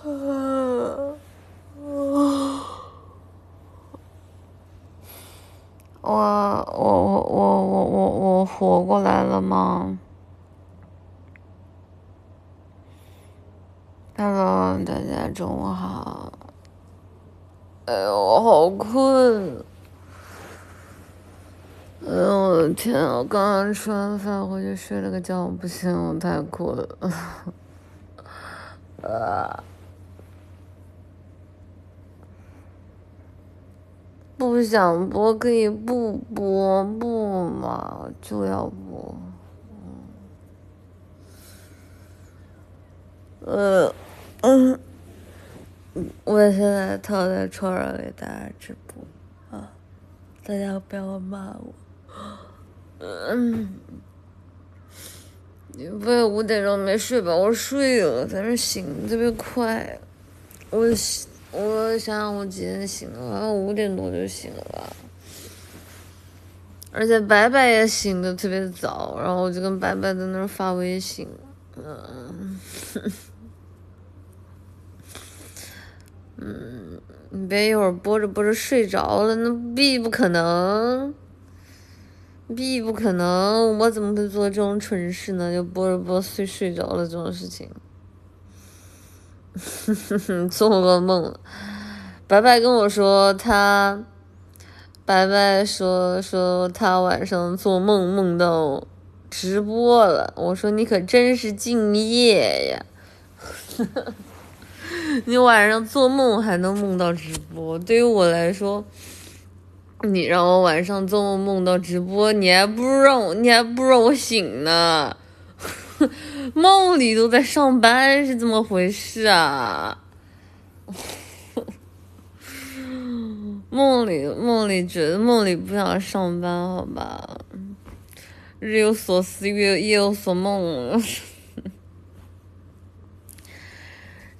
我我我我我我我活过来了吗？Hello，大家中午好。哎呦，我好困。哎呦我的天！我刚刚吃完饭回去睡了个觉，不行，我太困了。不想播可以不播不嘛，就要播。呃，嗯，我现在躺在床上给大家直播啊，大家不要骂我。嗯，不是五点钟没睡吧？我睡了，但是醒特别快。我我想想，我几点醒的？好像五点多就醒了吧。而且白白也醒的特别早，然后我就跟白白在那儿发微信。嗯，嗯，你别一会儿播着播着睡着了，那必不可能。必不可能！我怎么会做这种蠢事呢？就播着播睡睡着了这种事情，做噩梦了。白白跟我说他，白白说说他晚上做梦梦到直播了。我说你可真是敬业呀！你晚上做梦还能梦到直播，对于我来说。你让我晚上做梦梦到直播，你还不如让我，你还不如让我醒呢。梦里都在上班，是怎么回事啊？梦里梦里觉得梦里不想上班，好吧？日有所思，夜夜有所梦。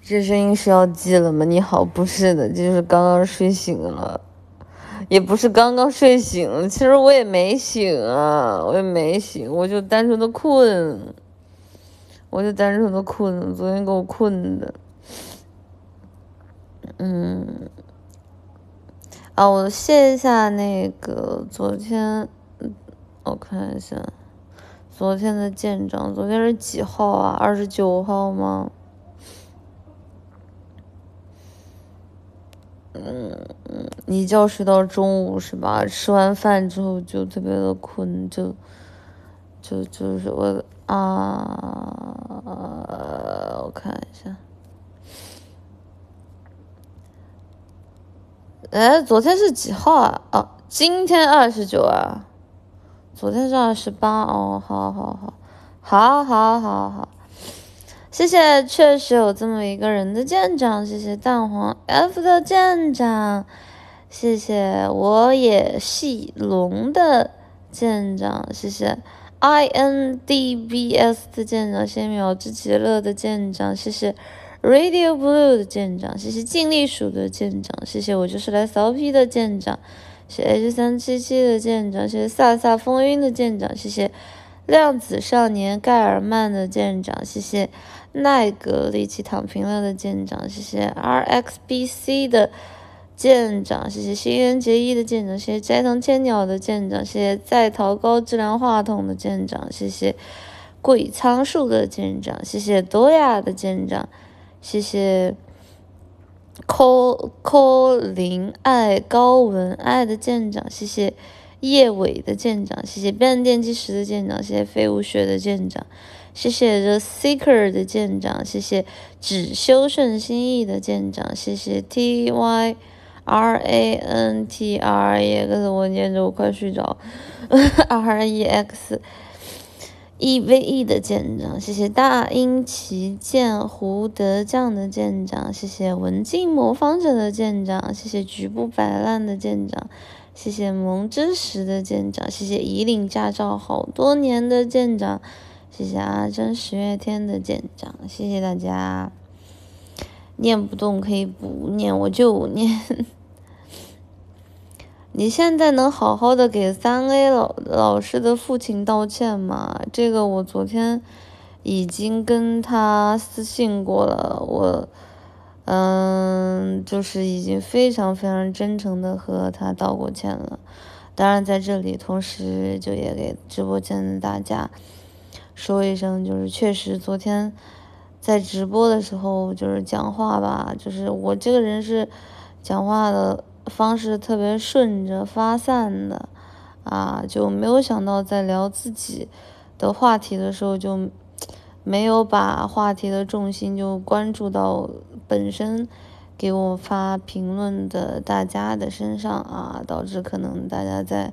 这声音是要记了吗？你好，不是的，就是刚刚睡醒了。也不是刚刚睡醒，其实我也没醒啊，我也没醒，我就单纯的困，我就单纯的困，昨天给我困的，嗯，啊，我卸一下那个昨天，我看一下，昨天的舰长，昨天是几号啊？二十九号吗？嗯嗯，一觉睡到中午是吧？吃完饭之后就特别的困，就就就是我啊，我看一下，哎，昨天是几号啊？哦，今天二十九啊，昨天是二十八哦，好好好，好好好好。谢谢，确实有这么一个人的舰长。谢谢蛋黄 F 的舰长，谢谢我也系龙的舰长，谢谢 I N D B S 的舰长，谢谢秒之极乐的舰长，谢谢。Radio Blue 的舰长，谢谢。尽力鼠的舰长，谢谢。我就是来骚批的舰长，谢谢。H 三七七的舰长，谢谢。飒飒风云的舰长，谢谢。量子少年盖尔曼的舰长，谢谢。奈格力气躺平了的舰长，谢谢。RXBC 的舰长，谢谢新垣结衣的舰长，谢谢斋藤千鸟的舰长，谢谢在逃高质量话筒的舰长，谢谢鬼仓树的舰长，谢谢多亚的舰长，谢谢 Co 林爱高文爱的舰长，谢谢叶伟的舰长，谢谢变电机石的舰长，谢谢废物学的舰长。谢谢 The Seeker 的舰长，谢谢只修顺心意的舰长，谢谢 T Y R A N T R E X，我念着我快睡着，R E X E V E 的舰长，谢谢大英旗舰胡德将的舰长，谢谢文静模仿者的舰长，谢谢局部摆烂的舰长，谢谢萌之时的舰长，谢谢已领驾照好多年的舰长。谢谢阿珍十月天的舰长，谢谢大家。念不动可以不念，我就念。你现在能好好的给三 A 老老师的父亲道歉吗？这个我昨天已经跟他私信过了，我嗯，就是已经非常非常真诚的和他道过歉了。当然，在这里同时就也给直播间的大家说一声，就是确实昨天在直播的时候，就是讲话吧，就是我这个人是讲话的方式特别顺着发散的啊，就没有想到在聊自己的话题的时候就。没有把话题的重心就关注到本身给我发评论的大家的身上啊，导致可能大家在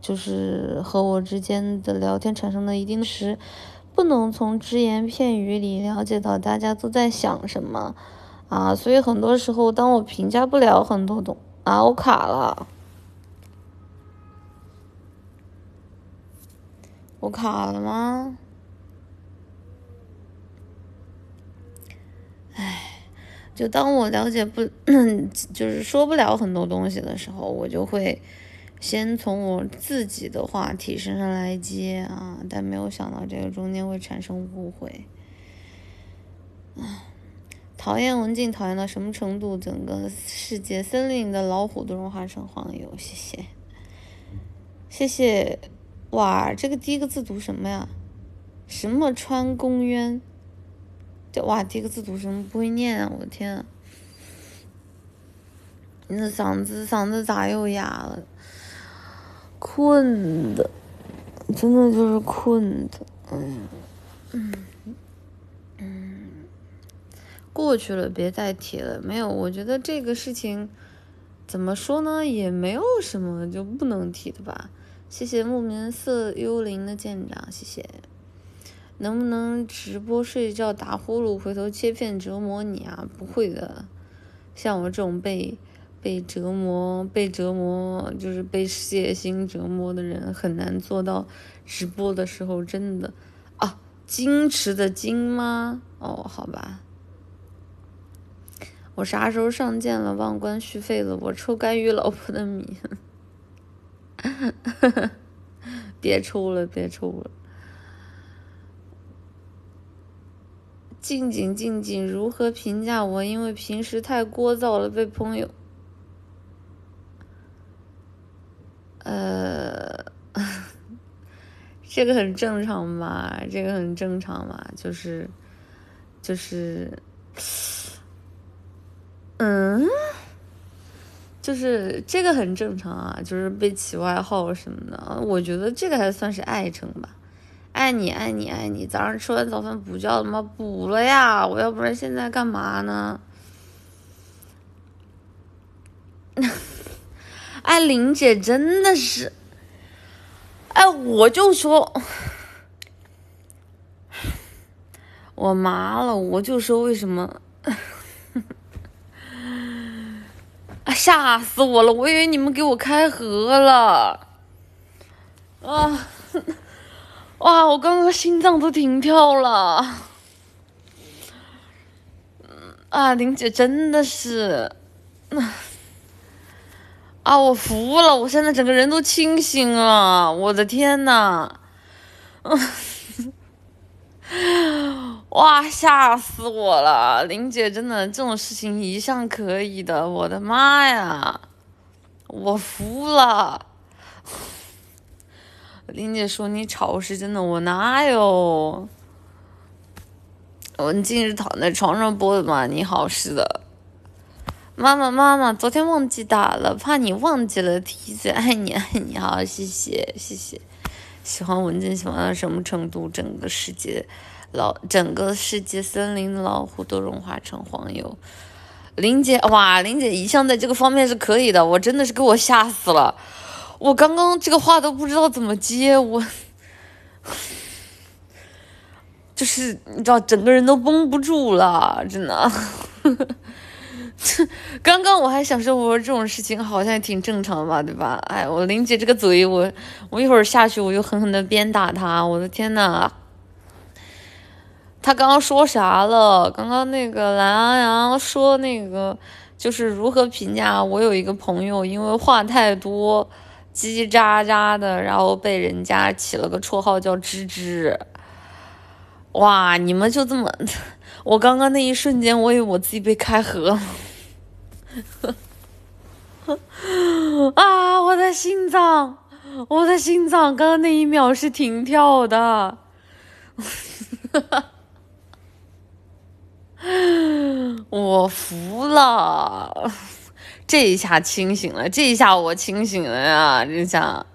就是和我之间的聊天产生了一定时，不能从只言片语里了解到大家都在想什么啊，所以很多时候当我评价不了很多东啊，我卡了，我卡了吗？唉，就当我了解不，就是说不了很多东西的时候，我就会先从我自己的话题身上来接啊，但没有想到这个中间会产生误会。啊讨厌文静，讨厌到什么程度？整个世界森林里的老虎都融化成黄油。谢谢，谢谢。哇，这个第一个字读什么呀？什么川公渊？这哇，第一个字读什么？不会念啊！我的天啊，你的嗓子嗓子咋又哑了？困的，真的就是困的。嗯嗯嗯，过去了，别再提了。没有，我觉得这个事情怎么说呢？也没有什么就不能提的吧。谢谢木棉色幽灵的舰长，谢谢。能不能直播睡觉打呼噜回头切片折磨你啊？不会的，像我这种被被折磨被折磨就是被血腥折磨的人很难做到直播的时候真的啊矜持的矜吗？哦，好吧，我啥时候上线了？忘关续费了？我抽干预老婆的米，别抽了，别抽了。静静静静，如何评价我？因为平时太聒噪了，被朋友……呃，这个很正常吧？这个很正常吧？就是，就是，嗯，就是这个很正常啊，就是被起外号什么的。我觉得这个还算是爱称吧。爱你爱你爱你，早上吃完早饭补觉了吗？补了呀，我要不然现在干嘛呢？哎，玲姐真的是，哎，我就说，我麻了，我就说为什么，吓死我了！我以为你们给我开盒了，啊。哇！我刚刚心脏都停跳了。啊，玲姐真的是，啊我服了！我现在整个人都清醒了，我的天呐！哇，吓死我了！玲姐真的这种事情一向可以的，我的妈呀！我服了。林姐说你吵是真的，我哪有？我今日躺在床上播的嘛。你好，是的。妈妈妈妈，昨天忘记打了，怕你忘记了提醒。爱 你爱你，好，谢谢谢谢。喜欢文静喜欢到什么程度？整个世界老，整个世界森林的老虎都融化成黄油。林姐哇，林姐一向在这个方面是可以的，我真的是给我吓死了。我刚刚这个话都不知道怎么接，我 就是你知道，整个人都绷不住了，真的。呵呵 刚刚我还想说，我说这种事情好像也挺正常吧，对吧？哎，我林姐这个嘴，我我一会儿下去我就狠狠的鞭打他，我的天呐！他刚刚说啥了？刚刚那个蓝安阳说那个就是如何评价我有一个朋友，因为话太多。叽叽喳喳的，然后被人家起了个绰号叫“吱吱”，哇，你们就这么，我刚刚那一瞬间，我以为我自己被开盒了。啊，我的心脏，我的心脏，刚刚那一秒是停跳的。我服了，这一下清醒了，这一下我清醒了呀！这下，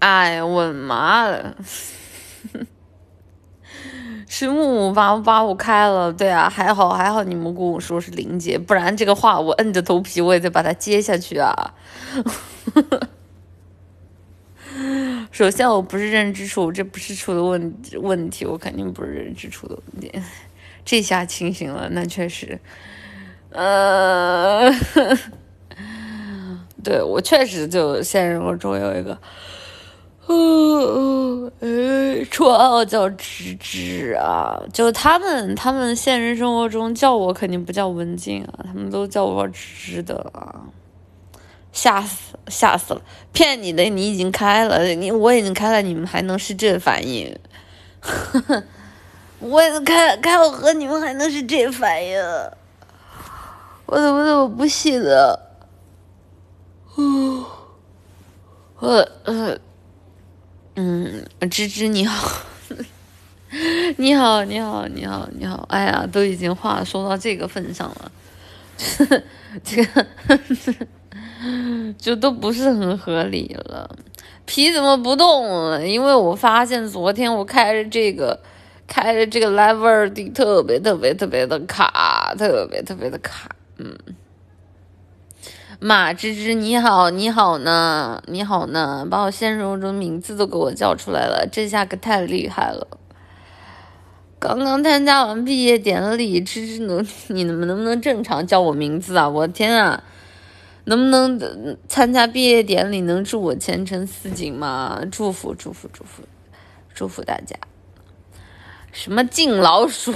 哎，我的妈了！是木木把把我开了，对啊，还好还好，你们跟我说是林姐，不然这个话我摁着头皮我也得把它接下去啊。首先，我不是认知出，这不是出的问问题，我肯定不是认知出的问题。这下清醒了，那确实，呃，对我确实就现实生活中有一个，呃，绰号叫芝芝啊，就他们他们现实生活中叫我肯定不叫文静啊，他们都叫我芝芝的啊。吓死吓死了！骗你的，你已经开了，你我已经开了，你们还能是这反应？呵 呵我也开开我喝，你们还能是这反应？我怎么怎么不信了？我 呃嗯，芝芝你好，你好你好你好你好！哎呀，都已经话说到这个份上了，这个。就都不是很合理了，皮怎么不动了？因为我发现昨天我开着这个，开着这个 Live 二 D 特别特别特别的卡，特别特别的卡。嗯，马芝芝你好，你好呢，你好呢，把我现实中名字都给我叫出来了，这下可太厉害了。刚刚参加完毕业典礼，芝芝能你能能不能正常叫我名字啊？我天啊！能不能参加毕业典礼？能祝我前程似锦吗？祝福祝福祝福，祝福大家。什么敬老鼠？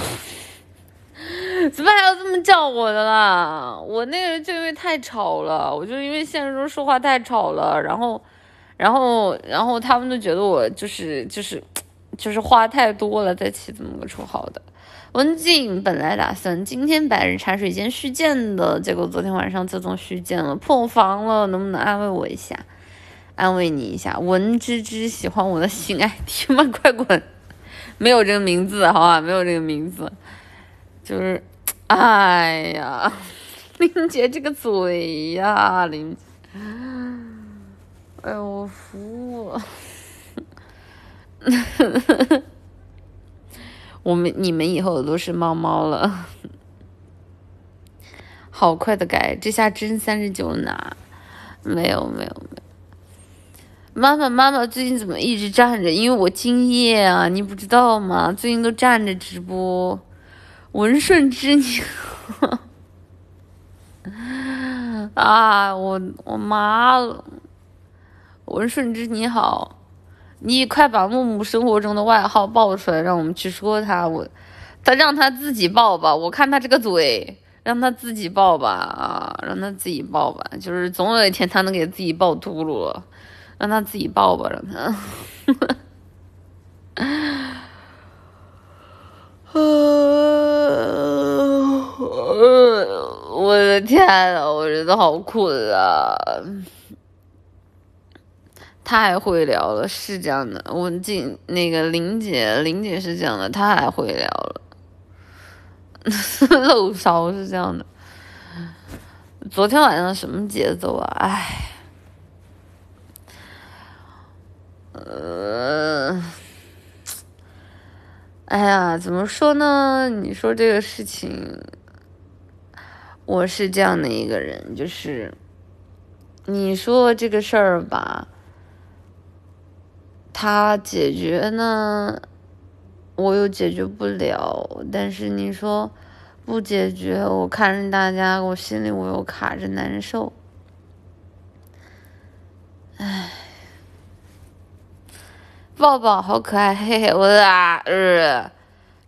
怎么还要这么叫我的啦？我那个就因为太吵了，我就因为现实中说话太吵了，然后，然后，然后他们都觉得我就是就是就是话太多了，才起这么个绰号的。文静本来打算今天白日茶水间续建的，结果昨天晚上自动续建了，破防了，能不能安慰我一下？安慰你一下，文芝芝喜欢我的新 ID 吗？快滚！没有这个名字，好吧，没有这个名字，就是，哎呀，林姐这个嘴呀，林，哎呦，我服了。我们你们以后都是猫猫了，好快的改，这下真三十九拿，没有没有没有。妈妈妈妈最近怎么一直站着？因为我敬业啊，你不知道吗？最近都站着直播。文顺之你，啊，我我妈了。文顺之你好。你快把木木生活中的外号报出来，让我们去说他。我，他让他自己报吧。我看他这个嘴，让他自己报吧啊，让他自己报吧。就是总有一天他能给自己报秃噜了，让他自己报吧，让他。我的天呐，我真的好困啊！太会聊了，是这样的。我进那个林姐，林姐是这样的，太会聊了。漏勺是这样的。昨天晚上什么节奏啊？唉，呃，哎呀，怎么说呢？你说这个事情，我是这样的一个人，就是你说这个事儿吧。他解决呢，我又解决不了。但是你说不解决，我看着大家，我心里我又卡着难受。唉，抱抱好可爱，嘿嘿，我的啊，呃，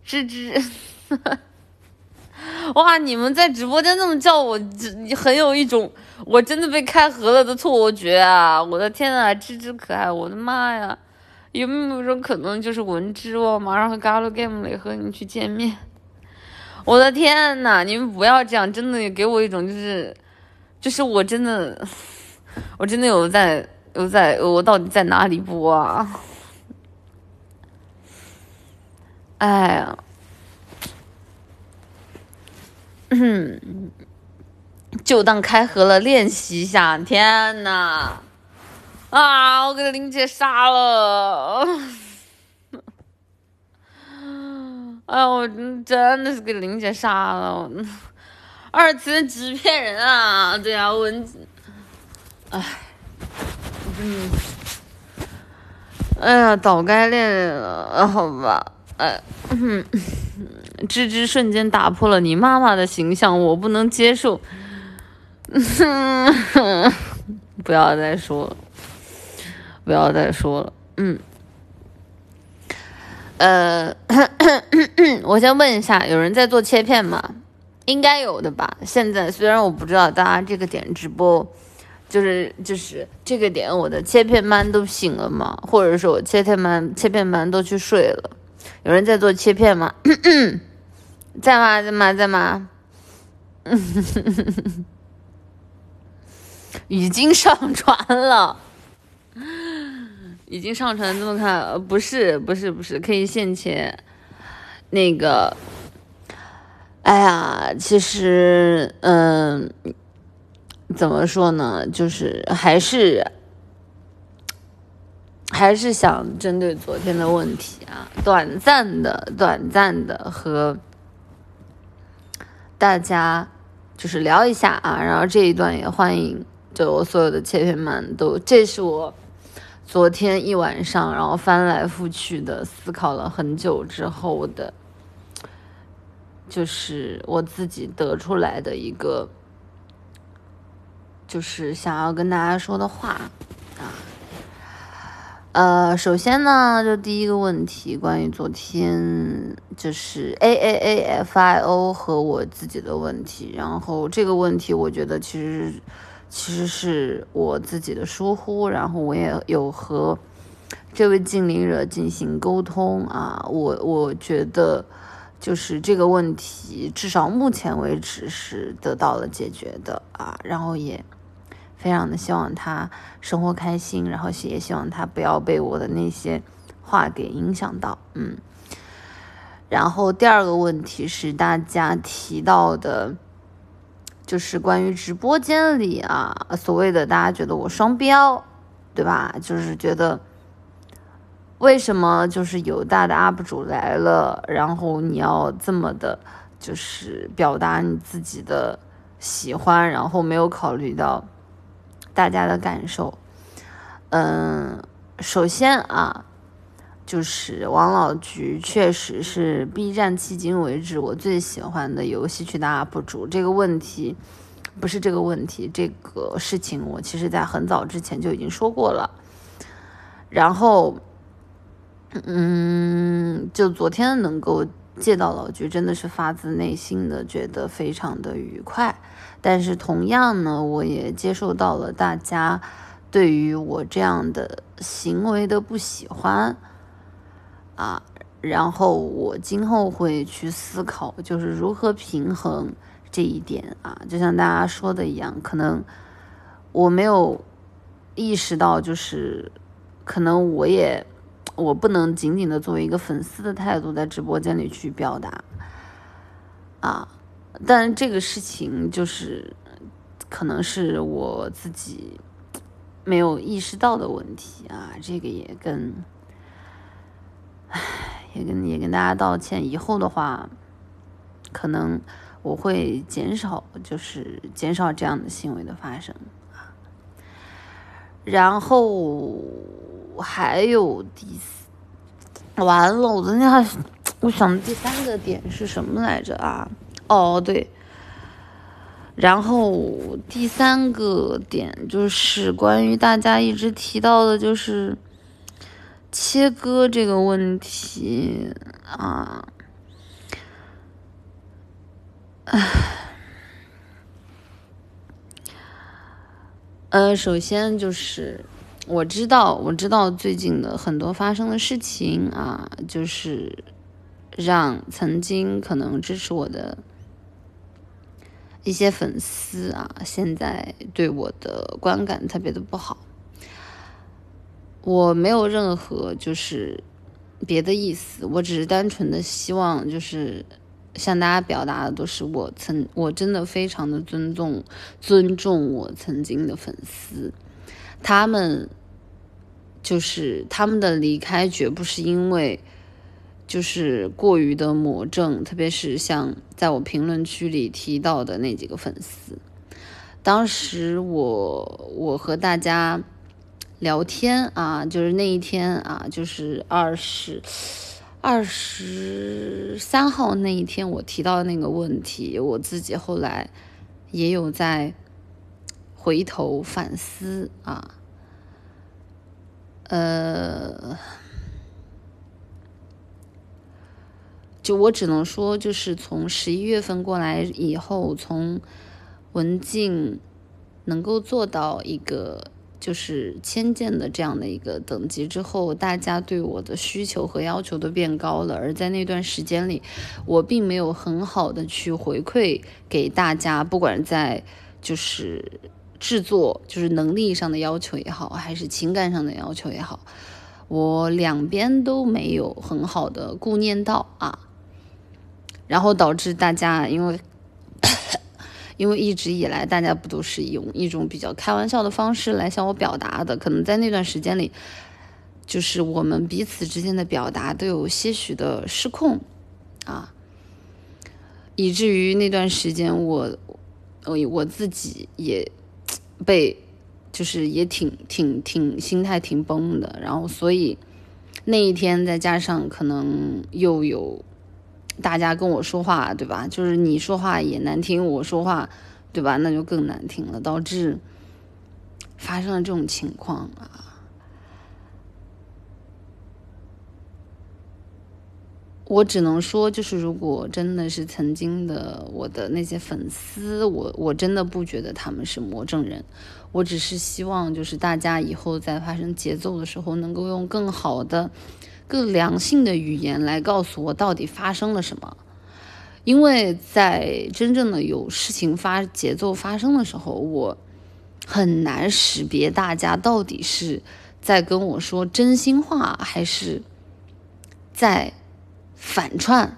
吱吱，哇！你们在直播间这么叫我，这很有一种我真的被开盒了的错觉啊！我的天啊，吱吱可爱，我的妈呀！有没有一种可能，就是文芝哦马上和 Galgame 里和你去见面？我的天呐，你们不要这样，真的也给我一种就是，就是我真的，我真的有在有在，我到底在哪里播啊？哎呀，嗯，就当开盒了，练习一下。天呐！啊！我给林姐杀了！哎呀，我真的是给林姐杀了！二次元纸片人啊！对啊，我，哎，嗯，哎呀，早该练练了，好吧？哎，芝芝瞬间打破了你妈妈的形象，我不能接受！不要再说了。不要再说了，嗯，呃，我先问一下，有人在做切片吗？应该有的吧。现在虽然我不知道大家这个点直播，就是就是这个点我的切片班都醒了吗？或者说我切片班切片班都去睡了？有人在做切片吗？在吗？在吗？在吗？已经上传了。已经上传这么看，不是不是不是，可以现切。那个，哎呀，其实，嗯，怎么说呢？就是还是还是想针对昨天的问题啊，短暂的、短暂的和大家就是聊一下啊。然后这一段也欢迎，就我所有的切片们都，这是我。昨天一晚上，然后翻来覆去的思考了很久之后的，就是我自己得出来的一个，就是想要跟大家说的话。呃，首先呢，就第一个问题，关于昨天就是 A A A F I O 和我自己的问题，然后这个问题，我觉得其实。其实是我自己的疏忽，然后我也有和这位精灵者进行沟通啊，我我觉得就是这个问题，至少目前为止是得到了解决的啊，然后也非常的希望他生活开心，然后也希望他不要被我的那些话给影响到，嗯，然后第二个问题是大家提到的。就是关于直播间里啊，所谓的大家觉得我双标，对吧？就是觉得为什么就是有大的 UP 主来了，然后你要这么的，就是表达你自己的喜欢，然后没有考虑到大家的感受。嗯，首先啊。就是王老菊确实是 B 站迄今为止我最喜欢的游戏区的 UP 主。这个问题不是这个问题，这个事情我其实在很早之前就已经说过了。然后，嗯，就昨天能够见到老菊，真的是发自内心的觉得非常的愉快。但是同样呢，我也接受到了大家对于我这样的行为的不喜欢。啊，然后我今后会去思考，就是如何平衡这一点啊。就像大家说的一样，可能我没有意识到，就是可能我也我不能仅仅的作为一个粉丝的态度在直播间里去表达啊。但这个事情就是可能是我自己没有意识到的问题啊。这个也跟。唉，也跟也跟大家道歉。以后的话，可能我会减少，就是减少这样的行为的发生啊。然后还有第，完了，我昨天还 我想的第三个点是什么来着啊？哦，对。然后第三个点就是关于大家一直提到的，就是。切割这个问题啊，唉，呃，首先就是我知道，我知道最近的很多发生的事情啊，就是让曾经可能支持我的一些粉丝啊，现在对我的观感特别的不好。我没有任何就是别的意思，我只是单纯的希望就是向大家表达的都是我曾我真的非常的尊重尊重我曾经的粉丝。他们就是他们的离开，绝不是因为就是过于的魔怔，特别是像在我评论区里提到的那几个粉丝。当时我我和大家聊天啊，就是那一天啊，就是二十二十三号那一天，我提到的那个问题，我自己后来也有在。回头反思啊，呃，就我只能说，就是从十一月份过来以后，从文静能够做到一个就是千件的这样的一个等级之后，大家对我的需求和要求都变高了。而在那段时间里，我并没有很好的去回馈给大家，不管在就是。制作就是能力上的要求也好，还是情感上的要求也好，我两边都没有很好的顾念到啊，然后导致大家因为 因为一直以来大家不都是用一种比较开玩笑的方式来向我表达的，可能在那段时间里，就是我们彼此之间的表达都有些许的失控啊，以至于那段时间我我我自己也。被，就是也挺挺挺心态挺崩的，然后所以那一天再加上可能又有大家跟我说话，对吧？就是你说话也难听，我说话，对吧？那就更难听了，导致发生了这种情况啊。我只能说，就是如果真的是曾经的我的那些粉丝，我我真的不觉得他们是魔怔人。我只是希望，就是大家以后在发生节奏的时候，能够用更好的、更良性的语言来告诉我到底发生了什么。因为在真正的有事情发节奏发生的时候，我很难识别大家到底是在跟我说真心话，还是在。反串，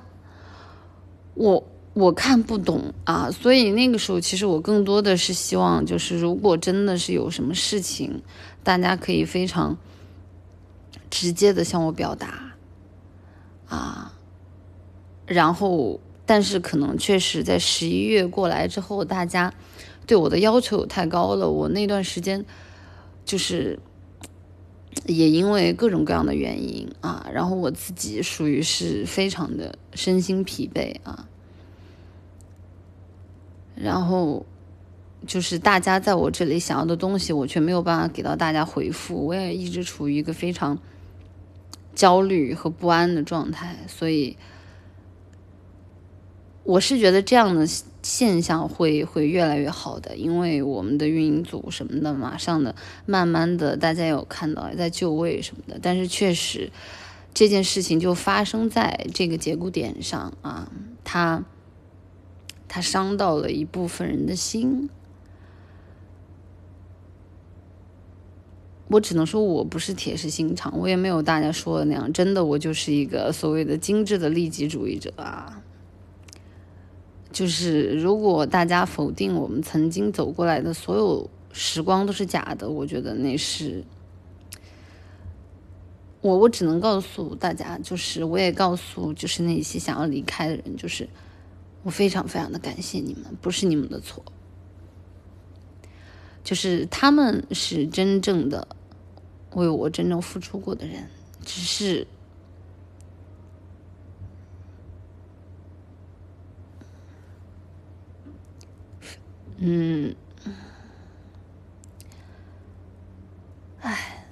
我我看不懂啊，所以那个时候其实我更多的是希望，就是如果真的是有什么事情，大家可以非常直接的向我表达啊，然后但是可能确实在十一月过来之后，大家对我的要求太高了，我那段时间就是。也因为各种各样的原因啊，然后我自己属于是非常的身心疲惫啊，然后就是大家在我这里想要的东西，我却没有办法给到大家回复，我也一直处于一个非常焦虑和不安的状态，所以我是觉得这样的。现象会会越来越好的，因为我们的运营组什么的，马上的，慢慢的，大家有看到在就位什么的。但是确实，这件事情就发生在这个节骨点上啊，他他伤到了一部分人的心。我只能说，我不是铁石心肠，我也没有大家说的那样，真的，我就是一个所谓的精致的利己主义者啊。就是如果大家否定我们曾经走过来的所有时光都是假的，我觉得那是我我只能告诉大家，就是我也告诉就是那些想要离开的人，就是我非常非常的感谢你们，不是你们的错，就是他们是真正的为我真正付出过的人，只是。嗯，唉，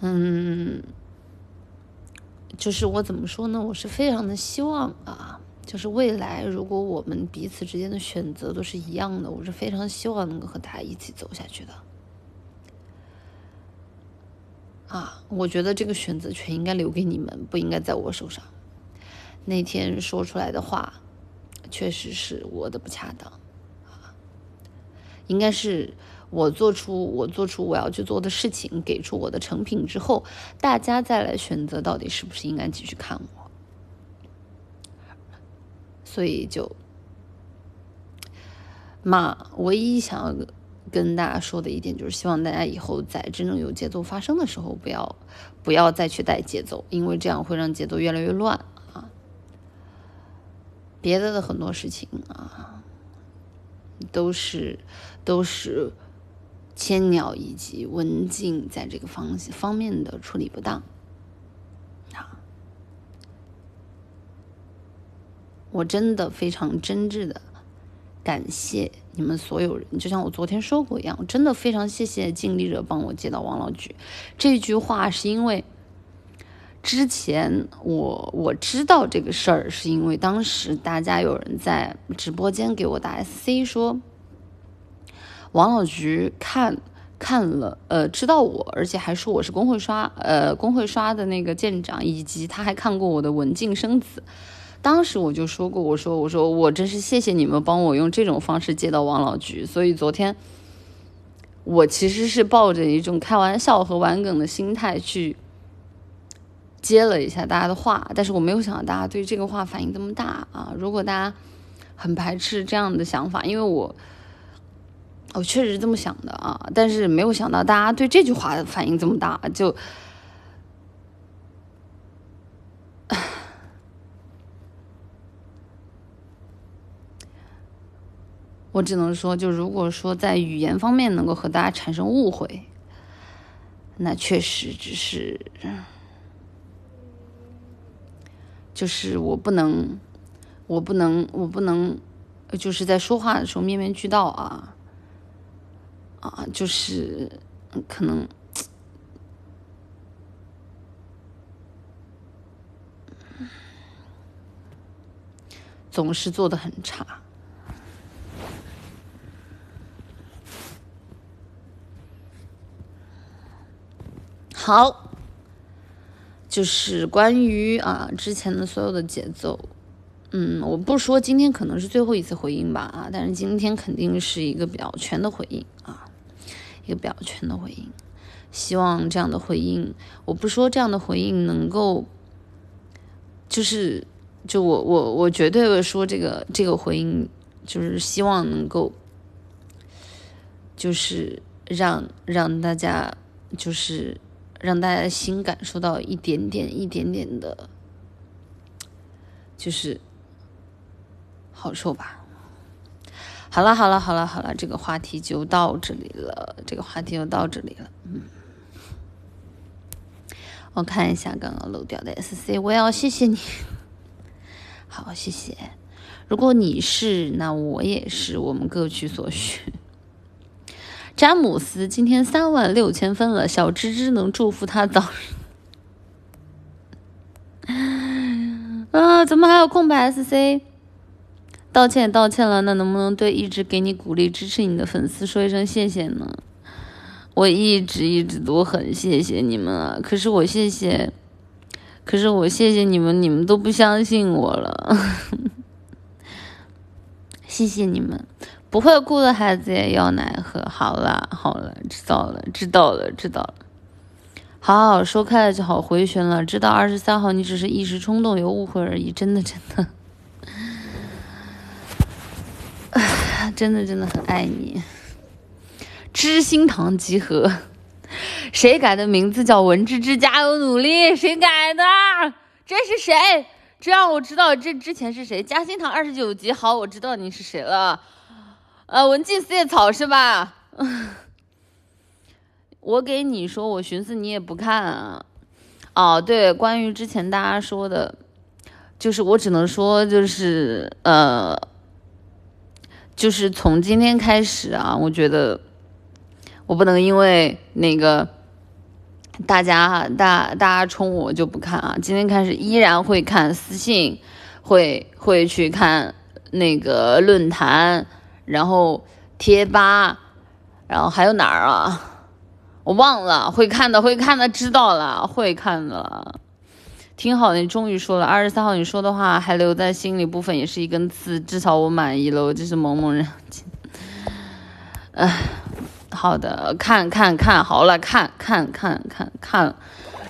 嗯，就是我怎么说呢？我是非常的希望啊，就是未来如果我们彼此之间的选择都是一样的，我是非常希望能够和大家一起走下去的。啊，我觉得这个选择权应该留给你们，不应该在我手上。那天说出来的话，确实是我的不恰当，啊，应该是我做出我做出我要去做的事情，给出我的成品之后，大家再来选择到底是不是应该继续看我。所以就，嘛，唯一想要跟大家说的一点就是，希望大家以后在真正有节奏发生的时候，不要不要再去带节奏，因为这样会让节奏越来越乱啊。别的的很多事情啊，都是都是千鸟以及文静在这个方方面的处理不当我真的非常真挚的感谢你们所有人，就像我昨天说过一样，我真的非常谢谢尽力者帮我接到王老菊这句话，是因为。之前我我知道这个事儿，是因为当时大家有人在直播间给我打 SC 说，王老菊看看了，呃，知道我，而且还说我是工会刷，呃，工会刷的那个舰长，以及他还看过我的文静生子。当时我就说过，我说我说我真是谢谢你们帮我用这种方式接到王老菊。所以昨天我其实是抱着一种开玩笑和玩梗的心态去。接了一下大家的话，但是我没有想到大家对这个话反应这么大啊！如果大家很排斥这样的想法，因为我我确实是这么想的啊，但是没有想到大家对这句话反应这么大，就我只能说，就如果说在语言方面能够和大家产生误会，那确实只是。就是我不能，我不能，我不能，就是在说话的时候面面俱到啊，啊，就是可能总是做的很差。好。就是关于啊之前的所有的节奏，嗯，我不说今天可能是最后一次回应吧啊，但是今天肯定是一个比较全的回应啊，一个比较全的回应。希望这样的回应，我不说这样的回应能够，就是就我我我绝对会说这个这个回应，就是希望能够，就是让让大家就是。让大家的心感受到一点点、一点点的，就是好受吧。好了，好了，好了，好了，这个话题就到这里了。这个话题就到这里了。嗯，我看一下刚刚漏掉的 SC，我要谢谢你。好，谢谢。如果你是，那我也是，我们各取所需。詹姆斯今天三万六千分了，小芝芝能祝福他早日。啊，怎么还有空白 SC？道歉道歉了，那能不能对一直给你鼓励支持你的粉丝说一声谢谢呢？我一直一直都很谢谢你们啊，可是我谢谢，可是我谢谢你们，你们都不相信我了。谢谢你们。不会哭的孩子也要奶喝。好了好了，知道了知道了知道了。好好说开了就好，回旋了。知道二十三号你只是一时冲动有误会而已，真的真的，真的真的很爱你。知心堂集合，谁改的名字叫文芝芝？加油努力！谁改的？这是谁？这样我知道这之前是谁。嘉兴堂二十九级，好，我知道你是谁了。呃，文静四叶草是吧？我给你说，我寻思你也不看啊。哦，对，关于之前大家说的，就是我只能说，就是呃，就是从今天开始啊，我觉得我不能因为那个大家大大家冲我就不看啊。今天开始依然会看私信。会会去看那个论坛，然后贴吧，然后还有哪儿啊？我忘了，会看的，会看的，知道了，会看的。挺好的，你终于说了。二十三号你说的话还留在心里，部分也是一根刺，至少我满意了。我就是萌萌人。哎，好的，看看看好了，看看看看看，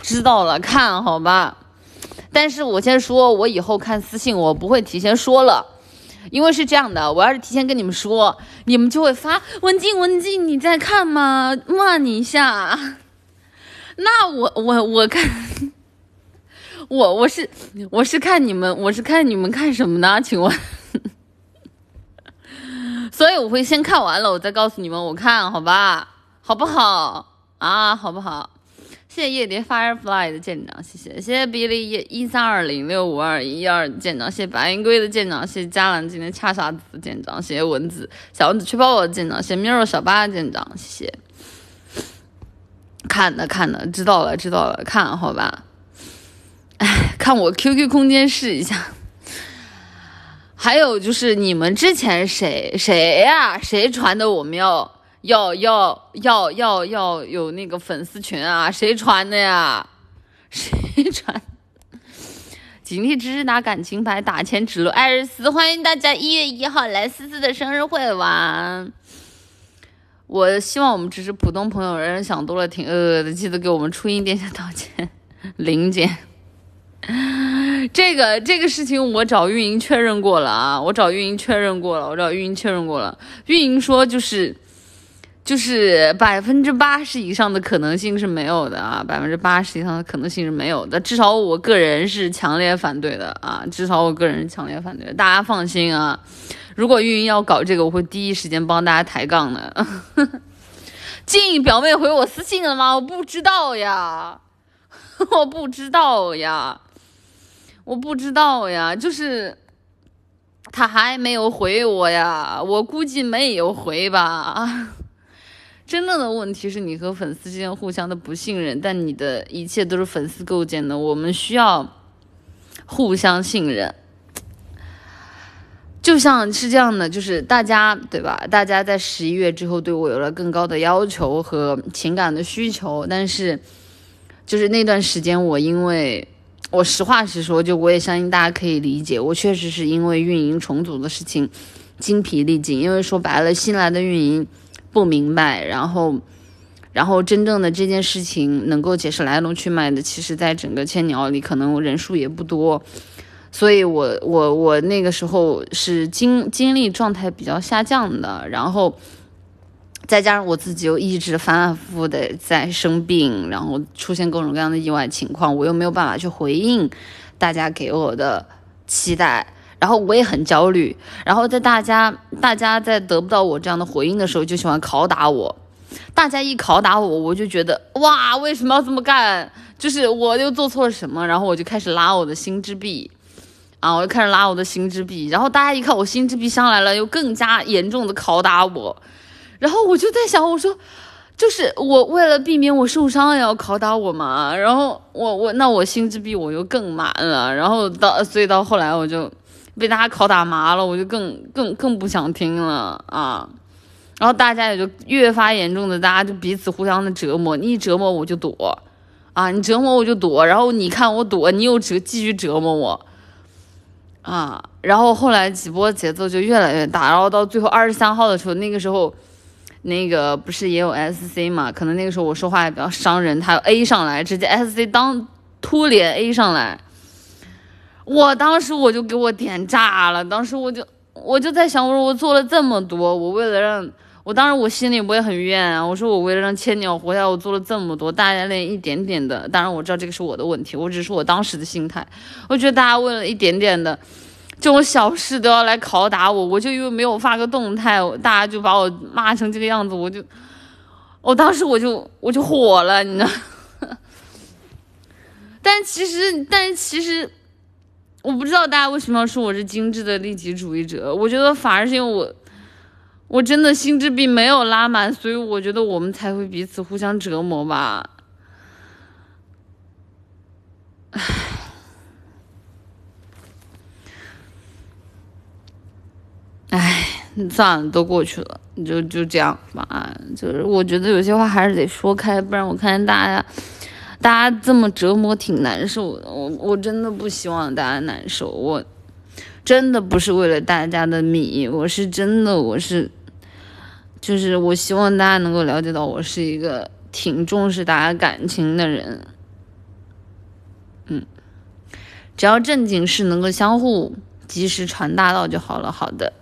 知道了，看好吧。但是我先说，我以后看私信我不会提前说了，因为是这样的，我要是提前跟你们说，你们就会发文静文静你在看吗？骂你一下。那我我我看。我我是我是看你们我是看你们看什么呢？请问，所以我会先看完了，我再告诉你们我看好吧，好不好啊？好不好？谢谢夜蝶 Firefly 的舰长，谢谢谢谢 Billy 一一三二零六五二一二舰长，谢谢白云龟的舰长，谢谢嘉兰今天恰傻子的舰长，谢谢蚊子小蚊子吹泡泡的舰长，谢谢 Miro 小八的舰长，谢谢。看的看的，知道了知道了，看好吧。哎，看我 QQ 空间试一下。还有就是你们之前谁谁呀？谁传的？我们要要要要要要有那个粉丝群啊？谁传的呀？谁传？警惕只是拿感情牌打钱指路艾瑞斯，欢迎大家一月一号来思思的生日会玩。我希望我们只是普通朋友，人人想多了挺恶的，记得给我们初音殿下道歉，林姐。这个这个事情我找运营确认过了啊，我找运营确认过了，我找运营确认过了，运营说就是就是百分之八十以上的可能性是没有的啊，百分之八十以上的可能性是没有的，至少我个人是强烈反对的啊，至少我个人是强烈反对，大家放心啊，如果运营要搞这个，我会第一时间帮大家抬杠的。静表妹回我私信了吗？我不知道呀，我不知道呀。我不知道呀，就是他还没有回我呀，我估计没有回吧。真正的问题是你和粉丝之间互相的不信任，但你的一切都是粉丝构建的，我们需要互相信任。就像是这样的，就是大家对吧？大家在十一月之后对我有了更高的要求和情感的需求，但是就是那段时间我因为。我实话实说，就我也相信大家可以理解，我确实是因为运营重组的事情精疲力尽。因为说白了，新来的运营不明白，然后，然后真正的这件事情能够解释来龙去脉的，其实在整个千鸟里可能人数也不多，所以我我我那个时候是精精力状态比较下降的，然后。再加上我自己又一直反反复复的在生病，然后出现各种各样的意外情况，我又没有办法去回应大家给我的期待，然后我也很焦虑。然后在大家大家在得不到我这样的回应的时候，就喜欢拷打我。大家一拷打我，我就觉得哇，为什么要这么干？就是我又做错了什么？然后我就开始拉我的心之币，啊，我就开始拉我的心之币。然后大家一看我心之币上来了，又更加严重的拷打我。然后我就在想，我说，就是我为了避免我受伤也要拷打我嘛。然后我我那我心之壁我又更满了。然后到所以到后来我就被大家拷打麻了，我就更更更不想听了啊。然后大家也就越发严重的，大家就彼此互相的折磨。你一折磨我就躲啊，你折磨我就躲。然后你看我躲，你又折继续折磨我啊。然后后来几波节奏就越来越大。然后到最后二十三号的时候，那个时候。那个不是也有 SC 嘛？可能那个时候我说话也比较伤人，他 A 上来，直接 SC 当突脸 A 上来，我当时我就给我点炸了。当时我就我就在想，我说我做了这么多，我为了让我当时我心里我也很怨啊。我说我为了让千鸟活下来，我做了这么多，大家连一点点的，当然我知道这个是我的问题，我只是我当时的心态，我觉得大家为了一点点的。这种小事都要来拷打我，我就因为没有发个动态，大家就把我骂成这个样子，我就，我当时我就我就火了，你知道。但其实，但其实，我不知道大家为什么要说我是精致的利己主义者我觉得反而是因为我我真的心智并没有拉满所以我觉得我们才会彼此互相折磨吧。唉唉算了都过去了就就这样吧。就是我觉得有些话还是得说开不然我看见大家大家这么折磨，挺难受的。我我真的不希望大家难受，我真的不是为了大家的米，我是真的，我是就是我希望大家能够了解到，我是一个挺重视大家感情的人。嗯，只要正经事能够相互及时传达到就好了。好的。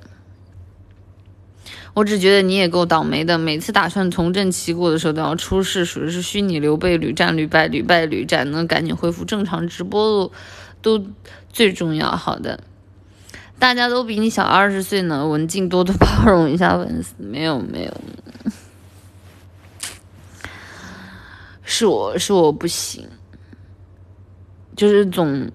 我只觉得你也够倒霉的，每次打算从政齐过的时候都要出事，属于是虚拟刘备屡战屡败，屡败屡战，能赶紧恢复正常直播都最重要。好的，大家都比你小二十岁呢，文静多多包容一下粉丝。没有没有，是我是我不行，就是总。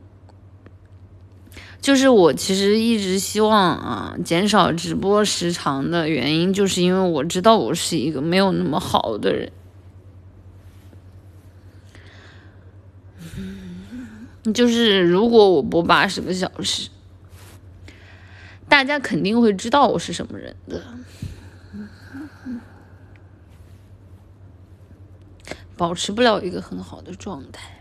就是我其实一直希望啊减少直播时长的原因，就是因为我知道我是一个没有那么好的人。就是如果我播八十个小时，大家肯定会知道我是什么人的，保持不了一个很好的状态。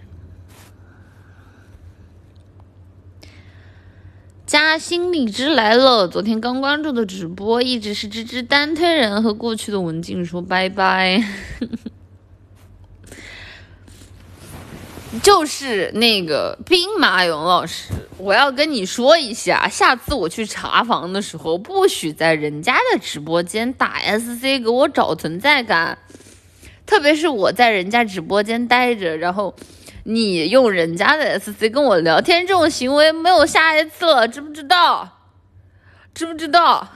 加新荔枝来了，昨天刚关注的直播一直是芝芝单推人和过去的文静说拜拜，就是那个兵马俑老师，我要跟你说一下，下次我去查房的时候，不许在人家的直播间打 SC 给我找存在感，特别是我在人家直播间待着，然后。你用人家的 SC 跟我聊天这种行为没有下一次了，知不知道？知不知道？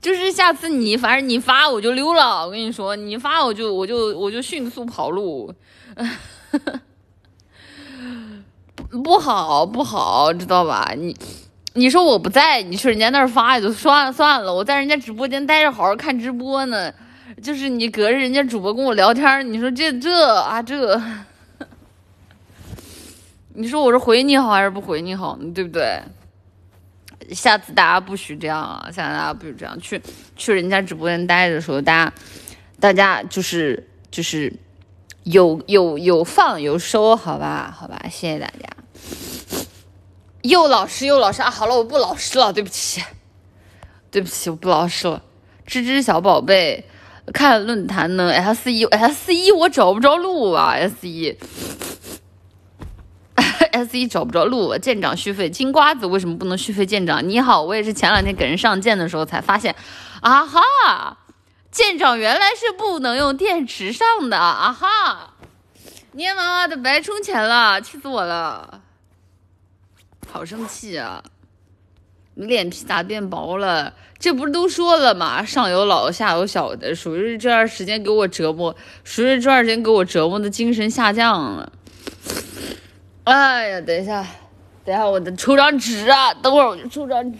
就是下次你反正你发我就溜了，我跟你说，你发我就我就我就迅速跑路，不 不好不好，知道吧？你你说我不在，你去人家那儿发也就算了算了，我在人家直播间待着好好看直播呢，就是你隔着人家主播跟我聊天，你说这这啊这。你说我是回你好还是不回你好，对不对？下次大家不许这样啊！下次大家不许这样，去去人家直播间待着的时候，大家大家就是就是有有有放有收，好吧，好吧，谢谢大家。又老实又老实啊！好了，我不老实了，对不起，对不起，我不老实了。吱吱小宝贝，看论坛呢，S 一 S 一我找不着路啊，S 一。S 一找不着路，舰长续费金瓜子为什么不能续费？舰长你好，我也是前两天给人上舰的时候才发现，啊哈，舰长原来是不能用电池上的啊哈，捏妈妈的白充钱了，气死我了，好生气啊！你脸皮咋变薄了？这不是都说了吗？上有老下有小的，属于这段时间给我折磨，属于这段时间给我折磨的精神下降了。哎呀，等一下，等一下，我得抽张纸啊！等会儿我就抽张纸。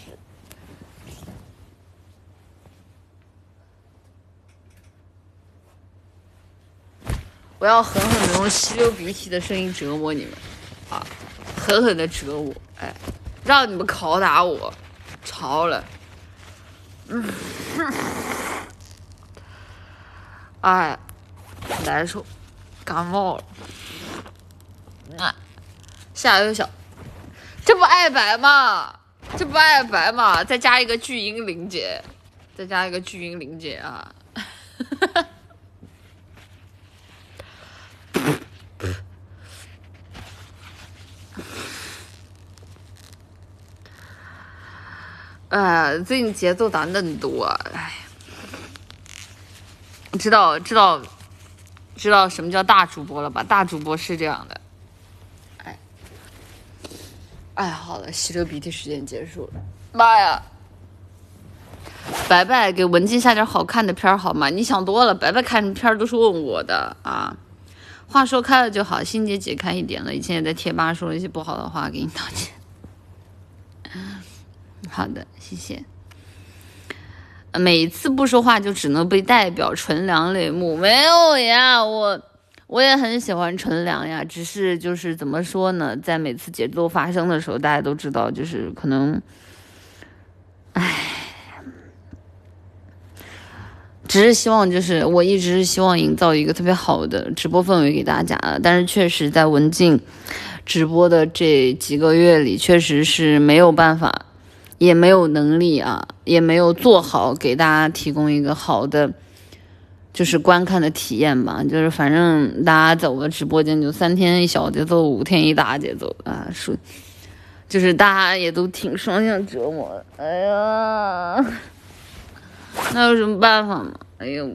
我要狠狠的用吸溜鼻涕的声音折磨你们，啊，狠狠的折磨，哎，让你们拷打我，超了，嗯，哎，难受，感冒了，啊。下又小，这不爱白吗？这不爱白吗？再加一个巨婴玲姐，再加一个巨婴玲姐啊！哈哈哈哎，最近节奏咋嫩多？哎，知道知道知道什么叫大主播了吧？大主播是这样的。哎，好了，吸溜鼻涕时间结束了。妈呀！白白给文静下点好看的片儿好吗？你想多了，白白看片儿都是问我的啊。话说开了就好，心结解开一点了。以前也在贴吧说了一些不好的话，给你道歉。好的，谢谢。每次不说话就只能被代表纯良泪目，没有呀，我。我也很喜欢纯良呀，只是就是怎么说呢，在每次节奏发生的时候，大家都知道，就是可能，唉，只是希望，就是我一直是希望营造一个特别好的直播氛围给大家，但是确实在文静直播的这几个月里，确实是没有办法，也没有能力啊，也没有做好给大家提供一个好的，就是观看的体验吧。就是反正大家在我的直播间就三天一小节奏，五天一大节奏啊，是，就是大家也都挺双向折磨。哎呀。那有什么办法嘛？哎呦，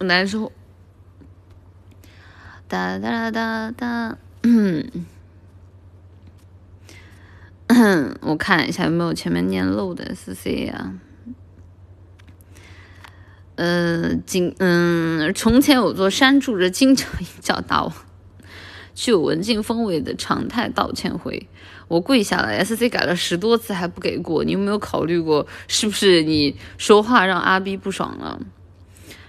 难受。哒哒哒哒，嗯，我看一下有没有前面念漏的 SC 啊。呃，今嗯，从前有座山住着金角银角大王，具有文静风味的常态道歉会。我跪下了，S C 改了十多次还不给过，你有没有考虑过是不是你说话让阿 B 不爽了？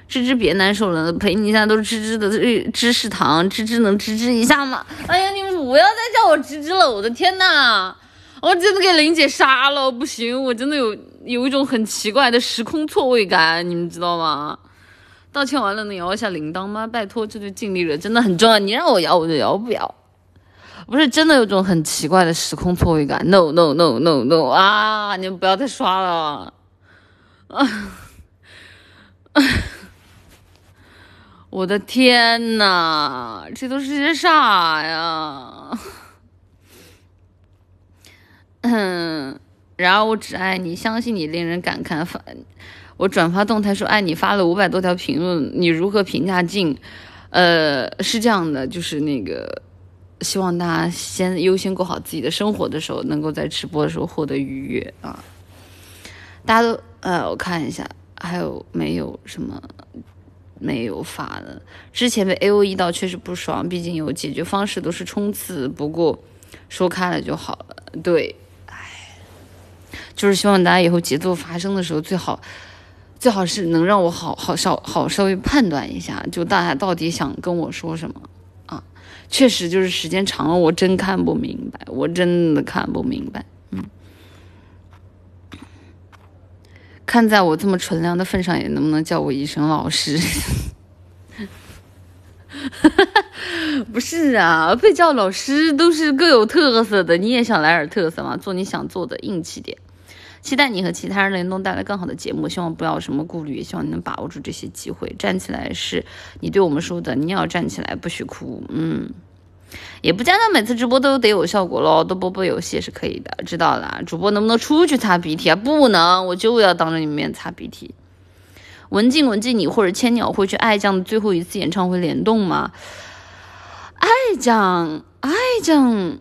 芝芝别难受了，陪你一下都是芝芝的芝士糖，芝芝能芝芝一下吗？哎呀，你们不要再叫我芝芝了，我的天呐，我真的给林姐杀了，不行，我真的有有一种很奇怪的时空错位感，你们知道吗？道歉完了能摇一下铃铛吗？拜托，这对尽力人真的很重要，你让我摇我就摇，不摇。不是真的有种很奇怪的时空错位感，no no no no no 啊！你们不要再刷了，啊！我的天呐，这都是些啥呀？嗯，然而我只爱你，相信你，令人感慨。发我转发动态说爱你，发了五百多条评论，你如何评价静？呃，是这样的，就是那个。希望大家先优先过好自己的生活的时候，能够在直播的时候获得愉悦啊！大家都呃，我看一下还有没有什么没有发的？之前被 A O E 到确实不爽，毕竟有解决方式都是冲刺，不过说开了就好了。对，就是希望大家以后节奏发生的时候，最好最好是能让我好好稍好稍微判断一下，就大家到底想跟我说什么啊。确实，就是时间长了，我真看不明白，我真的看不明白。嗯，看在我这么纯良的份上，也能不能叫我一声老师？不是啊，被叫老师都是各有特色的，你也想来点特色吗？做你想做的，硬气点。期待你和其他人联动，带来更好的节目。希望不要什么顾虑，也希望你能把握住这些机会。站起来是你对我们说的，你也要站起来，不许哭。嗯，也不见得每次直播都得有效果喽，多播播游戏也是可以的。知道啦，主播能不能出去擦鼻涕啊？不能，我就要当着你面擦鼻涕。文静文静，你或者千鸟会去爱酱的最后一次演唱会联动吗？爱酱，爱酱。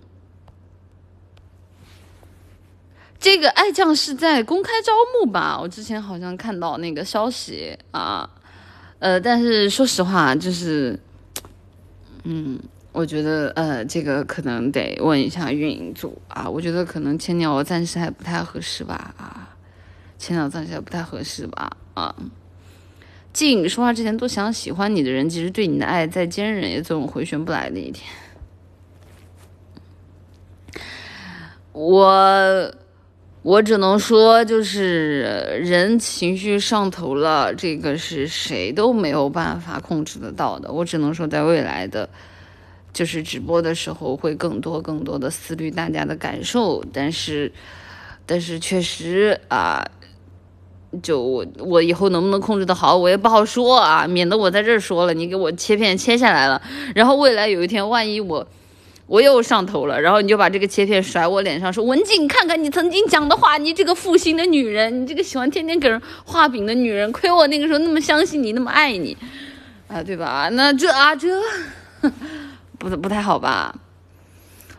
这个爱将是在公开招募吧？我之前好像看到那个消息啊，呃，但是说实话，就是，嗯，我觉得呃，这个可能得问一下运营组啊。我觉得可能千鸟暂时还不太合适吧啊，千鸟暂时还不太合适吧啊。静说话之前多想喜欢你的人，其实对你的爱再坚韧，也总有回旋不来的一天。我。我只能说，就是人情绪上头了，这个是谁都没有办法控制得到的。我只能说，在未来的，就是直播的时候，会更多更多的思虑大家的感受。但是，但是确实啊，就我我以后能不能控制得好，我也不好说啊，免得我在这儿说了，你给我切片切下来了，然后未来有一天，万一我。我又上头了，然后你就把这个切片甩我脸上，说文静，看看你曾经讲的话，你这个负心的女人，你这个喜欢天天给人画饼的女人，亏我那个时候那么相信你，那么爱你，啊，对吧？那这啊这，不不太好吧？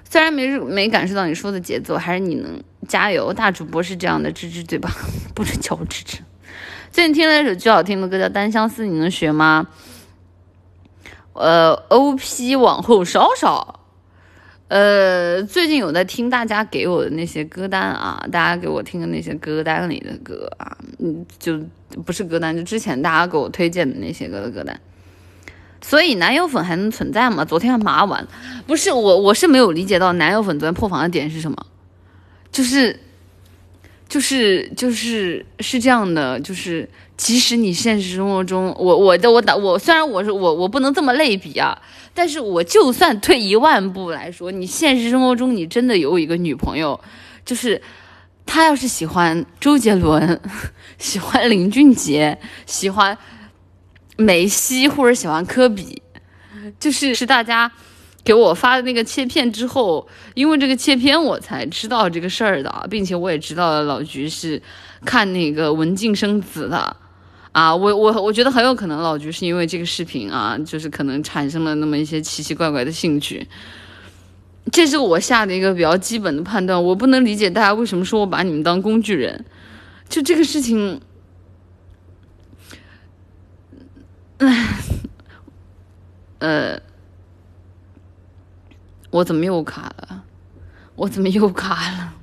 虽然没没感受到你说的节奏，还是你能加油。大主播是这样的，芝芝对吧？不准叫我芝芝。最近听了一首巨好听的歌，叫《单相思》，你能学吗？呃，O P 往后稍稍。呃，最近有在听大家给我的那些歌单啊，大家给我听的那些歌单里的歌啊，嗯，就不是歌单，就之前大家给我推荐的那些歌的歌单。所以男友粉还能存在吗？昨天麻完，不是我，我是没有理解到男友粉昨天破防的点是什么，就是，就是就是是这样的，就是即使你现实生活中，我我的我打我虽然我是我我不能这么类比啊，但是我就算退一万步来说，你现实生活中你真的有一个女朋友，就是她要是喜欢周杰伦，喜欢林俊杰，喜欢梅西或者喜欢科比，就是是大家。给我发的那个切片之后，因为这个切片我才知道这个事儿的，并且我也知道了老菊是看那个文静生子的，啊，我我我觉得很有可能老菊是因为这个视频啊，就是可能产生了那么一些奇奇怪怪的兴趣，这是我下的一个比较基本的判断，我不能理解大家为什么说我把你们当工具人，就这个事情，唉，呃。我怎么又卡了？我怎么又卡了？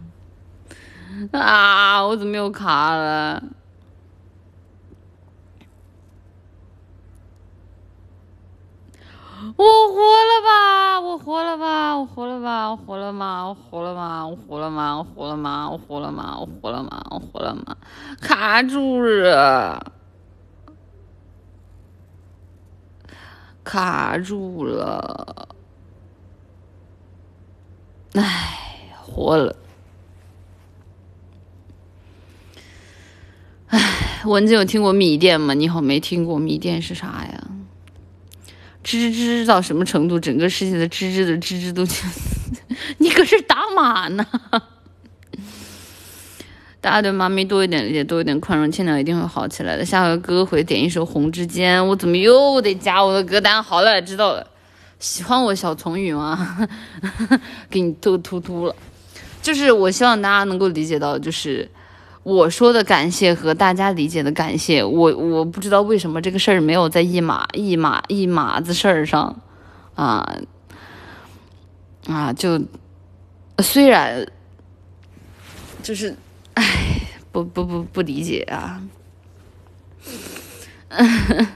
啊！我怎么又卡了？我活了吧！我活了吧！我活了吧！我活了吗？我活了吗？我活了吗？我活了吗？我活了吗？我活了吗？我活了吗？卡住了！卡住了！唉，活了。唉，蚊子有听过米店吗？你好，没听过米店是啥呀？吱吱吱到什么程度？整个世界的吱吱的吱吱都，你搁这打码呢？大家对妈咪多一点理解，多一点宽容，千鸟一定会好起来的。下个歌会点一首《红之间》，我怎么又得加我的歌单？好了，知道了。喜欢我小从语吗？给你都突突了，就是我希望大家能够理解到，就是我说的感谢和大家理解的感谢，我我不知道为什么这个事儿没有在一码一码一码子事儿上，啊啊，就虽然就是唉，不不不不理解啊。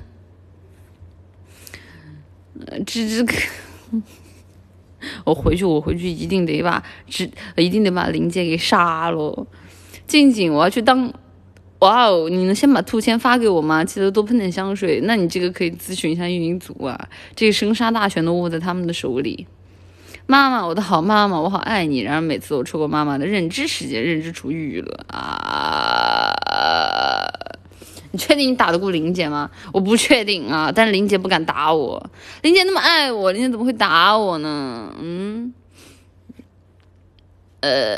吱吱可，我回去，我回去一定得把吱，一定得把林姐给杀了。静静，我要去当，哇哦！你能先把兔签发给我吗？记得多喷点香水。那你这个可以咨询一下运营组啊，这个生杀大权都握在他们的手里。妈妈，我的好妈妈，我好爱你。然而每次我错过妈妈的认知时间，认知出狱了啊。你确定你打得过林姐吗？我不确定啊，但是林姐不敢打我。林姐那么爱我，林姐怎么会打我呢？嗯，呃，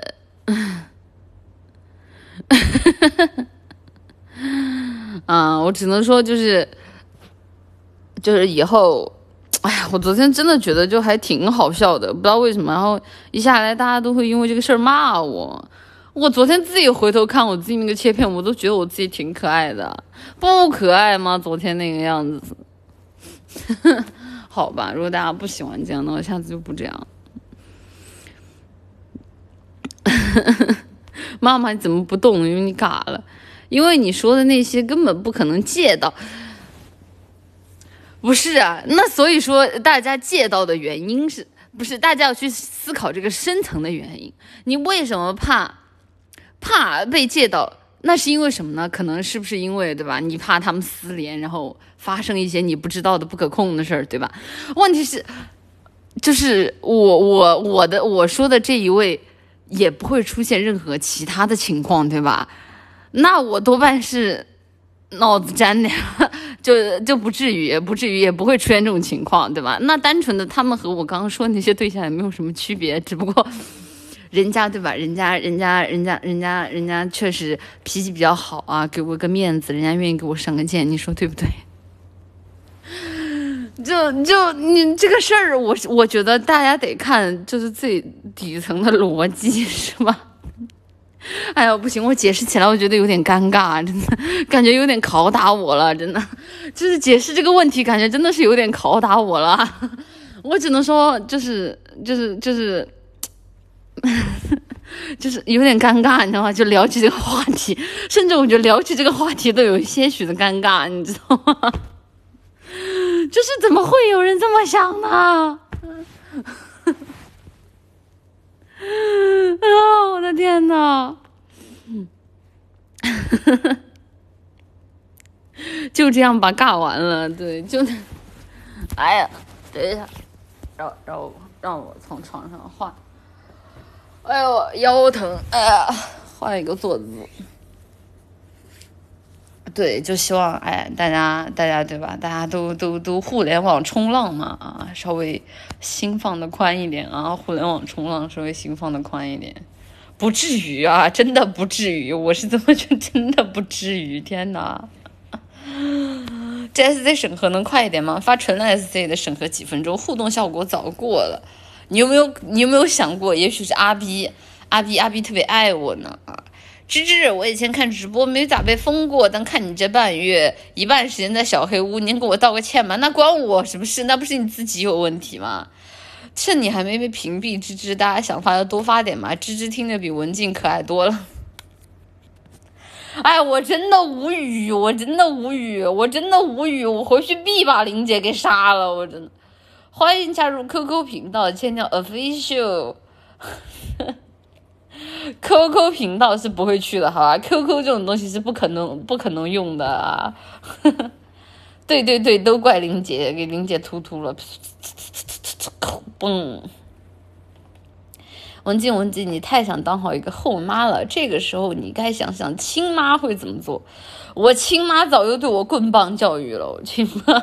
啊，我只能说就是，就是以后，哎呀，我昨天真的觉得就还挺好笑的，不知道为什么，然后一下来大家都会因为这个事儿骂我。我昨天自己回头看我自己那个切片，我都觉得我自己挺可爱的，不可爱吗？昨天那个样子，好吧，如果大家不喜欢这样，那我下次就不这样。妈妈，你怎么不动？因为你嘎了，因为你说的那些根本不可能借到，不是啊？那所以说大家借到的原因是不是？大家要去思考这个深层的原因，你为什么怕？怕被借到，那是因为什么呢？可能是不是因为，对吧？你怕他们私联，然后发生一些你不知道的不可控的事儿，对吧？问题是，就是我我我的我说的这一位也不会出现任何其他的情况，对吧？那我多半是脑子沾的，就就不至于，不至于也不会出现这种情况，对吧？那单纯的他们和我刚刚说那些对象也没有什么区别，只不过。人家对吧？人家人家人家人家人家确实脾气比较好啊，给我个面子，人家愿意给我上个剑，你说对不对？就就你这个事儿，我我觉得大家得看就是最底层的逻辑，是吧？哎呀，不行，我解释起来我觉得有点尴尬，真的感觉有点拷打我了，真的，就是解释这个问题，感觉真的是有点拷打我了。我只能说，就是就是就是。就是有点尴尬，你知道吗？就聊起这个话题，甚至我觉得聊起这个话题都有些许的尴尬，你知道吗？就是怎么会有人这么想呢？啊，我的天呐！就这样吧，尬完了。对，就，哎呀，等一下，让让我让我从床上换。哎呦，腰疼！哎呀，换一个坐姿。对，就希望哎，大家大家对吧？大家都都都互联网冲浪嘛啊，稍微心放的宽一点啊，互联网冲浪稍微心放的宽一点，不至于啊，真的不至于，我是这么觉，真的不至于，天呐！这 S C 审核能快一点吗？发纯了 S C 的审核几分钟，互动效果早过了。你有没有你有没有想过，也许是阿 B 阿 B 阿 B 特别爱我呢啊？芝芝，我以前看直播没咋被封过，但看你这半月一半时间在小黑屋，您给我道个歉吧。那关我什么事？那不是你自己有问题吗？趁你还没被屏蔽，芝芝，大家想发就多发点嘛。芝芝听着比文静可爱多了。哎，我真的无语，我真的无语，我真的无语，我回去必把玲姐给杀了，我真的。欢迎加入 QQ 频道，千条 official。QQ 频道是不会去的，好吧？QQ 这种东西是不可能、不可能用的啊！对对对，都怪林姐给林姐突突了，嘣！文静文静，你太想当好一个后妈了，这个时候你该想想亲妈会怎么做。我亲妈早就对我棍棒教育了，我亲妈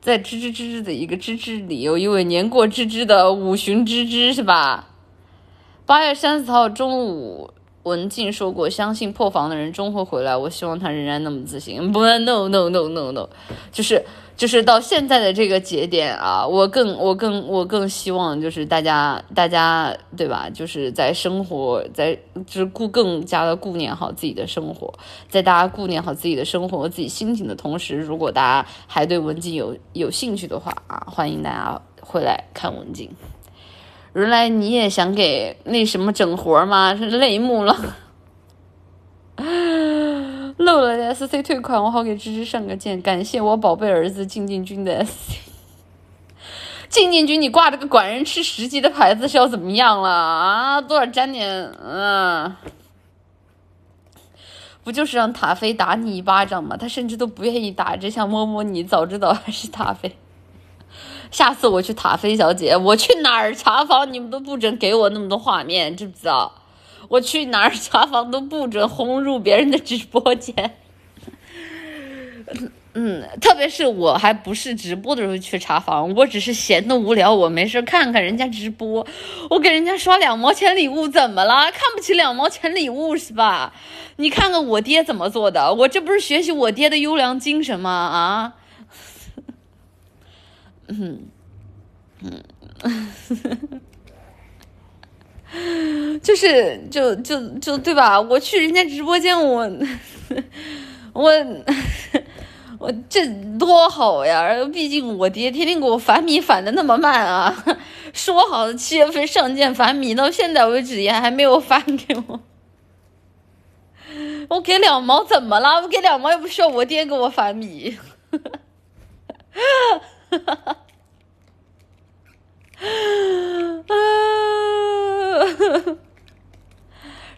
在吱吱吱吱的一个吱吱里有一位年过吱吱的五旬吱吱，是吧？八月三十号中午，文静说过，相信破防的人终会回来。我希望他仍然那么自信。不，no no no no no，就是就是到现在的这个节点啊，我更我更我更希望就是大家大家对吧？就是在生活在就是顾更加的顾念好自己的生活，在大家顾念好自己的生活自己心情的同时，如果大家还对文静有有兴趣的话啊，欢迎大家回来看文静。原来你也想给那什么整活吗？是泪目了，漏了 S C 退款，我好给芝芝上个键，感谢我宝贝儿子静静君的 S C。静静君，你挂着个管人吃十级的牌子是要怎么样了啊？多少粘点？嗯，不就是让塔飞打你一巴掌吗？他甚至都不愿意打，只想摸摸你。早知道还是塔飞。下次我去塔菲小姐，我去哪儿查房，你们都不准给我那么多画面，知不知道？我去哪儿查房都不准轰入别人的直播间。嗯，特别是我还不是直播的时候去查房，我只是闲的无聊，我没事看看人家直播，我给人家刷两毛钱礼物怎么了？看不起两毛钱礼物是吧？你看看我爹怎么做的，我这不是学习我爹的优良精神吗？啊？嗯，嗯，就是就就就对吧？我去人家直播间，我我 我这多好呀！毕竟我爹天天给我返米返的那么慢啊，说好的七月份上线返米，到现在为止也还没有返给我。我给两毛怎么了？我给两毛又不需要我爹给我返米。哈哈哈！啊！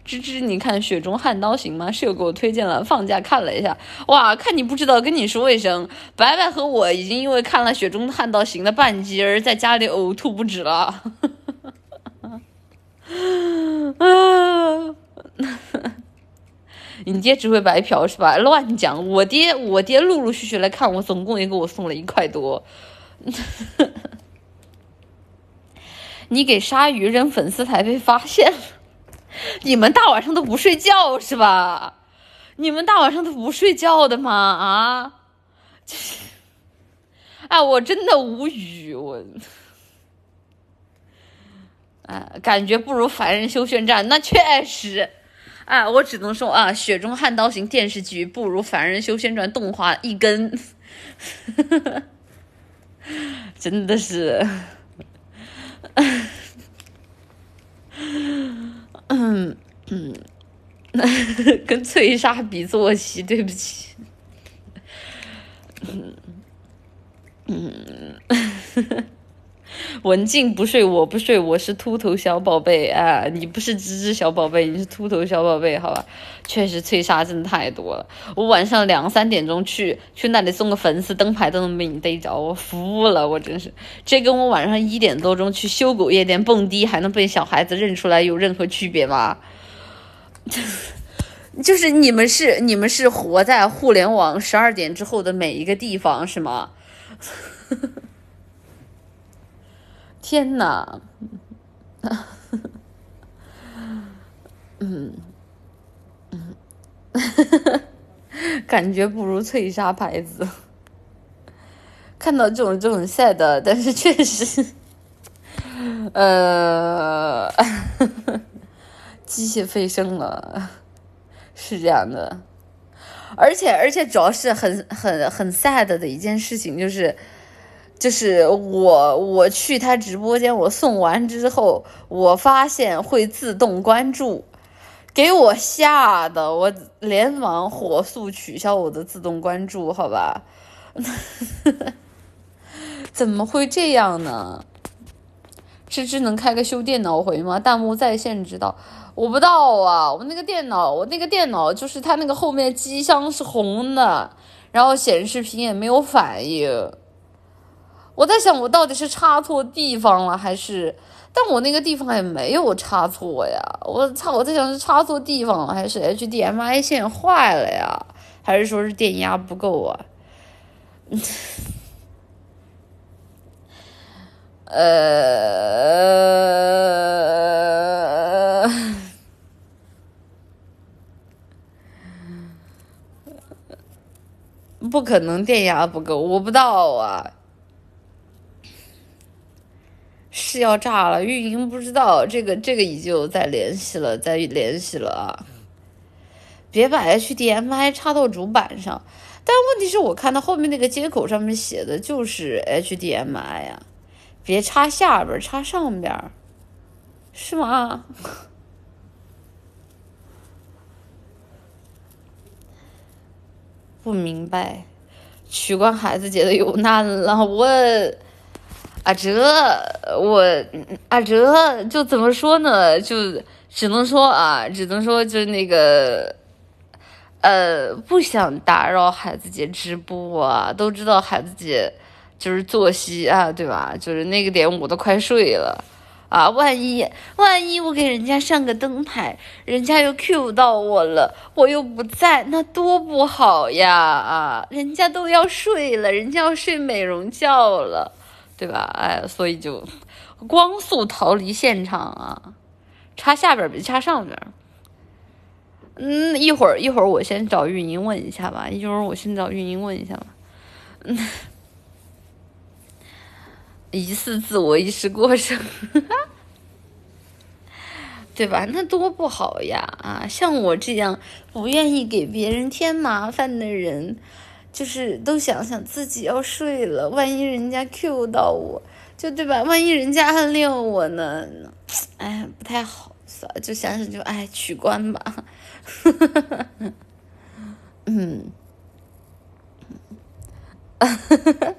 芝芝，你看《雪中悍刀行》吗？室友给我推荐了，放假看了一下。哇，看你不知道，跟你说一声，白白和我已经因为看了《雪中悍刀行》的半集而在家里呕吐不止了。啊！你爹只会白嫖是吧？乱讲！我爹，我爹陆陆续续来看我，总共也给我送了一块多。你给鲨鱼扔粉丝才被发现了，你们大晚上都不睡觉是吧？你们大晚上都不睡觉的吗？啊！哎，我真的无语，我，哎，感觉不如《凡人修仙传》，那确实。啊，我只能说啊，《雪中悍刀行》电视剧不如《凡人修仙传》动画一根，真的是，嗯嗯，跟翠莎比坐骑，对不起，嗯嗯。文静不睡，我不睡，我是秃头小宝贝啊！你不是芝芝小宝贝，你是秃头小宝贝，好吧？确实催杀真的太多了，我晚上两三点钟去去那里送个粉丝灯牌都能被你逮着，我服了，我真是。这跟我晚上一点多钟去修狗夜店蹦迪还能被小孩子认出来有任何区别吗？就是你们是你们是活在互联网十二点之后的每一个地方是吗？天呐，嗯。嗯，感觉不如翠莎牌子。看到这种就很 sad，但是确实，呃，机械飞升了。是这样的，而且而且主要是很很很 sad 的一件事情，就是就是我我去他直播间，我送完之后，我发现会自动关注，给我吓的，我连忙火速取消我的自动关注，好吧？怎么会这样呢？芝芝能开个修电脑回吗？弹幕在线指导。我不知道啊，我那个电脑，我那个电脑就是它那个后面机箱是红的，然后显示屏也没有反应。我在想，我到底是插错地方了，还是？但我那个地方也没有插错呀。我操！我在想是插错地方了，还是 HDMI 线坏了呀？还是说是电压不够啊？呃。不可能电压不够，我不知道啊，是要炸了。运营不知道这个，这个已经有在联系了，在联系了啊。别把 HDMI 插到主板上，但问题是我看到后面那个接口上面写的就是 HDMI 呀，别插下边，插上边，是吗？不明白，取关孩子节的有难了。我阿哲，我阿哲就怎么说呢？就只能说啊，只能说就那个，呃，不想打扰孩子姐直播啊。都知道孩子姐就是作息啊，对吧？就是那个点我都快睡了。啊，万一万一我给人家上个灯牌，人家又 Q 到我了，我又不在，那多不好呀！啊，人家都要睡了，人家要睡美容觉了，对吧？哎，所以就光速逃离现场啊！插下边比插上边。嗯，一会儿一会儿我先找运营问一下吧，一会儿我先找运营问一下吧。嗯。疑似自我意识过剩，对吧？那多不好呀！啊，像我这样不愿意给别人添麻烦的人，就是都想想自己要睡了，万一人家 Q 到我，就对吧？万一人家暗恋我呢？哎，不太好，算了，就想想就哎，取关吧。嗯。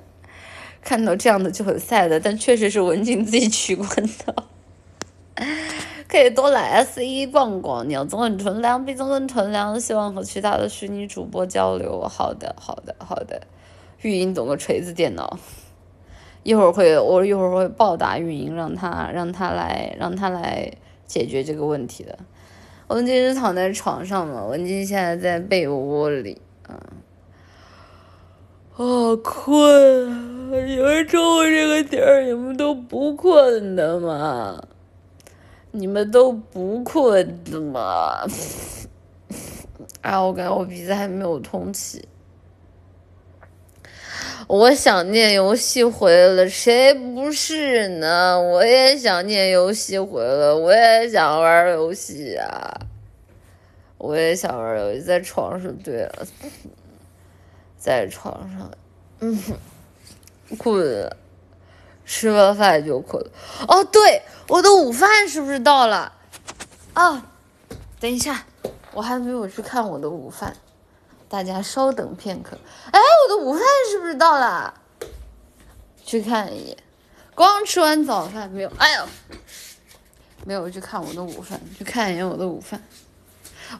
看到这样的就很 sad，但确实是文静自己取关的。可以多来 S 一逛逛，鸟总很纯良，毕竟很纯良，希望和其他的虚拟主播交流。好的，好的，好的。运营懂个锤子电脑，一会儿会我一会儿会报答运营，让他让他来让他来解决这个问题的。文静是躺在床上嘛？文静现在在被窝里，嗯。好困，你们中午这个点儿，你们都不困的吗？你们都不困的吗？啊，我感觉我鼻子还没有通气。我想念游戏回来了，谁不是呢？我也想念游戏回来了，我也想玩游戏啊！我也想玩游戏，在床上。对了。在床上，嗯，困，吃完饭就困了。哦，对，我的午饭是不是到了？啊，等一下，我还没有去看我的午饭，大家稍等片刻。哎，我的午饭是不是到了？去看一眼，刚吃完早饭没有？哎呦，没有去看我的午饭，去看一眼我的午饭。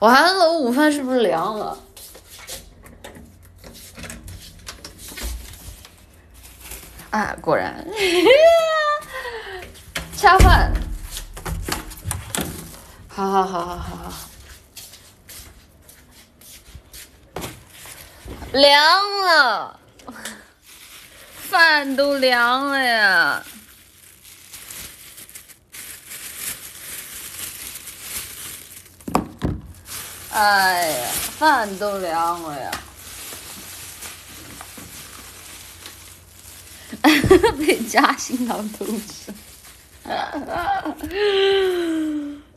完了，我午饭是不是凉了？啊，果然，恰饭。好好好好好好，凉了，饭都凉了呀！哎呀，饭都凉了呀！被夹心囊偷吃。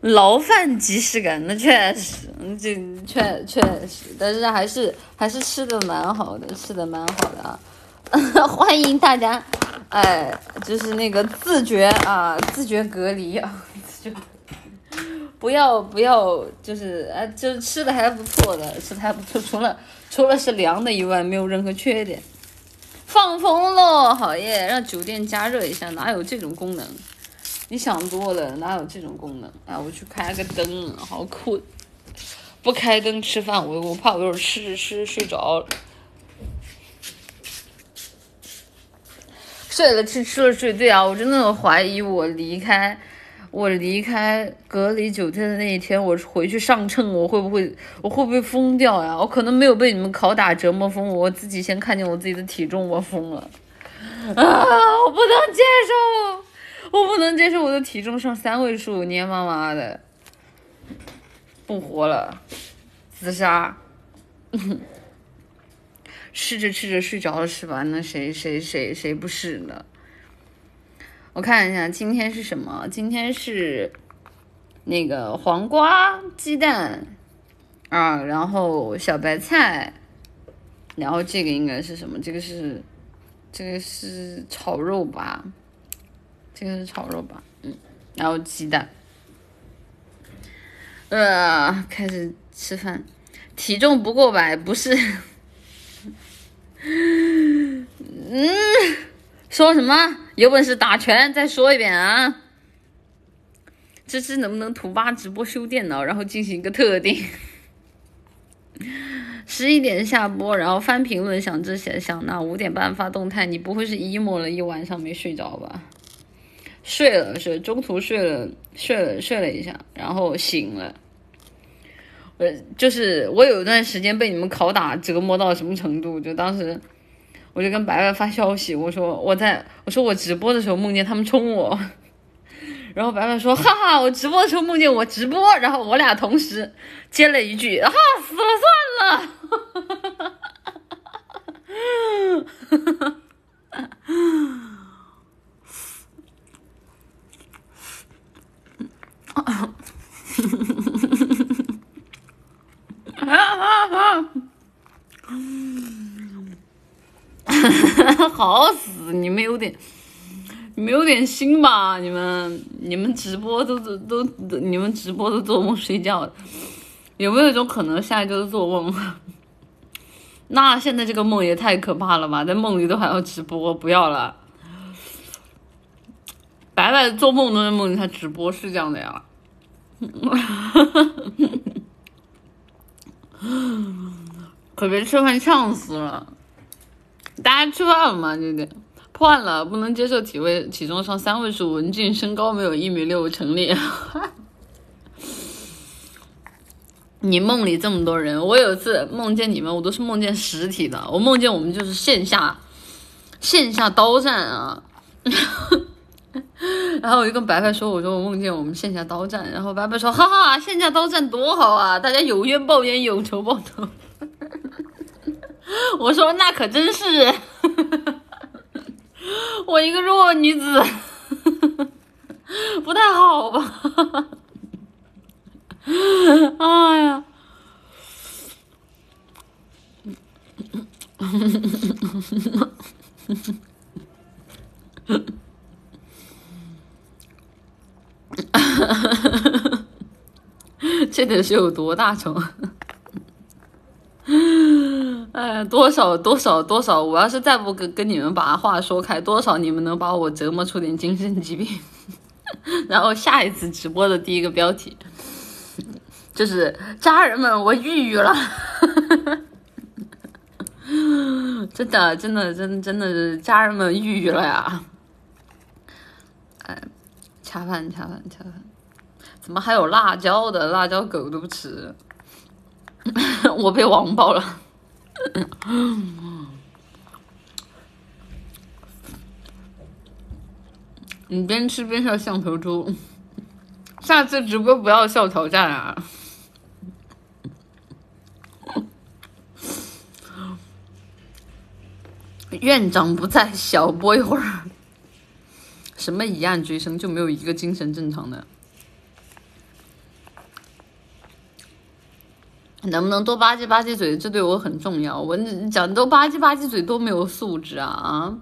牢饭即视感，那确实，这确确实，但是还是还是吃的蛮好的，吃的蛮好的啊！欢迎大家，哎，就是那个自觉啊，自觉隔离啊，就 不要不要，就是哎，就是吃的还不错的，吃的还不错，除了除了是凉的以外，没有任何缺点。放风喽，好耶！让酒店加热一下，哪有这种功能？你想多了，哪有这种功能？哎，我去开个灯，好困。不开灯吃饭，我我怕我一会儿吃着吃着睡着。睡了吃，吃了睡。对啊，我真的怀疑我离开我离开隔离酒店的那一天，我回去上秤，我会不会我会不会疯掉呀？我可能没有被你们拷打折磨疯，我自己先看见我自己的体重，我疯了。啊，我不能接受。我不能接受我的体重上三位数，黏麻麻的，不活了，自杀。吃着吃着睡着了是吧？那谁谁谁谁不是呢？我看一下今天是什么？今天是那个黄瓜鸡蛋啊，然后小白菜，然后这个应该是什么？这个是这个是炒肉吧？这个是炒肉吧，嗯，然后鸡蛋，呃，开始吃饭，体重不过百，不是，嗯，说什么？有本事打拳，再说一遍啊！芝芝能不能图八直播修电脑，然后进行一个特定？十一点下播，然后翻评论，想这些想那，五点半发动态，你不会是 emo 了一晚上没睡着吧？睡了，睡中途睡了，睡了睡了一下，然后醒了。我，就是我有一段时间被你们拷打折磨到什么程度，就当时我就跟白白发消息，我说我在我说我直播的时候梦见他们冲我，然后白白说哈哈，我直播的时候梦见我直播，然后我俩同时接了一句哈死了算了，好死！你们有点，你们有点心吧？你们，你们直播都都都，你们直播都做梦睡觉，有没有一种可能，现在就是做梦？那现在这个梦也太可怕了吧！在梦里都还要直播，不要了。白白做梦都在梦里他直播，是这样的呀。可别吃饭呛死了！大家吃饭了吗？对不对？破案了，不能接受体位体重上三位数，文静身高没有一米六成立。你梦里这么多人，我有次梦见你们，我都是梦见实体的。我梦见我们就是线下线下刀战啊。然后我就跟白白说：“我说我梦见我们线下刀战。”然后白白说：“哈哈，线下刀战多好啊！大家有冤报冤，有仇报仇。” 我说：“那可真是，我一个弱女子，不太好吧？” 哎呀！这得是有多大仇？哎，多少多少多少！我要是再不跟跟你们把话说开，多少你们能把我折磨出点精神疾病？然后下一次直播的第一个标题就是“家人们，我抑郁了”，真的真的真真的是家人们抑郁了呀！哎，恰饭恰饭恰饭，怎么还有辣椒的？辣椒狗都不吃，我被网暴了。你边吃边笑像头猪，下次直播不要笑挑战啊！院长不在，小播一会儿。什么一案追生就没有一个精神正常的？能不能多吧唧吧唧嘴？这对我很重要。我讲多吧唧吧唧嘴，多没有素质啊啊！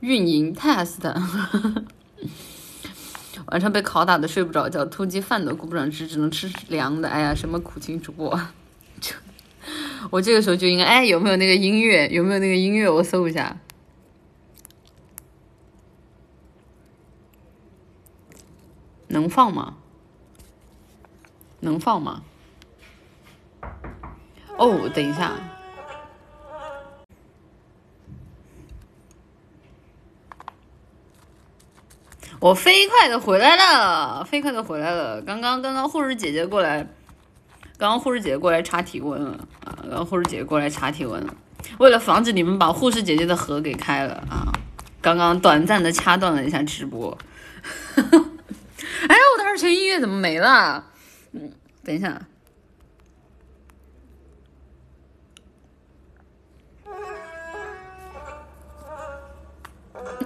运营 test，晚上被拷打的睡不着觉，突击饭都顾不上吃，只能吃凉的。哎呀，什么苦情主播！我这个时候就应该哎，有没有那个音乐？有没有那个音乐？我搜一下，能放吗？能放吗？哦，等一下，我飞快的回来了，飞快的回来了。刚刚刚刚护士姐姐过来，刚刚护士姐姐过来查体温了啊！刚刚护士姐姐过来查体温了，为了防止你们把护士姐姐的盒给开了啊！刚刚短暂的掐断了一下直播。哎，我的二泉音乐怎么没了？嗯，等一下。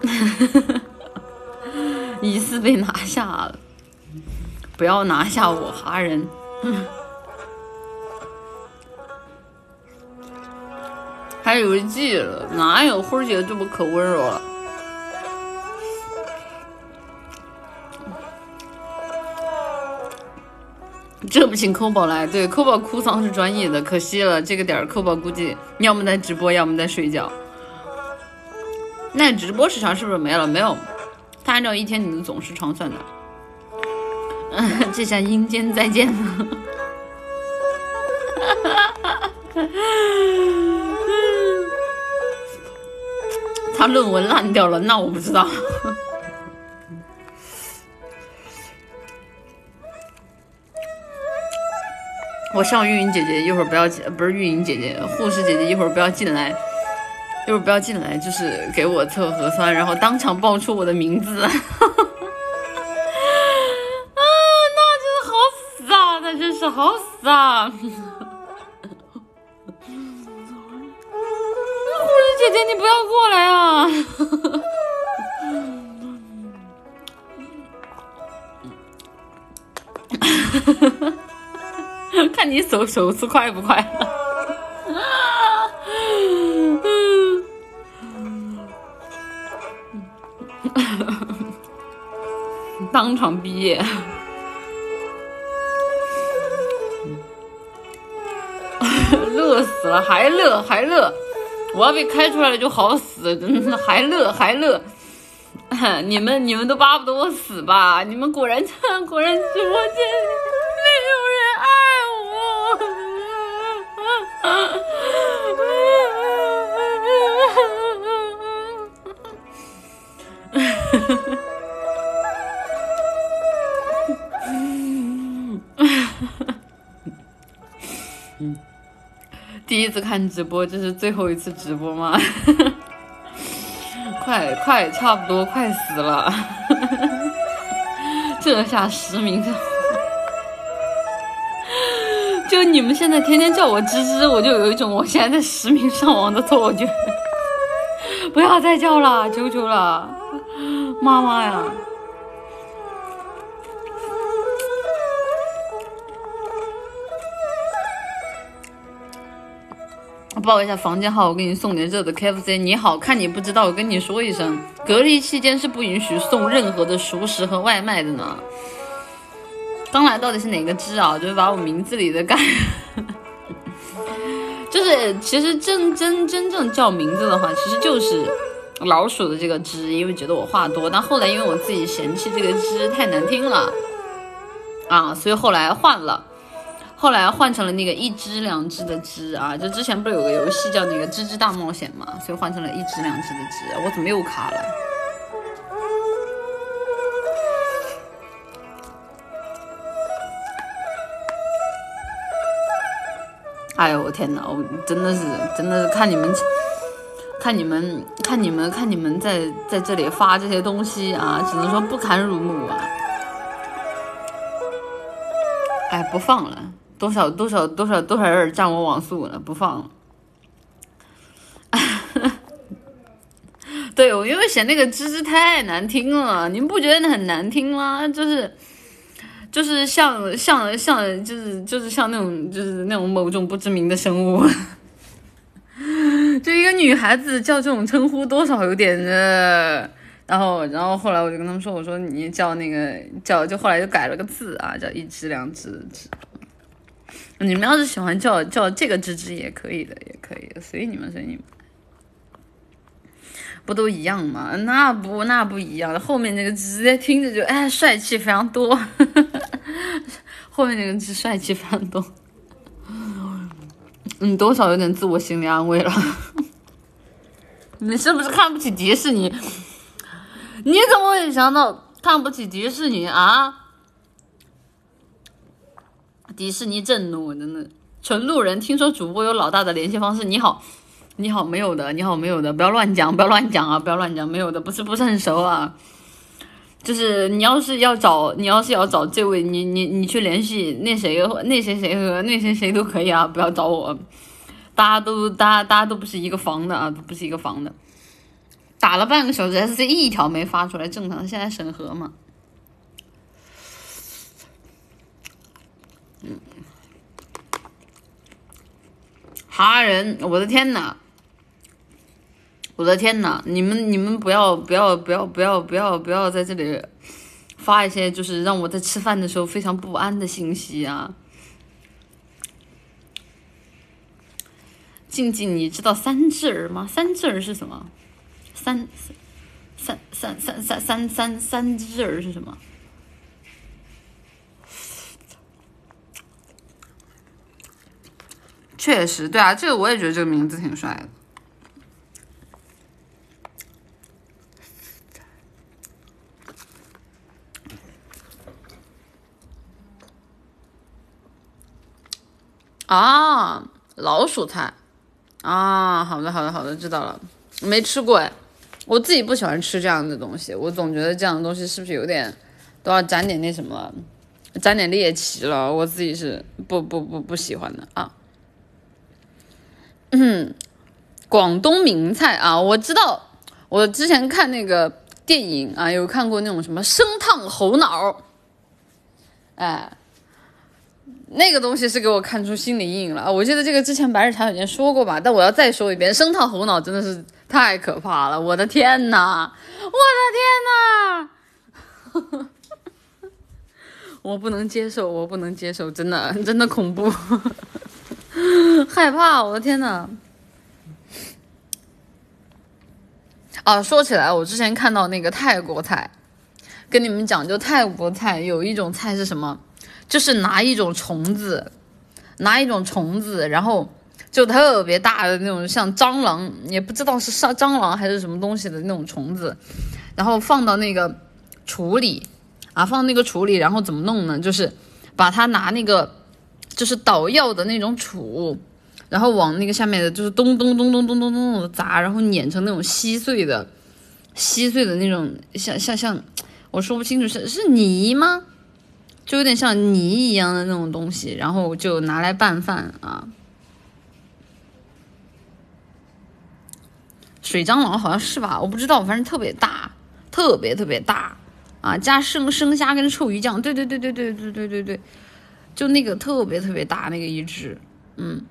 疑似被拿下了，不要拿下我哈人！还以为记了，哪有辉儿姐这么可温柔了？这不请扣宝来，对，扣宝哭丧是专业的，可惜了，这个点儿扣宝估计要么在直播，要么在睡觉。那直播时长是不是没了？没有，他按照一天你的总时长算的。嗯，这下阴间再见了。他论文烂掉了，那我不知道。我上运营姐姐，一会儿不要进，不是运营姐姐，护士姐姐，一会儿不要进来。一会儿不要进来，就是给我测核酸，然后当场报出我的名字。啊，那真的好死啊！那真是好死啊！护士姐姐，你不要过来啊！看你手手速快不快？当场毕业，乐死了，还乐还乐，我要被开出来了就好死，真的还乐还乐，你们你们都巴不得我死吧？你们果然果然直播间一次看直播，这是最后一次直播吗？快快，差不多快死了，这下实名上，就你们现在天天叫我芝芝，我就有一种我现在在实名上网的错觉。不要再叫了，求求了，妈妈呀！报一下房间号，我给你送点热的 KFC。你好看，你不知道，我跟你说一声，隔离期间是不允许送任何的熟食和外卖的呢。刚来到底是哪个芝啊？就是把我名字里的“干”，就是其实真真真正叫名字的话，其实就是老鼠的这个汁，因为觉得我话多。但后来因为我自己嫌弃这个汁太难听了啊，所以后来换了，后来换成了那个一只两只的只啊。就之前不是有个游戏叫那个吱吱大冒险嘛，所以换成了一只两只的只。我怎么又卡了？哎呦我天哪！我真的是真的是看你们，看你们，看你们，看你们在在这里发这些东西啊，只能说不堪入目啊！哎，不放了，多少多少多少多少人占我网速了，不放了。对，我因为嫌那个吱吱太难听了，您不觉得很难听吗？就是。就是像像像就是就是像那种就是那种某种不知名的生物，就一个女孩子叫这种称呼多少有点呃，然后然后后来我就跟他们说，我说你叫那个叫就后来就改了个字啊，叫一只两只只。你们要是喜欢叫叫这个吱吱也可以的，也可以，随你们随你们。不都一样吗？那不那不一样，后面那个直接听着就哎帅气非常多，后面那个字帅气非常多，嗯，多少有点自我心理安慰了。你是不是看不起迪士尼？你怎么会想到看不起迪士尼啊？迪士尼震怒，真的，纯路人听说主播有老大的联系方式，你好。你好，没有的。你好，没有的。不要乱讲，不要乱讲啊！不要乱讲，没有的，不是不是很熟啊。就是你要是要找，你要是要找这位，你你你去联系那谁那谁谁和那谁谁都可以啊，不要找我。大家都大家大家都不是一个房的啊，都不是一个房的。打了半个小时，S C 一条没发出来，正常，现在审核嘛。哈人，我的天呐！我的天呐，你们你们不要不要不要不要不要不要在这里发一些就是让我在吃饭的时候非常不安的信息啊！静静，你知道三只儿吗？三只儿是什么？三三三三三三三三只儿是什么？确实，对啊，这个我也觉得这个名字挺帅的。啊，老鼠菜，啊，好的好的好的，知道了，没吃过哎，我自己不喜欢吃这样的东西，我总觉得这样的东西是不是有点都要沾点那什么，沾点猎奇了，我自己是不不不不喜欢的啊。嗯，广东名菜啊，我知道，我之前看那个电影啊，有看过那种什么生烫猴脑，哎。那个东西是给我看出心理阴影了啊！我记得这个之前白日茶水间说过吧，但我要再说一遍，生烫猴脑真的是太可怕了！我的天呐，我的天呐，我不能接受，我不能接受，真的真的恐怖，害怕！我的天呐！啊，说起来，我之前看到那个泰国菜，跟你们讲，就泰国菜有一种菜是什么？就是拿一种虫子，拿一种虫子，然后就特别大的那种，像蟑螂，也不知道是杀蟑螂还是什么东西的那种虫子，然后放到那个橱里，啊，放那个橱里，然后怎么弄呢？就是把它拿那个就是捣药的那种杵，然后往那个下面的，就是咚咚咚咚咚咚咚的砸，然后碾成那种稀碎的、稀碎的那种，像像像，我说不清楚是是泥吗？就有点像泥一样的那种东西，然后就拿来拌饭啊。水蟑螂好像是吧，我不知道，反正特别大，特别特别大啊！加生生虾跟臭鱼酱，对对对对对对对对对，就那个特别特别大那个一只，嗯。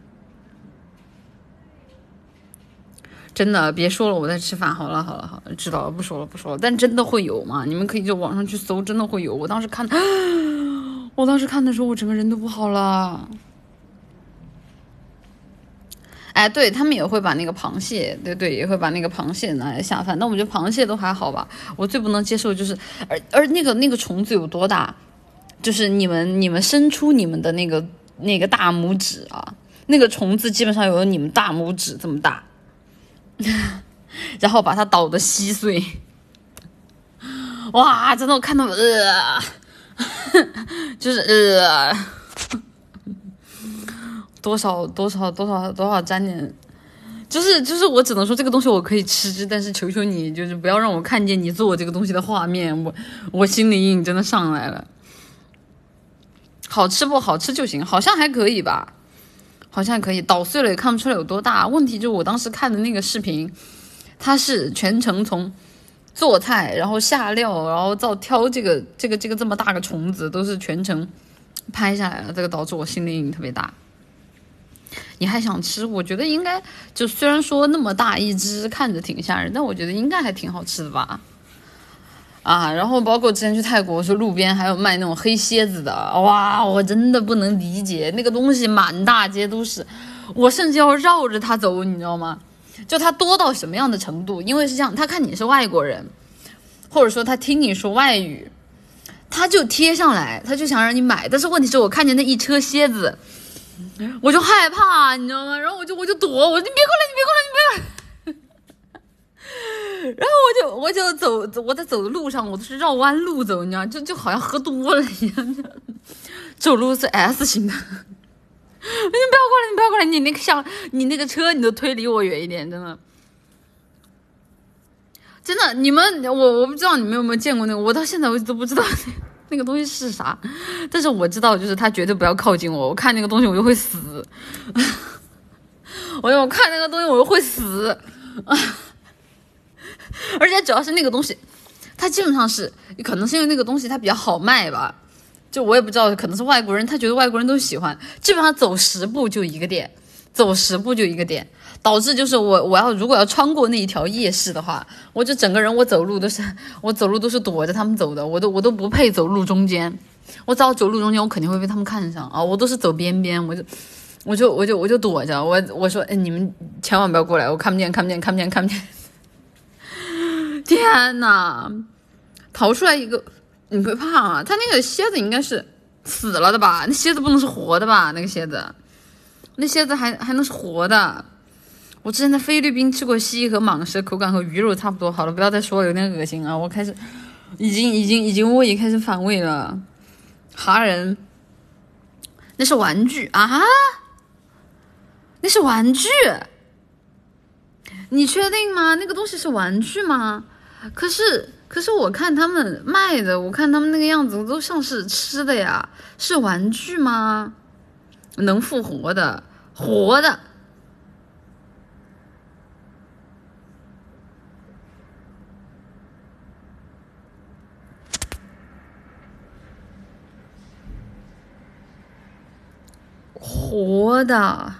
真的别说了，我在吃饭。好了好了好了，知道了，不说了不说了。但真的会有吗？你们可以就网上去搜，真的会有。我当时看，我当时看的时候，我整个人都不好了。哎，对他们也会把那个螃蟹，对对，也会把那个螃蟹拿来下饭。但我觉得螃蟹都还好吧，我最不能接受就是，而而那个那个虫子有多大，就是你们你们伸出你们的那个那个大拇指啊，那个虫子基本上有你们大拇指这么大，然后把它捣得稀碎。哇，真的我看到呃，就是呃。多少多少多少多少沾点，就是就是我只能说这个东西我可以吃，但是求求你就是不要让我看见你做这个东西的画面，我我心理阴影真的上来了。好吃不好吃就行，好像还可以吧，好像可以捣碎了也看不出来有多大。问题就是我当时看的那个视频，它是全程从做菜，然后下料，然后到挑这个这个这个这么大个虫子，都是全程拍下来了，这个导致我心理阴影特别大。你还想吃？我觉得应该就虽然说那么大一只，看着挺吓人，但我觉得应该还挺好吃的吧。啊，然后包括之前去泰国，说路边还有卖那种黑蝎子的，哇，我真的不能理解，那个东西满大街都是，我甚至要绕着它走，你知道吗？就它多到什么样的程度？因为是这样，他看你是外国人，或者说他听你说外语，他就贴上来，他就想让你买。但是问题是我看见那一车蝎子。我就害怕，你知道吗？然后我就我就躲，我说你别过来，你别过来，你别过来。然后我就我就走，我在走的路上，我都是绕弯路走，你知道，就就好像喝多了一样，走路是 S 型的。你不要过来，你不要过来，你那个像你那个车，你都推离我远一点，真的，真的，你们我我不知道你们有没有见过那个，我到现在为止都不知道。那个东西是啥？但是我知道，就是他绝对不要靠近我。我看那个东西，我就会死。我我看那个东西，我就会死。而且主要是那个东西，它基本上是，可能是因为那个东西它比较好卖吧。就我也不知道，可能是外国人，他觉得外国人都喜欢。基本上走十步就一个店，走十步就一个店。导致就是我我要如果要穿过那一条夜市的话，我就整个人我走路都是我走路都是躲着他们走的，我都我都不配走路中间，我只要走路中间，我肯定会被他们看上啊！我都是走边边，我就我就我就我就躲着，我我说哎你们千万不要过来，我看不见看不见看不见看不见！天呐，逃出来一个你会怕啊？他那个蝎子应该是死了的吧？那蝎子不能是活的吧？那个蝎子，那蝎子还还能是活的？我之前在菲律宾吃过蜥蜴和蟒蛇，口感和鱼肉差不多。好了，不要再说了，有点恶心啊！我开始，已经已经已经胃开始反胃了。哈人，那是玩具啊？那是玩具？你确定吗？那个东西是玩具吗？可是可是我看他们卖的，我看他们那个样子都像是吃的呀，是玩具吗？能复活的，活的。活的。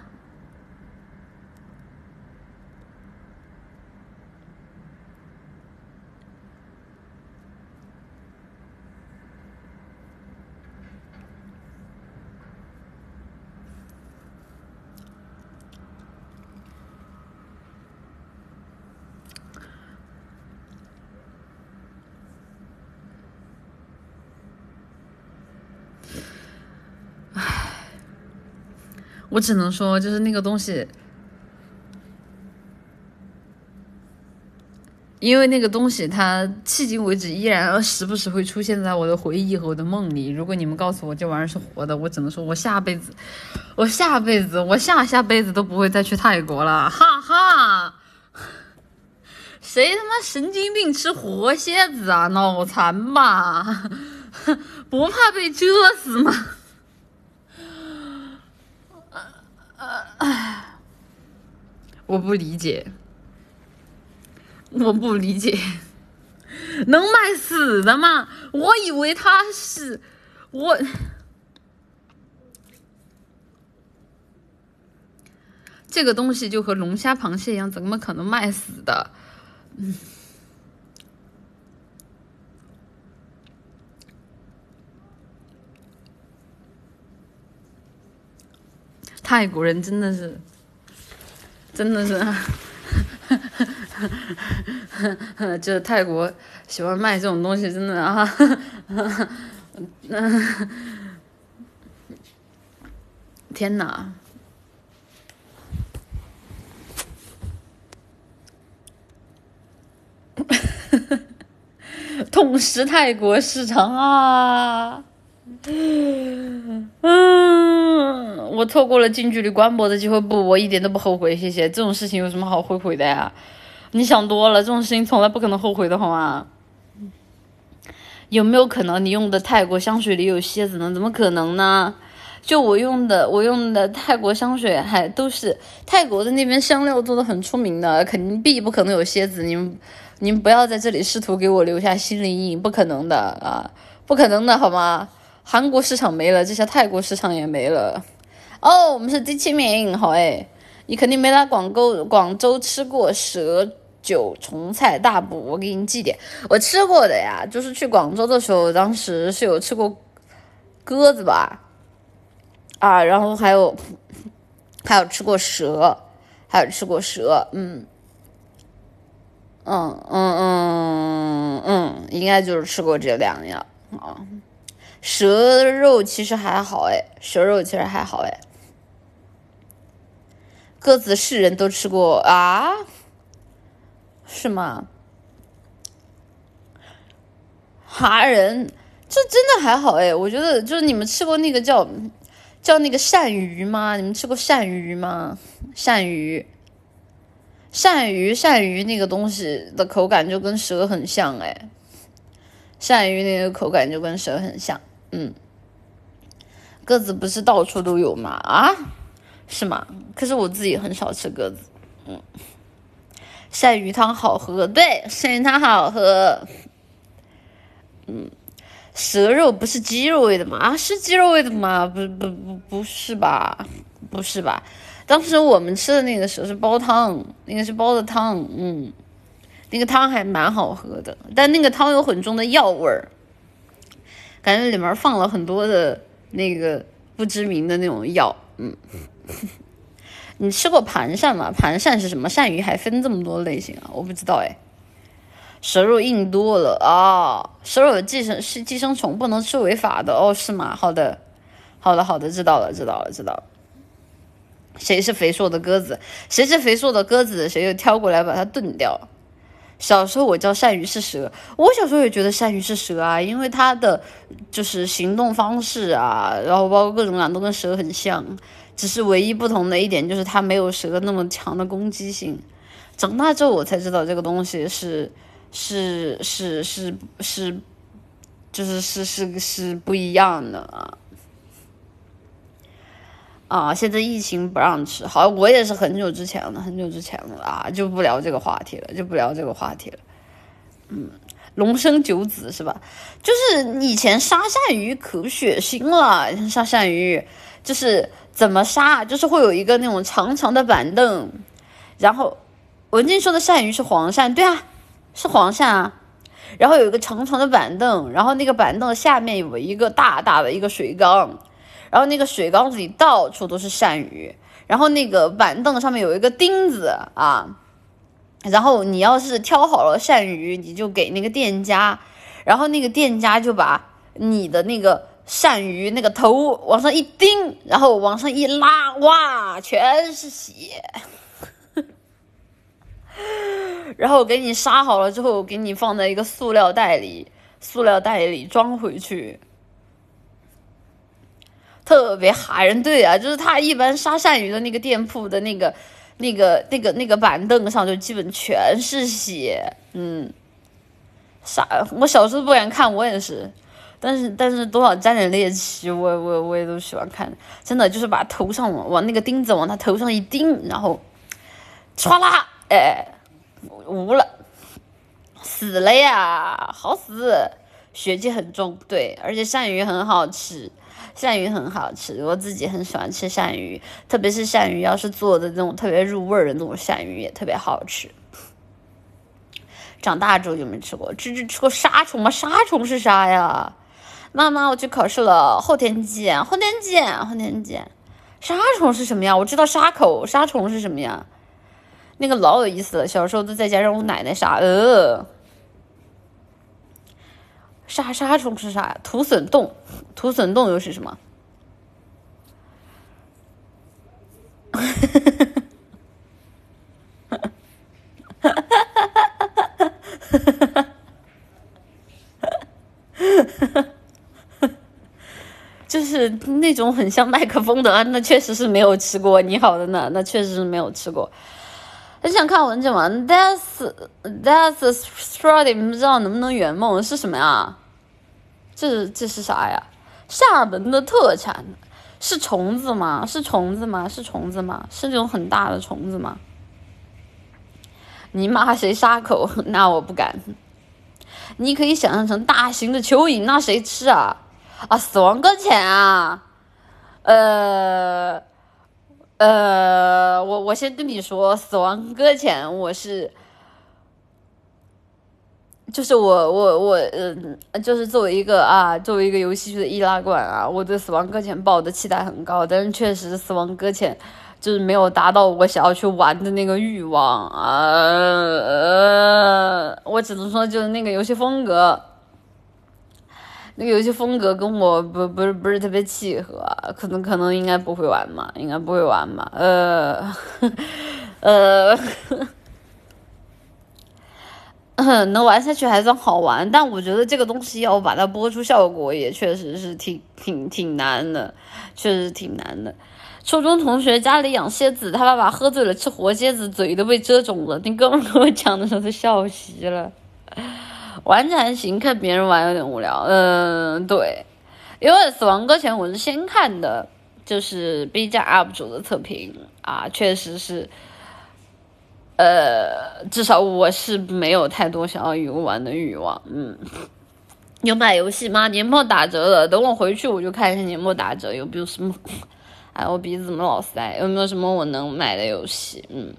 我只能说，就是那个东西，因为那个东西它迄今为止依然时不时会出现在我的回忆和我的梦里。如果你们告诉我这玩意儿是活的，我只能说我下辈子，我下辈子，我下下辈子都不会再去泰国了，哈哈！谁他妈神经病吃活蝎子啊？脑残吧？不怕被蛰死吗？我不理解，我不理解，能卖死的吗？我以为他是我，这个东西就和龙虾、螃蟹一样，怎么可能卖死的？嗯，泰国人真的是。真的是，就是泰国喜欢卖这种东西，真的啊，天哪！痛失泰国市场啊！嗯，我错过了近距离观摩的机会，不，我一点都不后悔，谢谢。这种事情有什么好后悔的呀？你想多了，这种事情从来不可能后悔的，好吗？有没有可能你用的泰国香水里有蝎子呢？怎么可能呢？就我用的，我用的泰国香水还都是泰国的那边香料做的很出名的，肯定必不可能有蝎子。你们，你们不要在这里试图给我留下心理阴影，不可能的啊，不可能的好吗？韩国市场没了，这下泰国市场也没了。哦，我们是第七名，好哎，你肯定没来广州，广州吃过蛇酒虫菜大补，我给你寄点。我吃过的呀，就是去广州的时候，当时是有吃过鸽子吧，啊，然后还有还有吃过蛇，还有吃过蛇，嗯，嗯嗯嗯嗯，应该就是吃过这两样啊。蛇肉其实还好哎，蛇肉其实还好哎。鸽子是人都吃过啊？是吗？哈人这真的还好哎，我觉得就是你们吃过那个叫叫那个鳝鱼吗？你们吃过鳝鱼吗？鳝鱼，鳝鱼，鳝鱼那个东西的口感就跟蛇很像哎，鳝鱼那个口感就跟蛇很像。嗯，鸽子不是到处都有吗？啊，是吗？可是我自己很少吃鸽子。嗯，鳝鱼汤好喝，对，鳝鱼汤好喝。嗯，蛇肉不是鸡肉味的吗？啊，是鸡肉味的吗？不不不，不是吧？不是吧？当时我们吃的那个蛇是煲汤，那个是煲的汤。嗯，那个汤还蛮好喝的，但那个汤有很重的药味儿。感觉里面放了很多的那个不知名的那种药，嗯，你吃过盘鳝吗？盘鳝是什么？鳝鱼还分这么多类型啊？我不知道哎。蛇肉硬多了啊，蛇肉寄生是寄生虫，不能吃违法的哦，是吗？好的，好的，好的，知道了，知道了，知道了。谁是肥硕的鸽子？谁是肥硕的鸽子？谁就挑过来把它炖掉。小时候我叫鳝鱼是蛇，我小时候也觉得鳝鱼是蛇啊，因为它的就是行动方式啊，然后包括各种各样都跟蛇很像，只是唯一不同的一点就是它没有蛇那么强的攻击性。长大之后我才知道这个东西是是是是是，就是是是是不一样的啊。啊，现在疫情不让吃，好，我也是很久之前了，很久之前了啊，就不聊这个话题了，就不聊这个话题了。嗯，龙生九子是吧？就是以前杀鳝鱼可血腥了，杀鳝鱼就是怎么杀，就是会有一个那种长长的板凳，然后文静说的鳝鱼是黄鳝，对啊，是黄鳝啊，然后有一个长长的板凳，然后那个板凳下面有一个大大的一个水缸。然后那个水缸子里到处都是鳝鱼，然后那个板凳上面有一个钉子啊，然后你要是挑好了鳝鱼，你就给那个店家，然后那个店家就把你的那个鳝鱼那个头往上一钉，然后往上一拉，哇，全是血，然后给你杀好了之后，给你放在一个塑料袋里，塑料袋里装回去。特别吓人，对啊，就是他一般杀鳝鱼的那个店铺的那个、那个、那个、那个板凳上就基本全是血，嗯，杀我小时候不敢看，我也是，但是但是多少沾点猎奇，我我我也都喜欢看，真的就是把头上往往那个钉子往他头上一钉，然后歘啦，哎，无了，死了呀，好死，血气很重，对，而且鳝鱼很好吃。鳝鱼很好吃，我自己很喜欢吃鳝鱼，特别是鳝鱼要是做的那种特别入味儿的那种鳝鱼也特别好吃。长大之后就没吃过，吃吃吃过沙虫吗？沙虫是啥呀？妈妈，我去考试了，后天见，后天见，后天见。沙虫是什么呀？我知道沙口，沙虫是什么呀？那个老有意思了，小时候都在家让我奶奶杀，呃，沙沙虫是啥呀？土笋冻，土笋冻又是什么？就是那种很像麦克风的啊，那确实是没有吃过。你好的呢，那确实是没有吃过。很想看文件吗？That's That's s t r a w y 不知道能不能圆梦是什么呀？这这是啥呀？厦门的特产是虫子吗？是虫子吗？是虫子吗？是那种很大的虫子吗？你骂谁杀口？那我不敢。你可以想象成大型的蚯蚓，那谁吃啊？啊，死亡搁浅啊！呃呃，我我先跟你说，死亡搁浅，我是，就是我我我呃，就是作为一个啊，作为一个游戏区的易拉罐啊，我对死亡搁浅抱的期待很高，但是确实死亡搁浅就是没有达到我想要去玩的那个欲望啊，呃，我只能说就是那个游戏风格。那个游戏风格跟我不不是不是特别契合，可能可能应该不会玩嘛，应该不会玩嘛，呃，呃，能玩下去还算好玩，但我觉得这个东西要把它播出效果也确实是挺挺挺难的，确实挺难的。初中同学家里养蝎子，他爸爸喝醉了吃活蝎子，嘴都被蛰肿了。那哥们跟我讲的时候都笑嘻了。玩着还行，看别人玩有点无聊。嗯，对，因为《死亡搁浅》我是先看的，就是 B 站 UP 主的测评啊，确实是，呃，至少我是没有太多想要游玩的欲望。嗯，有买游戏吗？年末打折了，等我回去我就看一下年末打折有没有什么。哎，我鼻子怎么老塞？有没有什么我能买的游戏？嗯。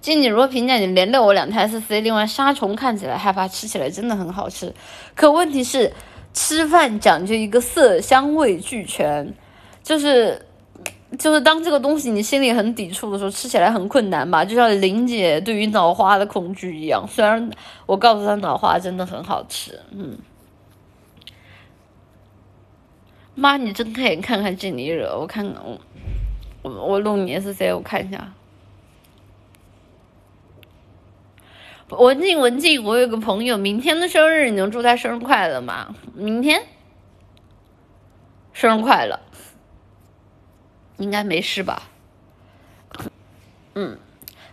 经你如何评价你连累我两台 S C？另外，杀虫看起来害怕，吃起来真的很好吃。可问题是，吃饭讲究一个色香味俱全，就是就是当这个东西你心里很抵触的时候，吃起来很困难吧？就像林姐对于脑花的恐惧一样。虽然我告诉她脑花真的很好吃，嗯。妈，你睁开眼看看这里惹，我看看我我我录你 S C，我看一下。文静，文静，我有个朋友，明天的生日，你能祝他生日快乐吗？明天，生日快乐，应该没事吧？嗯，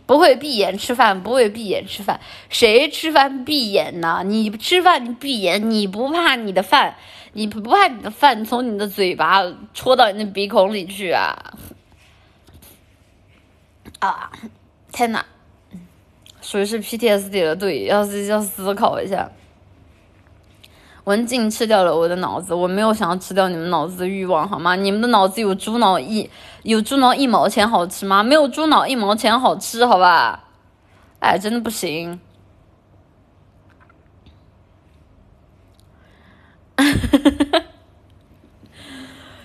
不会闭眼吃饭，不会闭眼吃饭，谁吃饭闭眼呢？你吃饭闭眼，你不怕你的饭，你不怕你的饭从你的嘴巴戳到你的鼻孔里去啊？啊，天呐！属于是 PTSD 了，对，要是要思考一下。文静吃掉了我的脑子，我没有想要吃掉你们脑子的欲望，好吗？你们的脑子有猪脑一有猪脑一毛钱好吃吗？没有猪脑一毛钱好吃，好吧？哎，真的不行。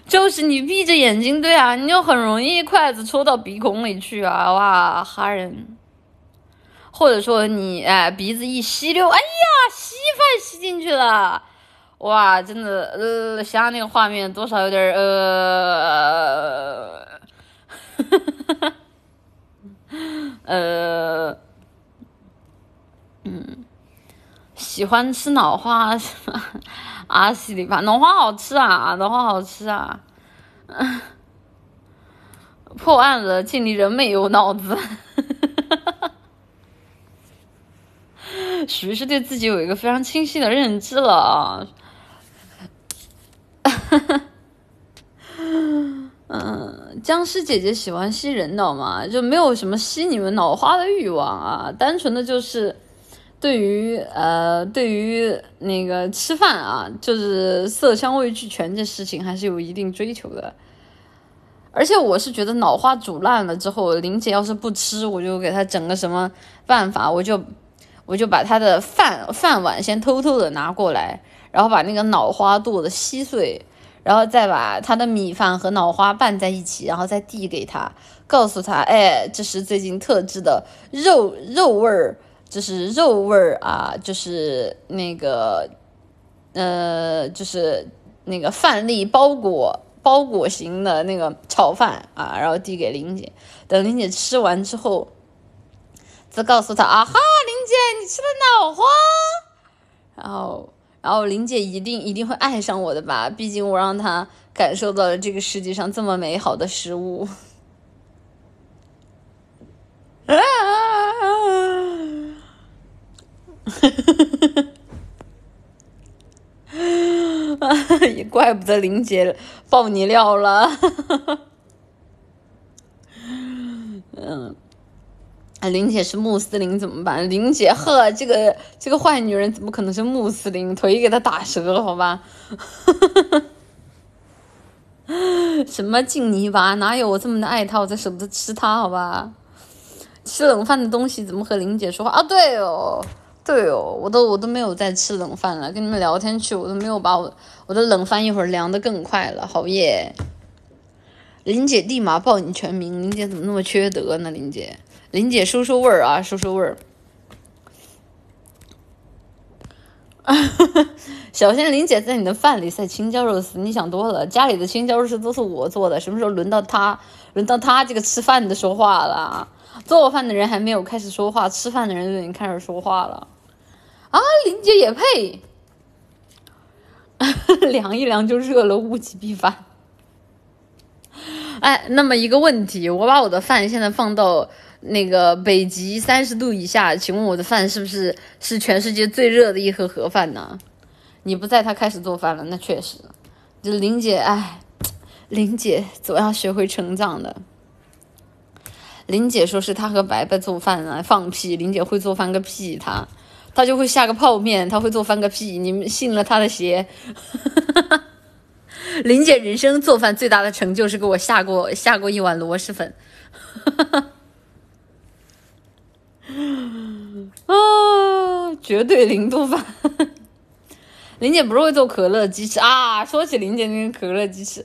就是你闭着眼睛，对啊，你就很容易筷子戳到鼻孔里去啊！哇，哈人。或者说你哎鼻子一吸溜，哎呀稀饭吸进去了，哇真的呃想想那个画面多少有点儿呃，呃，嗯，喜欢吃脑花是吧？啊稀里吧，脑花好吃啊，脑花好吃啊，破案了，敬你人没有脑子。属于是对自己有一个非常清晰的认知了啊，哈 哈嗯，僵尸姐姐喜欢吸人脑嘛，就没有什么吸你们脑花的欲望啊，单纯的就是对于呃对于那个吃饭啊，就是色香味俱全这事情还是有一定追求的，而且我是觉得脑花煮烂了之后，林姐要是不吃，我就给她整个什么办法，我就。我就把她的饭饭碗先偷偷的拿过来，然后把那个脑花剁的稀碎，然后再把他的米饭和脑花拌在一起，然后再递给他。告诉他，哎，这是最近特制的肉肉味儿，就是肉味儿啊，就是那个，呃，就是那个饭粒包裹包裹型的那个炒饭啊，然后递给林姐，等林姐吃完之后，再告诉他，啊哈，林姐，你吃的脑花，然后。然后林姐一定一定会爱上我的吧，毕竟我让她感受到了这个世界上这么美好的食物。啊！也怪不得林姐爆你料了。嗯。啊，林姐是穆斯林怎么办？林姐，呵，这个这个坏女人怎么可能是穆斯林？腿给她打折了，好吧？什么净泥巴？哪有我这么的爱她，我才舍不得吃她？好吧？吃冷饭的东西怎么和林姐说话啊？对哦，对哦，我都我都没有在吃冷饭了，跟你们聊天去，我都没有把我我的冷饭一会儿凉的更快了，好耶！林姐立马报你全名，林姐怎么那么缺德呢？林姐。林姐收收味儿啊，收收味儿。小仙林姐在你的饭里塞青椒肉丝，你想多了。家里的青椒肉丝都是我做的，什么时候轮到她？轮到她这个吃饭的说话了？做饭的人还没有开始说话，吃饭的人就已经开始说话了。啊，林姐也配？凉一凉就热了，物极必反。哎，那么一个问题，我把我的饭现在放到。那个北极三十度以下，请问我的饭是不是是全世界最热的一盒盒饭呢？你不在，他开始做饭了，那确实。就林姐，哎，林姐总要学会成长的。林姐说是她和白白做饭啊，放屁！林姐会做饭个屁，她她就会下个泡面，她会做饭个屁！你们信了她的邪？林姐人生做饭最大的成就是给我下过下过一碗螺蛳粉。啊，绝对零度饭。林姐不是会做可乐鸡翅啊？说起林姐那个可乐鸡翅，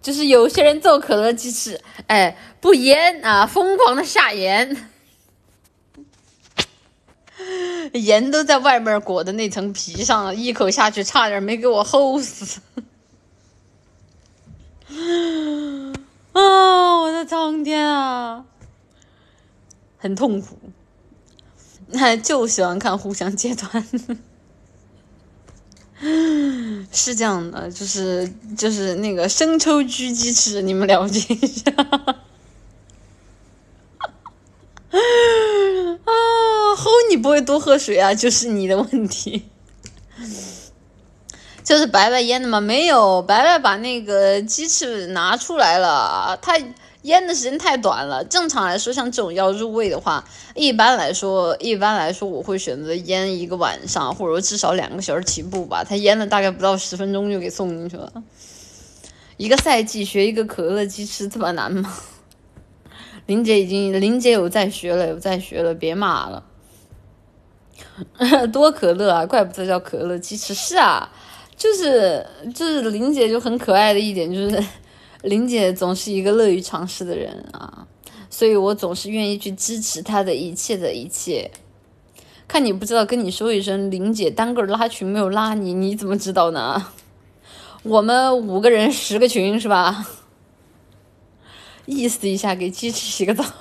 就是有些人做可乐鸡翅，哎，不腌啊，疯狂的下盐，盐都在外面裹的那层皮上了，一口下去差点没给我齁死。啊，我的苍天啊，很痛苦。那 就喜欢看互相揭短，是这样的，就是就是那个生抽焗鸡翅，你们了解一下。啊，齁你不会多喝水啊，就是你的问题。就是白白腌的吗？没有，白白把那个鸡翅拿出来了，他。腌的时间太短了。正常来说，像这种要入味的话，一般来说，一般来说，我会选择腌一个晚上，或者说至少两个小时起步吧。它腌了大概不到十分钟就给送进去了。一个赛季学一个可乐鸡翅这么难吗？林姐已经，林姐有在学了，有在学了，别骂了。多可乐啊，怪不得叫可乐鸡翅。是啊，就是就是林姐就很可爱的一点就是。林姐总是一个乐于尝试的人啊，所以我总是愿意去支持她的一切的一切。看你不知道，跟你说一声，林姐单个拉群没有拉你，你怎么知道呢？我们五个人十个群是吧？意思一下，给鸡翅洗个澡。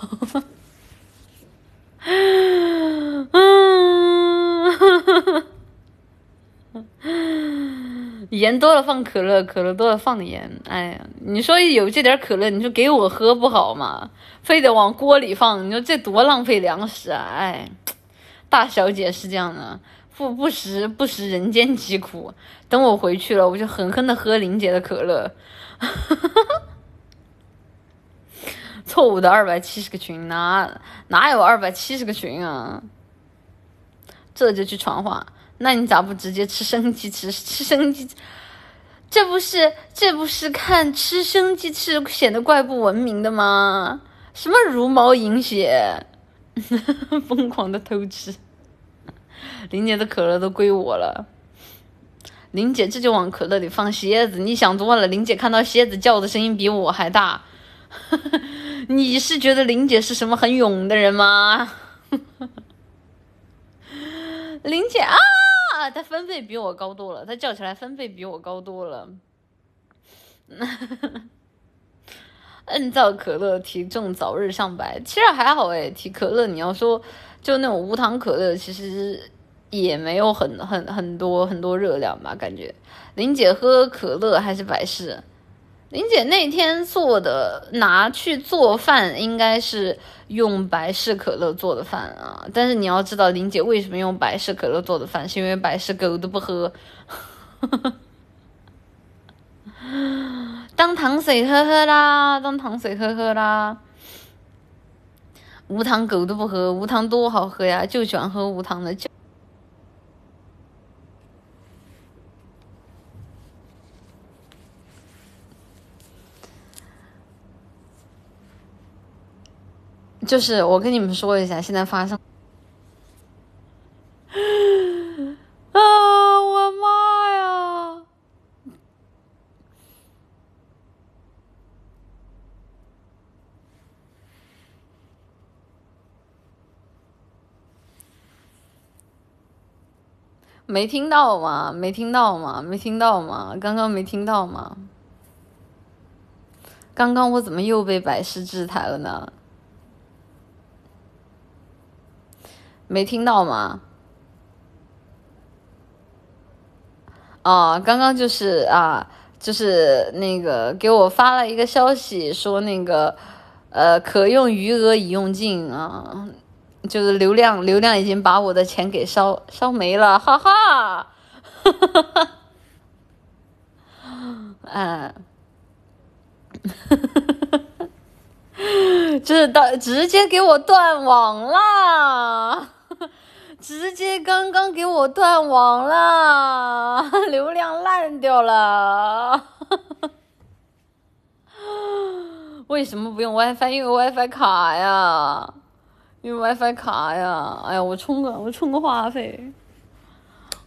盐多了放可乐，可乐多了放盐。哎呀，你说有这点可乐，你说给我喝不好吗？非得往锅里放，你说这多浪费粮食啊！哎，大小姐是这样的，不不食不食人间疾苦。等我回去了，我就狠狠的喝林姐的可乐。错误的二百七十个群，哪哪有二百七十个群啊？这就去传话。那你咋不直接吃生鸡吃？吃生鸡，这不是这不是看吃生鸡翅显得怪不文明的吗？什么茹毛饮血，疯狂的偷吃，林姐的可乐都归我了。林姐这就往可乐里放蝎子，你想多了。林姐看到蝎子叫的声音比我还大，你是觉得林姐是什么很勇的人吗？林姐啊，啊，他分贝比我高多了，他叫起来分贝比我高多了。嗯造可乐，体重早日上百，其实还好哎。提可乐，你要说就那种无糖可乐，其实也没有很很很多很多热量吧？感觉林姐喝可乐还是百事。林姐那天做的拿去做饭，应该是用百事可乐做的饭啊。但是你要知道，林姐为什么用百事可乐做的饭，是因为百事狗都不喝。当糖水喝喝啦，当糖水喝喝啦。无糖狗都不喝，无糖多好喝呀，就喜欢喝无糖的。就就是我跟你们说一下，现在发生 啊！我妈呀。没听到吗？没听到吗？没听到吗？刚刚没听到吗？刚刚我怎么又被百事制裁了呢？没听到吗？啊，刚刚就是啊，就是那个给我发了一个消息，说那个呃，可用余额已用尽啊。就是流量，流量已经把我的钱给烧烧没了，哈哈，哈哈哈，嗯，哈哈哈就是到直接给我断网啦，直接刚刚给我断网啦，流量烂掉了，为什么不用 WiFi？因为 WiFi 卡呀。因为 WiFi 卡呀，哎呀，我充个我充个话费，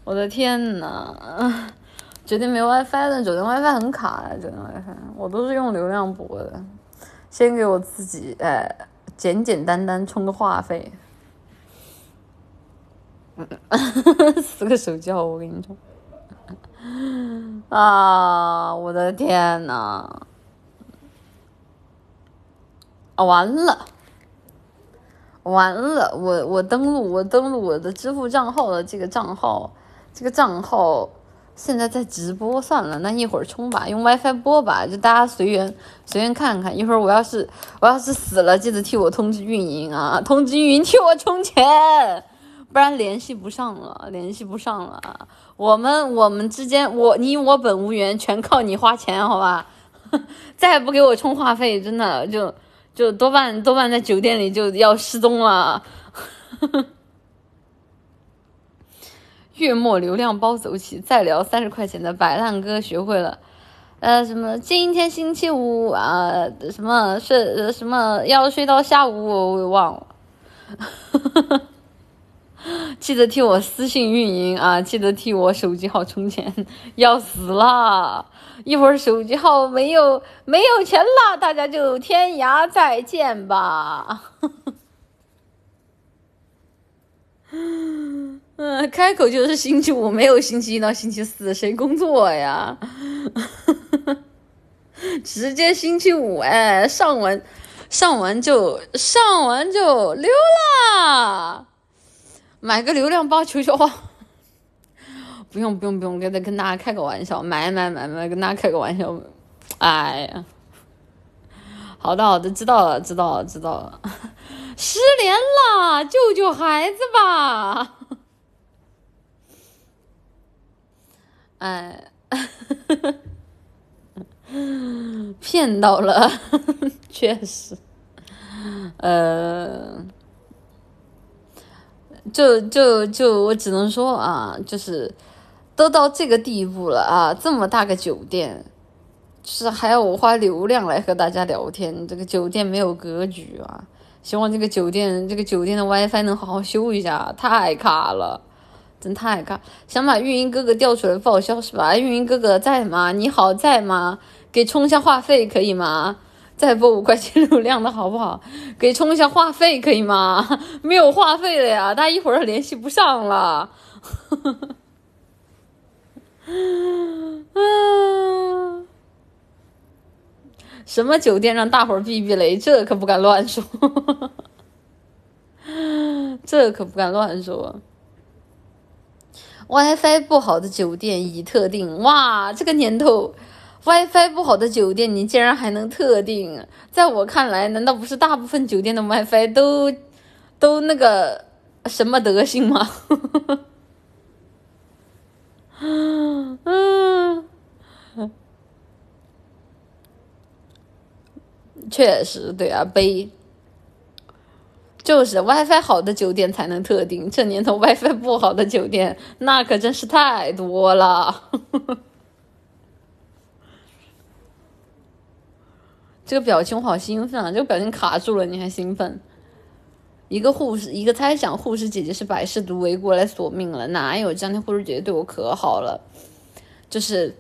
我的天呐，酒店没 WiFi 的，酒店 WiFi 很卡呀，酒店 WiFi，我都是用流量播的，先给我自己哎简简单单充个话费，四个手机号我给你充，啊，我的天呐，啊完了。完了，我我登录我登录我的支付账号的这个账号，这个账号现在在直播，算了，那一会儿充吧，用 WiFi 播吧，就大家随缘随缘看看。一会儿我要是我要是死了，记得替我通知运营啊，通知运营替我充钱，不然联系不上了，联系不上了。我们我们之间，我你我本无缘，全靠你花钱，好吧？再不给我充话费，真的就。就多半多半在酒店里就要失踪了，月末流量包走起，再聊三十块钱的摆烂哥学会了，呃，什么今天星期五啊，什么睡什么要睡到下午，我忘了。记得替我私信运营啊！记得替我手机号充钱，要死啦！一会儿手机号没有没有钱了，大家就天涯再见吧。嗯，开口就是星期五，没有星期一到星期四，谁工作呀？直接星期五，哎，上完上完就上完就溜啦。买个流量包，求求我！不用不用不用，跟跟大家开个玩笑，买买买买，跟大家开个玩笑。哎呀，好的好的，知道了知道了知道了。失联了，救救孩子吧！哎，骗到了，确实，呃。就就就我只能说啊，就是都到这个地步了啊，这么大个酒店，就是还要我花流量来和大家聊天，这个酒店没有格局啊！希望这个酒店这个酒店的 WiFi 能好好修一下，太卡了，真太卡！想把运营哥哥调出来报销是吧？运营哥哥在吗？你好在吗？给充一下话费可以吗？再播五块钱流量的好不好？给充一下话费可以吗？没有话费了呀，大家一会儿联系不上了。啊！什么酒店让大伙儿避避雷？这可不敢乱说，这可不敢乱说。WiFi 不好的酒店已特定，哇，这个年头，WiFi 不好的酒店你竟然还能特定？在我看来，难道不是大部分酒店的 WiFi 都都那个什么德行吗？嗯，确实，对啊，悲。就是 WiFi 好的酒店才能特定，这年头 WiFi 不好的酒店那可真是太多了。这个表情我好兴奋啊！这个表情卡住了，你还兴奋？一个护士，一个猜想护士姐姐是百事毒围过来索命了，哪有？这两天护士姐姐对我可好了，就是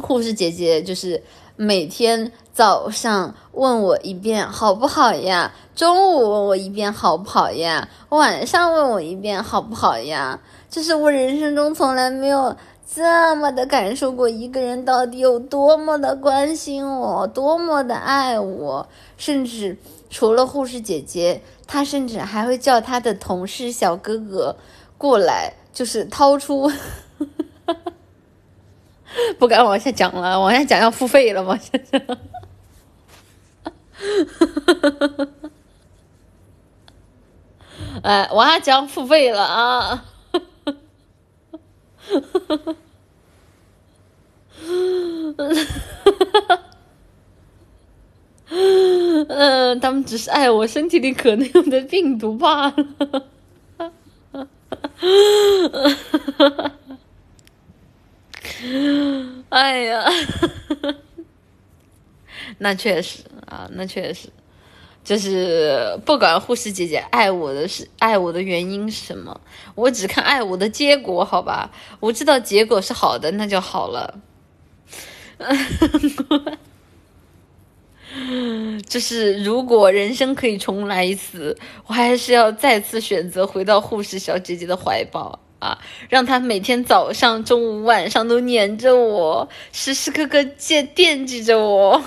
护士姐姐就是。每天早上问我一遍好不好呀？中午问我一遍好不好呀？晚上问我一遍好不好呀？这是我人生中从来没有这么的感受过，一个人到底有多么的关心我，多么的爱我。甚至除了护士姐姐，他甚至还会叫他的同事小哥哥过来，就是掏出。不敢往下讲了，往下讲要付费了吗？现 在，哎，往下讲付费了啊！嗯，他们只是爱我身体里可能有的病毒罢了。哎呀，那确实啊，那确实，就是不管护士姐姐爱我的是爱我的原因是什么，我只看爱我的结果，好吧？我知道结果是好的，那就好了。就是如果人生可以重来一次，我还是要再次选择回到护士小姐姐的怀抱。啊，让他每天早上、中午、晚上都黏着我，时时刻刻惦惦记着我，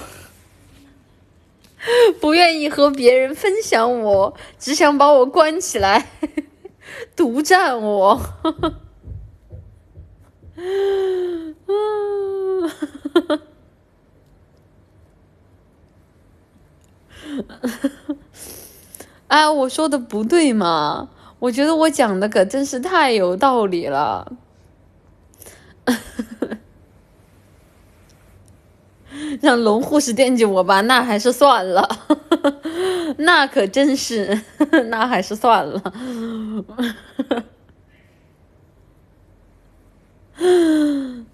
不愿意和别人分享我，只想把我关起来，独占我。哎，我说的不对吗？我觉得我讲的可真是太有道理了，让龙护士惦记我吧，那还是算了，那可真是，那还是算了，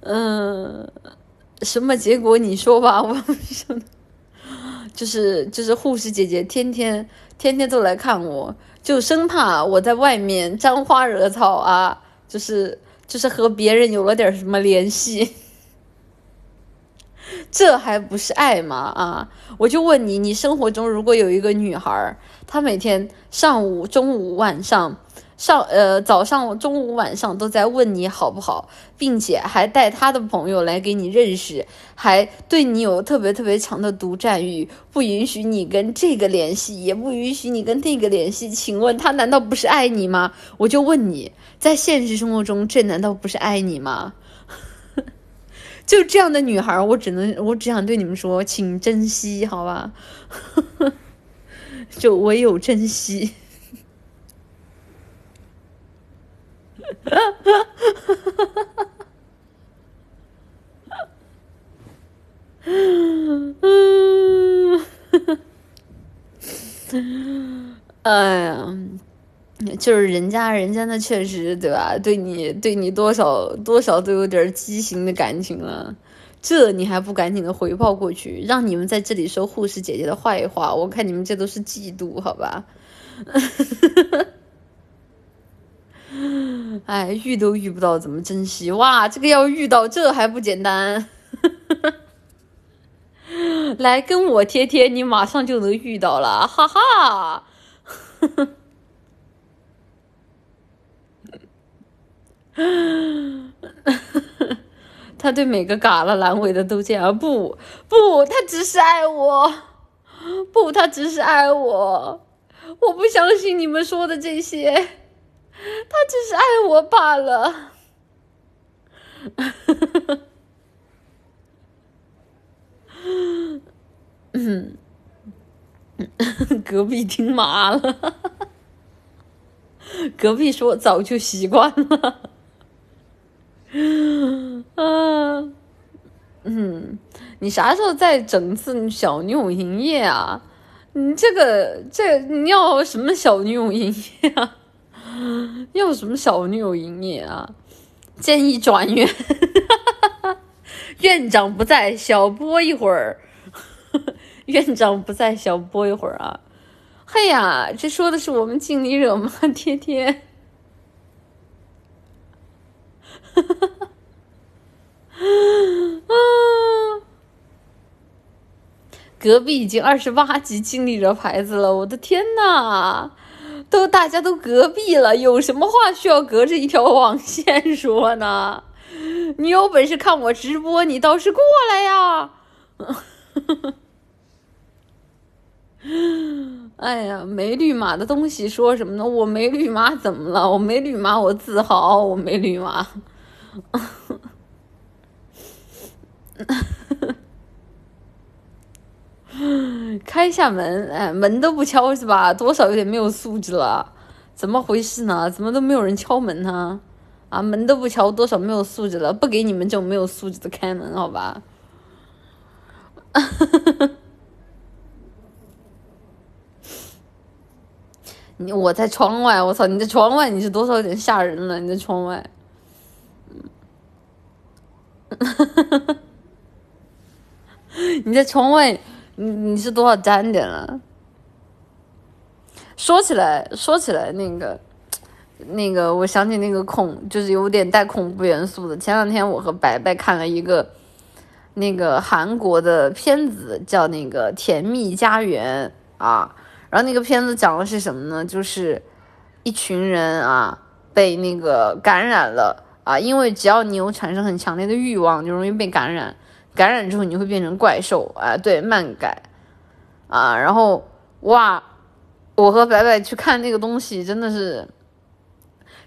嗯，什么结果你说吧，我就是就是护士姐姐天天天天都来看我。就生怕我在外面沾花惹草啊，就是就是和别人有了点什么联系，这还不是爱吗？啊，我就问你，你生活中如果有一个女孩，她每天上午、中午、晚上。上呃早上中午晚上都在问你好不好，并且还带她的朋友来给你认识，还对你有特别特别强的独占欲，不允许你跟这个联系，也不允许你跟那个联系。请问她难道不是爱你吗？我就问你在现实生活中，这难道不是爱你吗？就这样的女孩，我只能我只想对你们说，请珍惜，好吧？就唯有珍惜。哈哈哈哈哈！嗯，哎呀，就是人家人家那确实对吧？对你对你多少多少都有点畸形的感情了，这你还不赶紧的回报过去，让你们在这里说护士姐姐的坏话？我看你们这都是嫉妒，好吧？哎，遇都遇不到，怎么珍惜？哇，这个要遇到，这还不简单？来跟我贴贴，你马上就能遇到了，哈哈。啊 他对每个嘎了阑尾的都这样，不不，他只是爱我，不，他只是爱我，我不相信你们说的这些，他只是爱我罢了。嗯，隔壁听麻了，隔壁说早就习惯了。嗯嗯，你啥时候再整次小女友营业啊？你这个这你要什么小女友营业啊？要什么小女友营业啊？建议转院。院长不在，小播一会儿。院长不在，小播一会儿啊。嘿呀，这说的是我们经理惹吗？天天。哈哈哈。啊！隔壁已经二十八级经理惹牌子了，我的天呐！都大家都隔壁了，有什么话需要隔着一条网线说呢？你有本事看我直播，你倒是过来呀！哎呀，没绿码的东西说什么呢？我没绿码怎么了？我没绿码我自豪，我没绿码。开一下门，哎，门都不敲是吧？多少有点没有素质了，怎么回事呢？怎么都没有人敲门呢？啊，门都不敲，多少没有素质了？不给你们这种没有素质的开门，好吧？你我在窗外，我操！你在窗外，你是多少有点吓人了？你在窗外，你在窗外，你你是多少沾点了？说起来，说起来，那个，那个，我想起那个恐，就是有点带恐怖元素的。前两天我和白白看了一个那个韩国的片子，叫那个《甜蜜家园》啊。然后那个片子讲的是什么呢？就是一群人啊被那个感染了啊，因为只要你有产生很强烈的欲望，就容易被感染。感染之后你会变成怪兽啊，对，漫改啊，然后哇，我和白白去看那个东西，真的是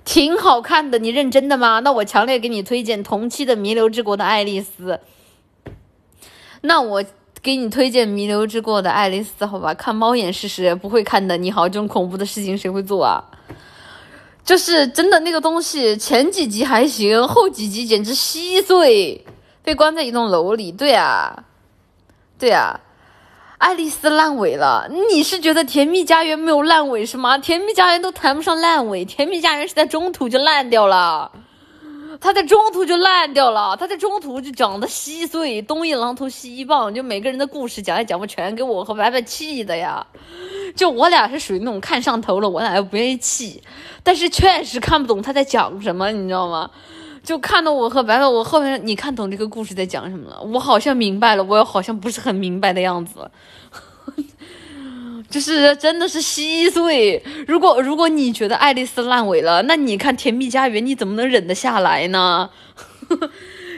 挺好看的。你认真的吗？那我强烈给你推荐同期的《弥留之国的爱丽丝》。那我给你推荐《弥留之国的爱丽丝》，好吧？看猫眼试试，不会看的。你好，这种恐怖的事情谁会做啊？就是真的那个东西，前几集还行，后几集简直稀碎。被关在一栋楼里，对啊，对啊，爱丽丝烂尾了。你是觉得《甜蜜家园》没有烂尾是吗？《甜蜜家园》都谈不上烂尾，《甜蜜家园》是在中途就烂掉了，他在中途就烂掉了，他在中途就讲的稀碎，东一榔头西一棒，就每个人的故事讲也讲不全，给我和白白气的呀。就我俩是属于那种看上头了，我俩又不愿意气，但是确实看不懂他在讲什么，你知道吗？就看到我和白白，我后面你看懂这个故事在讲什么了？我好像明白了，我又好像不是很明白的样子，就是真的是稀碎。如果如果你觉得爱丽丝烂尾了，那你看《甜蜜家园》，你怎么能忍得下来呢？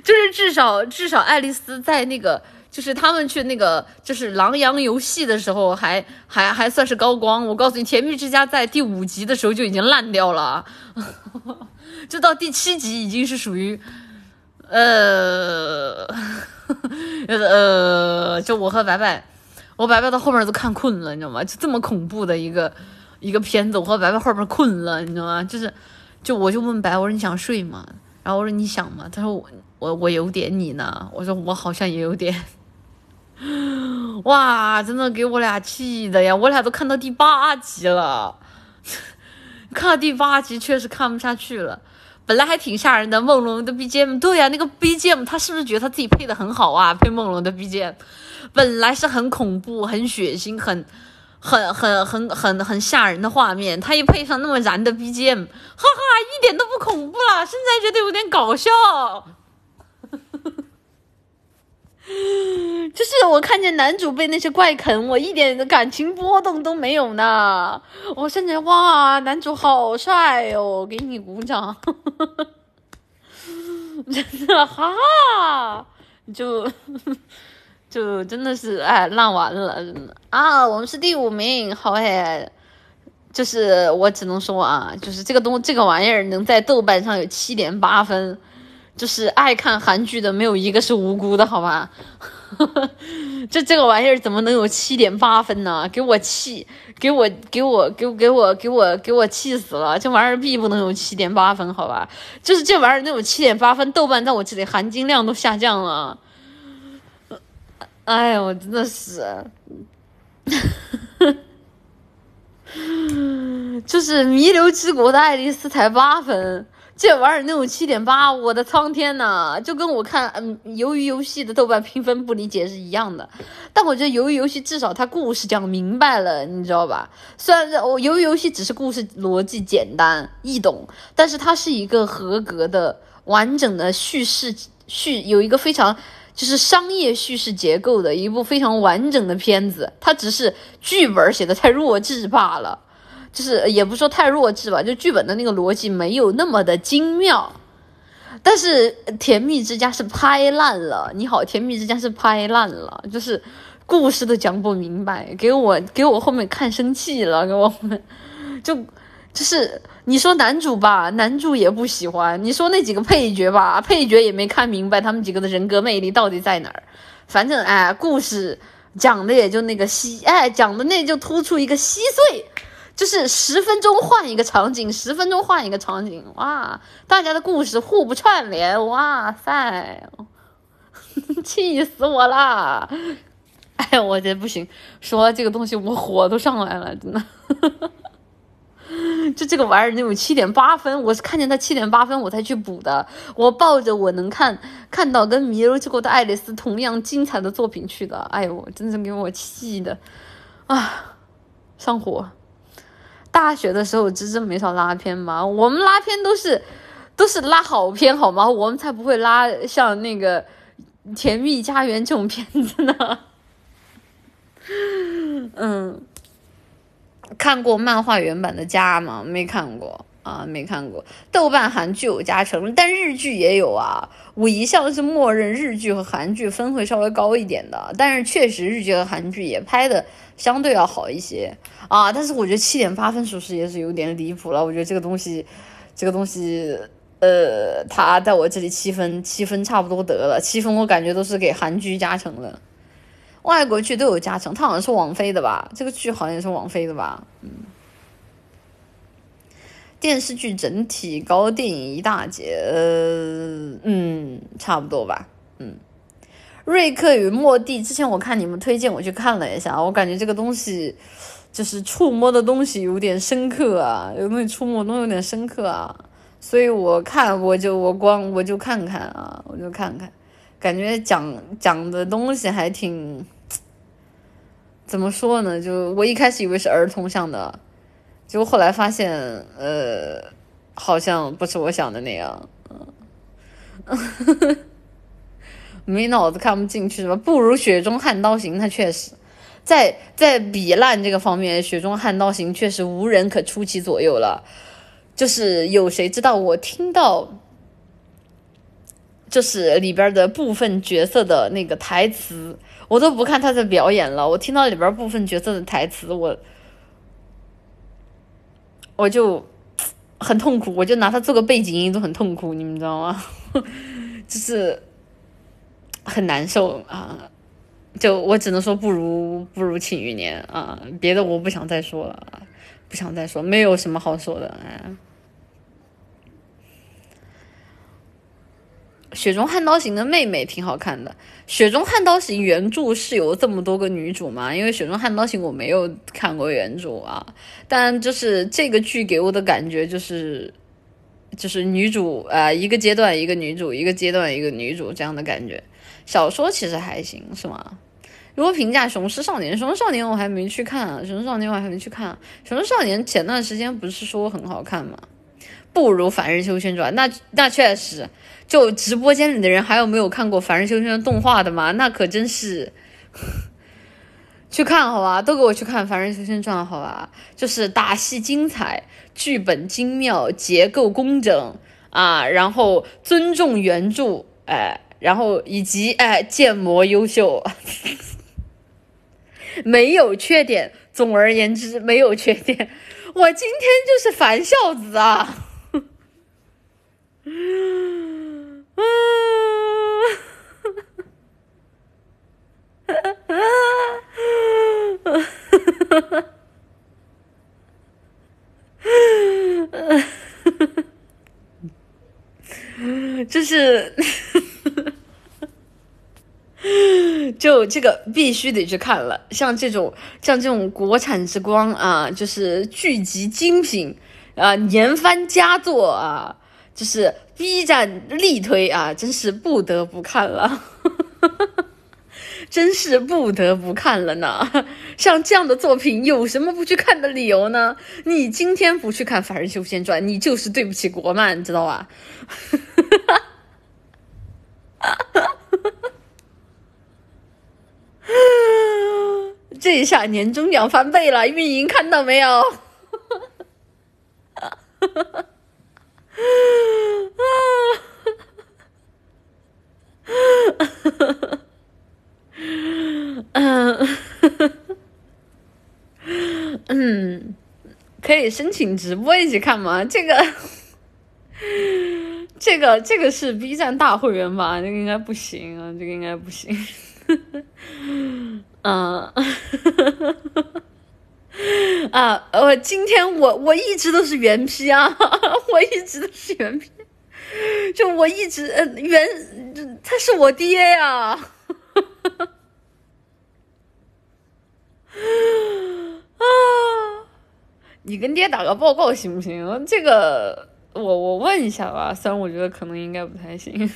就是至少至少爱丽丝在那个，就是他们去那个就是狼羊游戏的时候，还还还算是高光。我告诉你，《甜蜜之家》在第五集的时候就已经烂掉了。就到第七集已经是属于，呃，呃，就我和白白，我白白到后面都看困了，你知道吗？就这么恐怖的一个一个片子，我和白白后面困了，你知道吗？就是，就我就问白，我说你想睡吗？然后我说你想吗？他说我我我有点，你呢？我说我好像也有点。哇，真的给我俩气的呀！我俩都看到第八集了，看到第八集确实看不下去了。本来还挺吓人的，梦龙的 BGM，对呀，那个 BGM 他是不是觉得他自己配的很好啊？配梦龙的 BGM，本来是很恐怖、很血腥、很、很、很、很、很、很吓人的画面，他一配上那么燃的 BGM，哈哈，一点都不恐怖了，现在觉得有点搞笑。就是我看见男主被那些怪啃，我一点的感情波动都没有呢。我甚至哇，男主好帅哦，给你鼓掌，真的哈，就 就真的是哎烂完了，啊，我们是第五名，好哎。就是我只能说啊，就是这个东这个玩意儿能在豆瓣上有七点八分，就是爱看韩剧的没有一个是无辜的，好吧？这这个玩意儿怎么能有七点八分呢？给我气，给我给我给我给我给我给我气死了！这玩意儿必不能有七点八分，好吧？就是这玩意儿能有七点八分，豆瓣在我这里含金量都下降了。哎呀，我真的是。就是《弥留之国的爱丽丝》才八分，这玩意儿能有七点八，我的苍天呐！就跟我看嗯《鱿鱼游戏》的豆瓣评分不理解是一样的。但我觉得《鱿鱼游戏》至少它故事讲明白了，你知道吧？虽然我《鱿鱼游戏》只是故事逻辑简单易懂，但是它是一个合格的完整的叙事叙，有一个非常。就是商业叙事结构的一部非常完整的片子，它只是剧本写的太弱智罢了。就是也不说太弱智吧，就剧本的那个逻辑没有那么的精妙。但是《甜蜜之家》是拍烂了，你好，《甜蜜之家》是拍烂了，就是故事都讲不明白，给我给我后面看生气了，给我们就。就是你说男主吧，男主也不喜欢；你说那几个配角吧，配角也没看明白他们几个的人格魅力到底在哪儿。反正哎，故事讲的也就那个稀，哎，讲的那就突出一个稀碎，就是十分钟换一个场景，十分钟换一个场景，哇，大家的故事互不串联，哇塞，气死我啦！哎，我这不行，说这个东西我火都上来了，真的。就这个玩意儿能有七点八分，我是看见它七点八分我才去补的。我抱着我能看看到跟《迷留之国的爱丽丝》同样精彩的作品去的。哎呦，真是给我气的啊！上火。大学的时候真真没少拉片嘛，我们拉片都是都是拉好片好吗？我们才不会拉像那个《甜蜜家园》这种片子呢。嗯。看过漫画原版的家吗？没看过啊，没看过。豆瓣韩剧有加成，但日剧也有啊。我一向是默认日剧和韩剧分会稍微高一点的，但是确实日剧和韩剧也拍的相对要好一些啊。但是我觉得七点八分属实也是有点离谱了。我觉得这个东西，这个东西，呃，他在我这里七分，七分差不多得了。七分我感觉都是给韩剧加成了。外国剧都有加成，它好像是王菲的吧？这个剧好像也是王菲的吧？嗯，电视剧整体高，电影一大截，呃，嗯，差不多吧。嗯，瑞克与莫蒂，之前我看你们推荐，我去看了一下，我感觉这个东西就是触摸的东西有点深刻啊，有东西触摸东西有点深刻啊，所以我看我就我光我就看看啊，我就看看，感觉讲讲的东西还挺。怎么说呢？就我一开始以为是儿童向的，结果后来发现，呃，好像不是我想的那样。嗯 没脑子看不进去是吧？不如《雪中悍刀行》，它确实在在比烂这个方面，《雪中悍刀行》确实无人可出其左右了。就是有谁知道？我听到，就是里边的部分角色的那个台词。我都不看他的表演了，我听到里边部分角色的台词，我我就很痛苦，我就拿它做个背景音都很痛苦，你们知道吗？就是很难受啊！就我只能说不如不如庆余年啊，别的我不想再说了，不想再说，没有什么好说的，哎。《雪中悍刀行》的妹妹挺好看的，《雪中悍刀行》原著是有这么多个女主吗？因为《雪中悍刀行》我没有看过原著啊，但就是这个剧给我的感觉就是，就是女主啊，一个阶段一个女主，一个阶段一个女主这样的感觉。小说其实还行，是吗？如果评价《雄狮少年》，《雄狮少年》我还没去看啊，《雄狮少年》我还没去看，《雄狮少年》前段时间不是说很好看吗？不如《凡人修仙传》。那那确实，就直播间里的人还有没有看过《凡人修仙传》动画的吗？那可真是。去看好吧，都给我去看《凡人修仙传》好吧，就是打戏精彩，剧本精妙，结构工整啊，然后尊重原著，哎，然后以及哎建模优秀，没有缺点。总而言之，没有缺点。我今天就是凡孝子啊！就是，就这个必须得去看了。像这种像这种国产之光啊，就是剧集精品啊，年番佳作啊，就是 B 站力推啊，真是不得不看了。真是不得不看了呢！像这样的作品，有什么不去看的理由呢？你今天不去看《凡人修仙传》，你就是对不起国漫，知道吧？这下年终奖翻倍了，运营看到没有？哈哈哈哈嗯，嗯，可以申请直播一起看吗？这个，这个，这个是 B 站大会员吧？这个应该不行啊，这个应该不行。嗯，啊，我今天我我一直都是原批啊，我一直都是原批就我一直呃原，他是我爹呀。啊！你跟爹打个报告行不行？这个我我问一下吧，虽然我觉得可能应该不太行。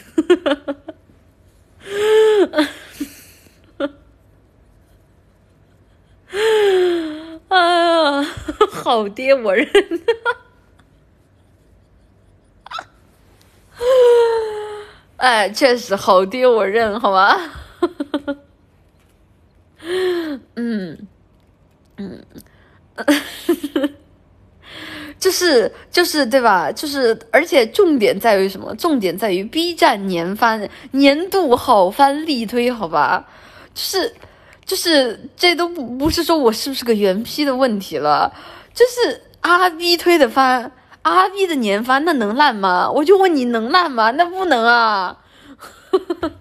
哎呀，好爹我认。哎，确实好爹我认，好吧。嗯。嗯，就是就是对吧？就是而且重点在于什么？重点在于 B 站年番年度好番力推，好吧？就是就是这都不不是说我是不是个原批的问题了，就是阿 B 推的番，阿 B 的年番，那能烂吗？我就问你能烂吗？那不能啊。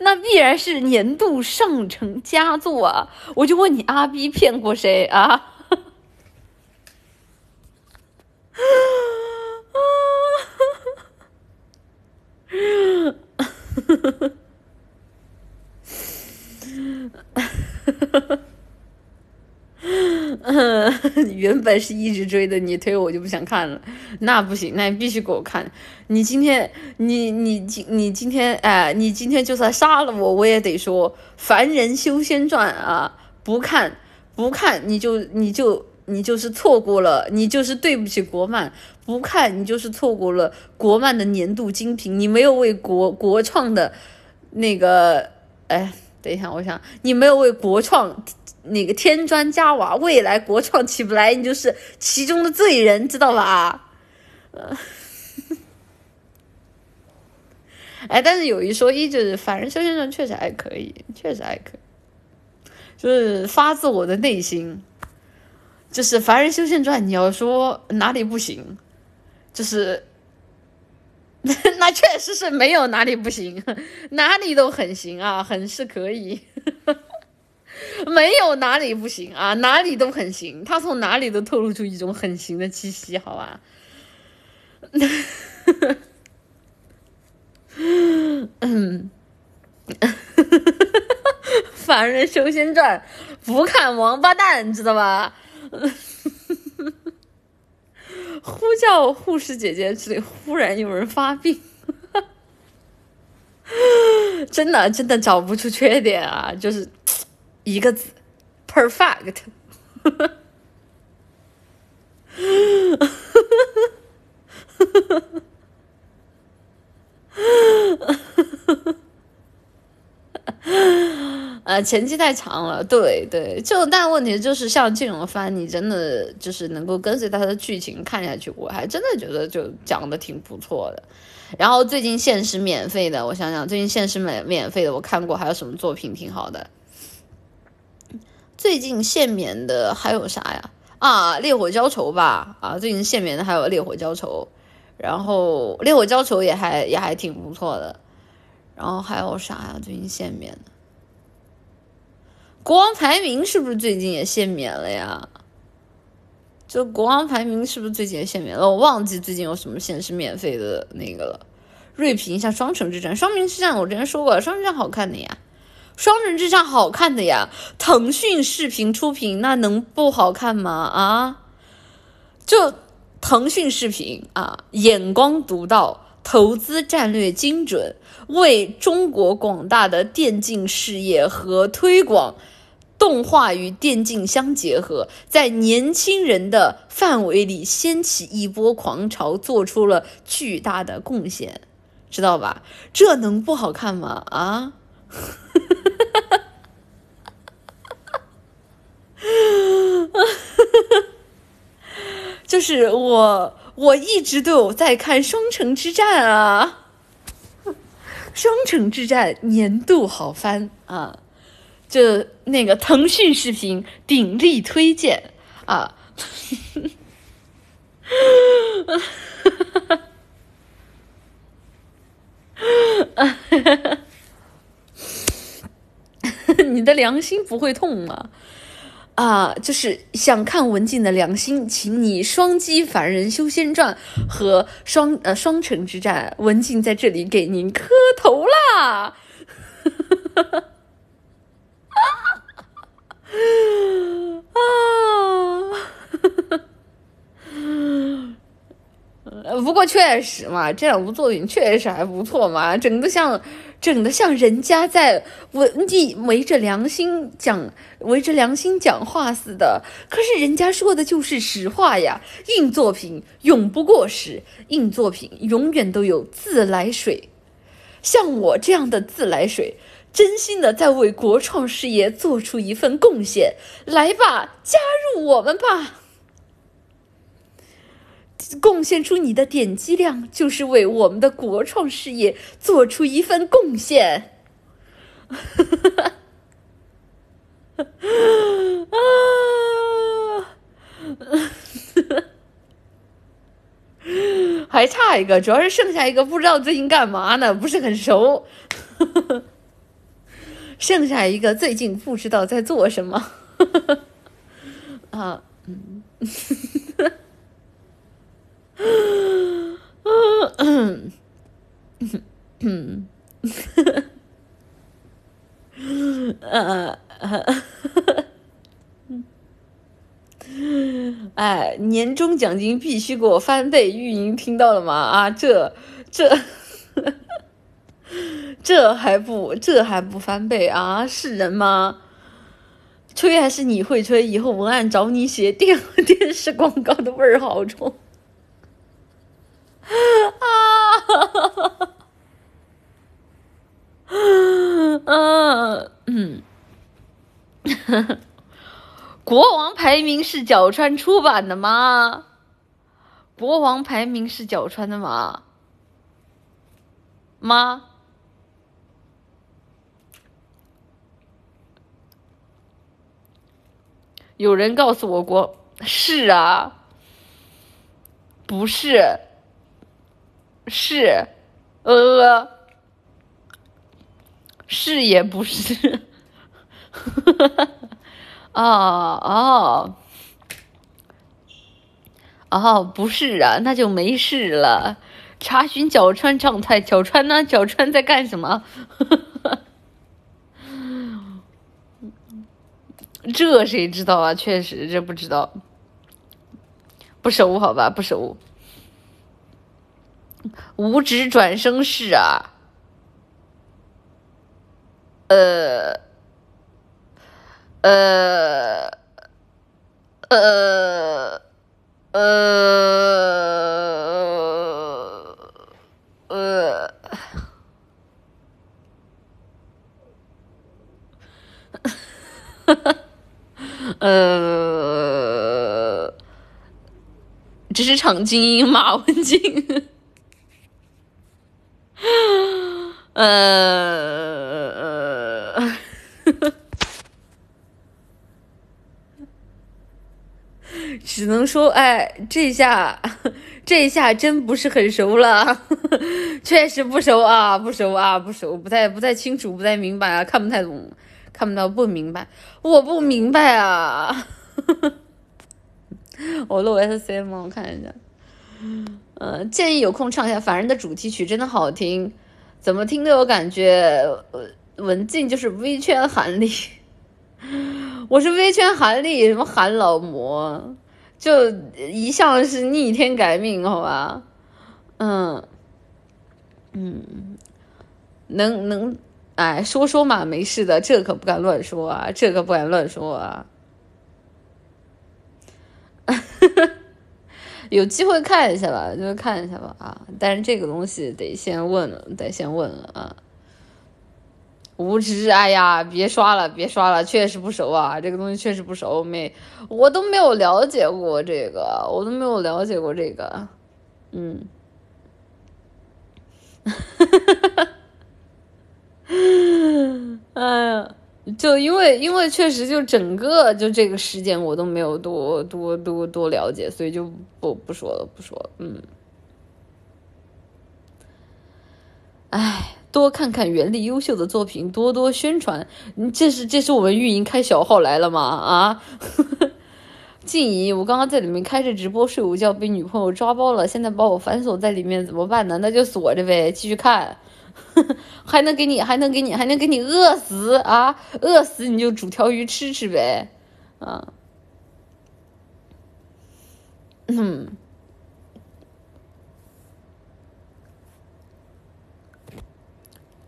那必然是年度上乘佳作啊！我就问你，阿 B 骗过谁啊？原本是一直追的，你推我就不想看了，那不行，那你必须给我看。你今天，你你今你今天，哎，你今天就算杀了我，我也得说《凡人修仙传》啊，不看不看，你就你就你就是错过了，你就是对不起国漫。不看你就是错过了国漫的年度精品，你没有为国国创的那个，哎，等一下，我想你没有为国创。那个添砖加瓦，未来国创起不来，你就是其中的罪人，知道吧？呃，哎，但是有一说一，就是《凡人修仙传》确实还可以，确实还可以，就是发自我的内心，就是《凡人修仙传》，你要说哪里不行，就是 那确实是没有哪里不行，哪里都很行啊，很是可以。没有哪里不行啊，哪里都很行。他从哪里都透露出一种很行的气息，好吧？嗯，凡人修仙传不看王八蛋，知道吧？呼叫护士姐姐，这里忽然有人发病，真的真的找不出缺点啊，就是。一个字，perfect。呃，前期太长了，对对，就但问题就是像这种番，你真的就是能够跟随它的剧情看下去，我还真的觉得就讲的挺不错的。然后最近限时免费的，我想想，最近限时免免费的我看过，还有什么作品挺好的？最近限免的还有啥呀？啊，烈火浇愁吧，啊，最近限免的还有烈火浇愁，然后烈火浇愁也还也还挺不错的。然后还有啥呀？最近限免的。国王排名是不是最近也限免了呀？就国王排名是不是最近也限免了？我忘记最近有什么限时免费的那个了。锐评一下《双城之战》，《双城之战》我之前说过，《双城之战》好看的呀，《双城之战》好看的呀。腾讯视频出品，那能不好看吗？啊，就腾讯视频啊，眼光独到，投资战略精准，为中国广大的电竞事业和推广。动画与电竞相结合，在年轻人的范围里掀起一波狂潮，做出了巨大的贡献，知道吧？这能不好看吗？啊！就是我，我一直都有在看《双城之战》啊，《双城之战》年度好番啊。就那个腾讯视频鼎力推荐啊！你的良心不会痛吗？啊，就是想看文静的良心，请你双击《凡人修仙传》和双呃双城之战，文静在这里给您磕头啦！啊，不过确实嘛，这两部作品确实还不错嘛，整个像，整的像人家在文艺围着良心讲，围着良心讲话似的。可是人家说的就是实话呀，硬作品永不过时，硬作品永远都有自来水。像我这样的自来水。真心的在为国创事业做出一份贡献，来吧，加入我们吧！贡献出你的点击量，就是为我们的国创事业做出一份贡献。啊！还差一个，主要是剩下一个不知道最近干嘛呢，不是很熟。剩下一个最近不知道在做什么，啊，嗯，嗯，嗯，嗯，哎，年终奖金必须给我翻倍，运营听到了吗？啊，这这。这还不这还不翻倍啊？是人吗？吹还是你会吹？以后文案找你写电 电视广告的味儿好重 啊！嗯，国王排名是角川出版的吗？国王排名是角川的吗？吗？有人告诉我国，是啊，不是，是，呃，是也不是，哦哦，哦，不是啊，那就没事了。查询角川状态，角川呢？角川在干什么？这谁知道啊？确实，这不知道，不熟好吧？不熟。五指转生式啊。呃呃呃呃呃呵呵呃职场精英马文静。呃，只能说，哎，这下 这下真不是很熟了，确实不熟啊，不熟啊，不熟，不太不太清楚，不太明白啊，看不太懂。看不到不明白，我不明白啊！我录 S C 吗？我看一下。嗯，建议有空唱一下《凡人》的主题曲，真的好听，怎么听都有感觉。文静就是微圈韩丽，我是微圈韩丽，什么韩老魔，就一向是逆天改命，好吧？嗯嗯，能能。哎，说说嘛，没事的，这可不敢乱说啊，这可不敢乱说啊。有机会看一下吧，就看一下吧啊！但是这个东西得先问了，得先问了啊。无知，哎呀，别刷了，别刷了，确实不熟啊，这个东西确实不熟，没，我都没有了解过这个，我都没有了解过这个，嗯。哎 呀，就因为因为确实就整个就这个事件我都没有多多多多了解，所以就不不说了不说。嗯，哎，多看看原力优秀的作品，多多宣传。你这是这是我们运营开小号来了吗？啊，静怡，我刚刚在里面开着直播睡午觉，被女朋友抓包了，现在把我反锁在里面怎么办呢？那就锁着呗，继续看。还能给你，还能给你，还能给你饿死啊！饿死你就煮条鱼吃吃呗，啊，嗯，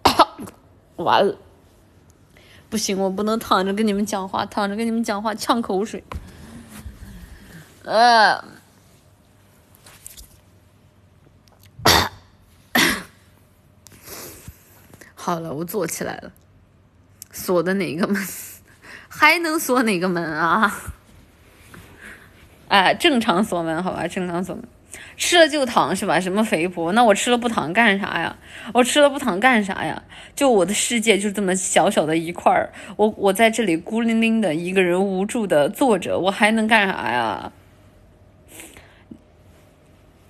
完了，不行，我不能躺着跟你们讲话，躺着跟你们讲话呛口水，呃。好了，我坐起来了。锁的哪个门？还能锁哪个门啊？哎，正常锁门，好吧，正常锁门。吃了就躺是吧？什么肥婆？那我吃了不躺干啥呀？我吃了不躺干啥呀？就我的世界就这么小小的一块儿，我我在这里孤零零的一个人无助的坐着，我还能干啥呀？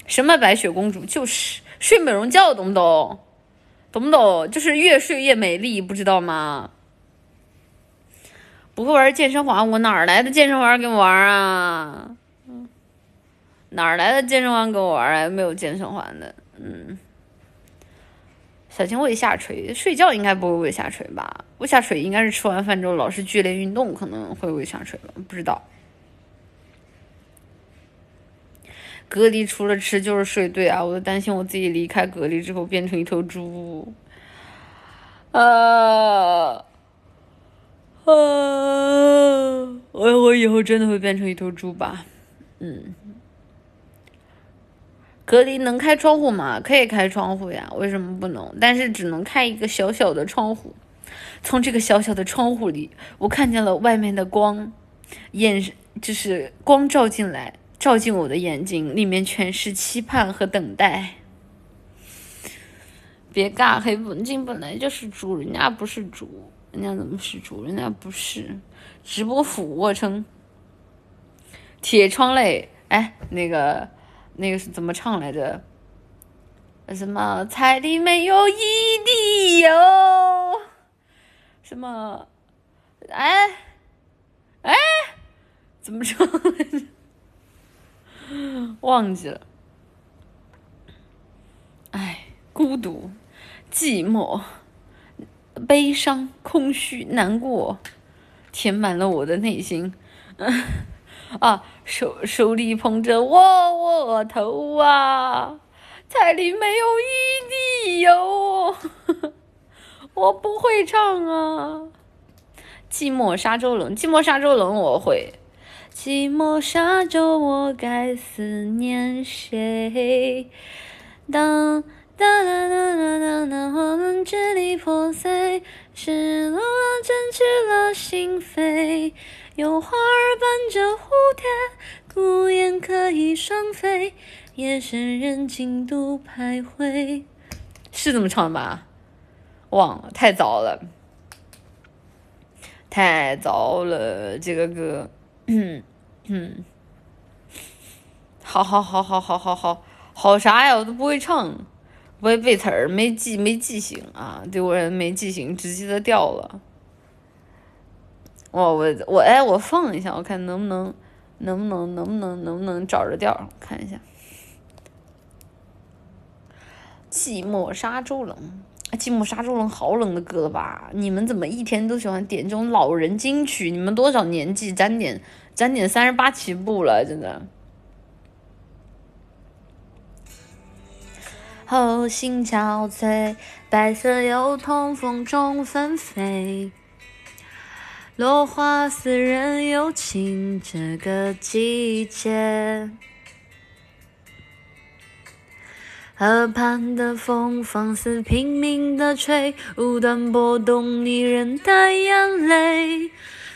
什么白雪公主？就是睡美容觉，懂不懂？懂不懂？就是越睡越美丽，不知道吗？不会玩健身环，我哪儿来的健身环跟我玩啊？哪儿来的健身环跟我玩啊？没有健身环的，嗯。小青胃下垂，睡觉应该不会胃下垂吧？胃下垂应该是吃完饭之后老是剧烈运动可能会胃下垂吧？不知道。隔离除了吃就是睡，对啊，我都担心我自己离开隔离之后变成一头猪，啊，啊，我我以后真的会变成一头猪吧？嗯，隔离能开窗户吗？可以开窗户呀，为什么不能？但是只能开一个小小的窗户，从这个小小的窗户里，我看见了外面的光，眼就是光照进来。照进我的眼睛，里面全是期盼和等待。别尬黑，文静本来就是猪，人家不是猪，人家怎么是猪？人家不是。直播俯卧撑，铁窗泪。哎，那个，那个是怎么唱来着？什么彩礼没有一滴油？什么？哎，哎，怎么唱来着？忘记了，哎，孤独、寂寞、悲伤、空虚、难过，填满了我的内心。啊，手手里捧着窝窝头啊，彩礼没有一滴油，我不会唱啊。寂寞沙洲冷，寂寞沙洲冷，我会。寂寞沙洲，我该思念谁？当当当当当当当，我们支离破碎，失落占据了心扉，有花儿伴着蝴蝶，孤雁可以双飞，夜深人静独徘徊。是这么唱的吧？忘了，太早了，太早了，这个歌，嗯嗯，好好好好好好好好啥呀？我都不会唱，不会背词儿，没记没记性啊！对我人没记性，只记得调了。我我我哎，我放一下，我看能不能能不能能不能能不能找着调，看一下。寂寞沙洲冷，寂寞沙洲冷好冷的歌吧？你们怎么一天都喜欢点这种老人金曲？你们多少年纪？沾点沾点三十八起步了，真的。后心憔悴，白色油桐风中纷飞，落花似人有情，这个季节。河畔的风放肆拼命的吹，无端拨动，你人的眼泪。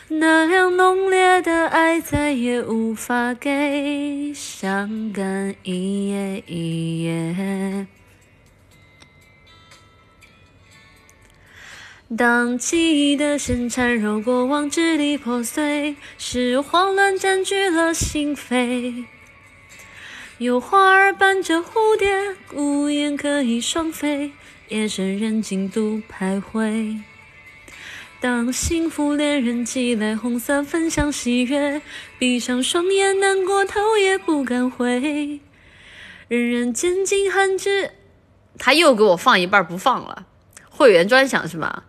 那样浓烈的爱再也无法给，伤感一夜一夜。当记忆的线缠绕过往，支离破碎，是慌乱占据了心扉。有花儿伴着蝴蝶，孤雁可以双飞，夜深人静独徘徊。当幸福恋人寄来红色分享喜悦，闭上双眼难过头也不敢回。人人渐进寒枝，他又给我放一半不放了，会员专享是吗？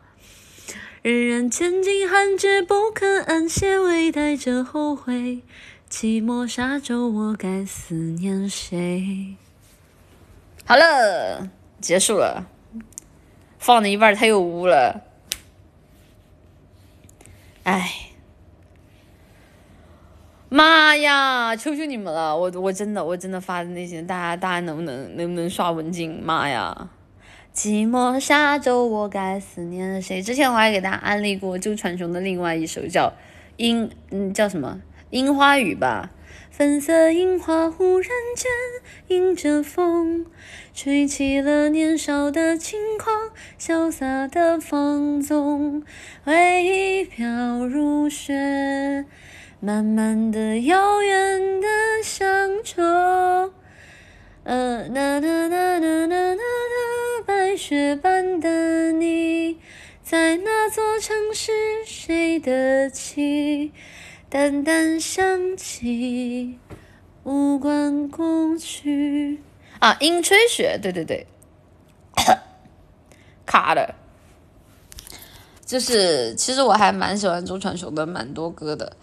人人渐进寒枝不肯安歇，微带着后悔。寂寞沙洲，我该思念谁？好了，结束了。放了一半，他又污了。哎，妈呀！求求你们了，我我真的我真的发自内心，大家大家能不能能不能刷文静？妈呀！寂寞沙洲，我该思念谁？之前我还给大家安利过周传雄的另外一首叫《樱》，嗯，叫什么？樱花雨吧，粉色樱花忽然间迎着风，吹起了年少的轻狂，潇洒的放纵，回忆飘如雪，慢慢的遥远的乡愁，呃，呐呐呐呐呐呐，白雪般的你，在那座城市谁的起？淡淡想起，无关过去。啊，樱吹雪，对对对，卡的。就是其实我还蛮喜欢周传雄的，蛮多歌的。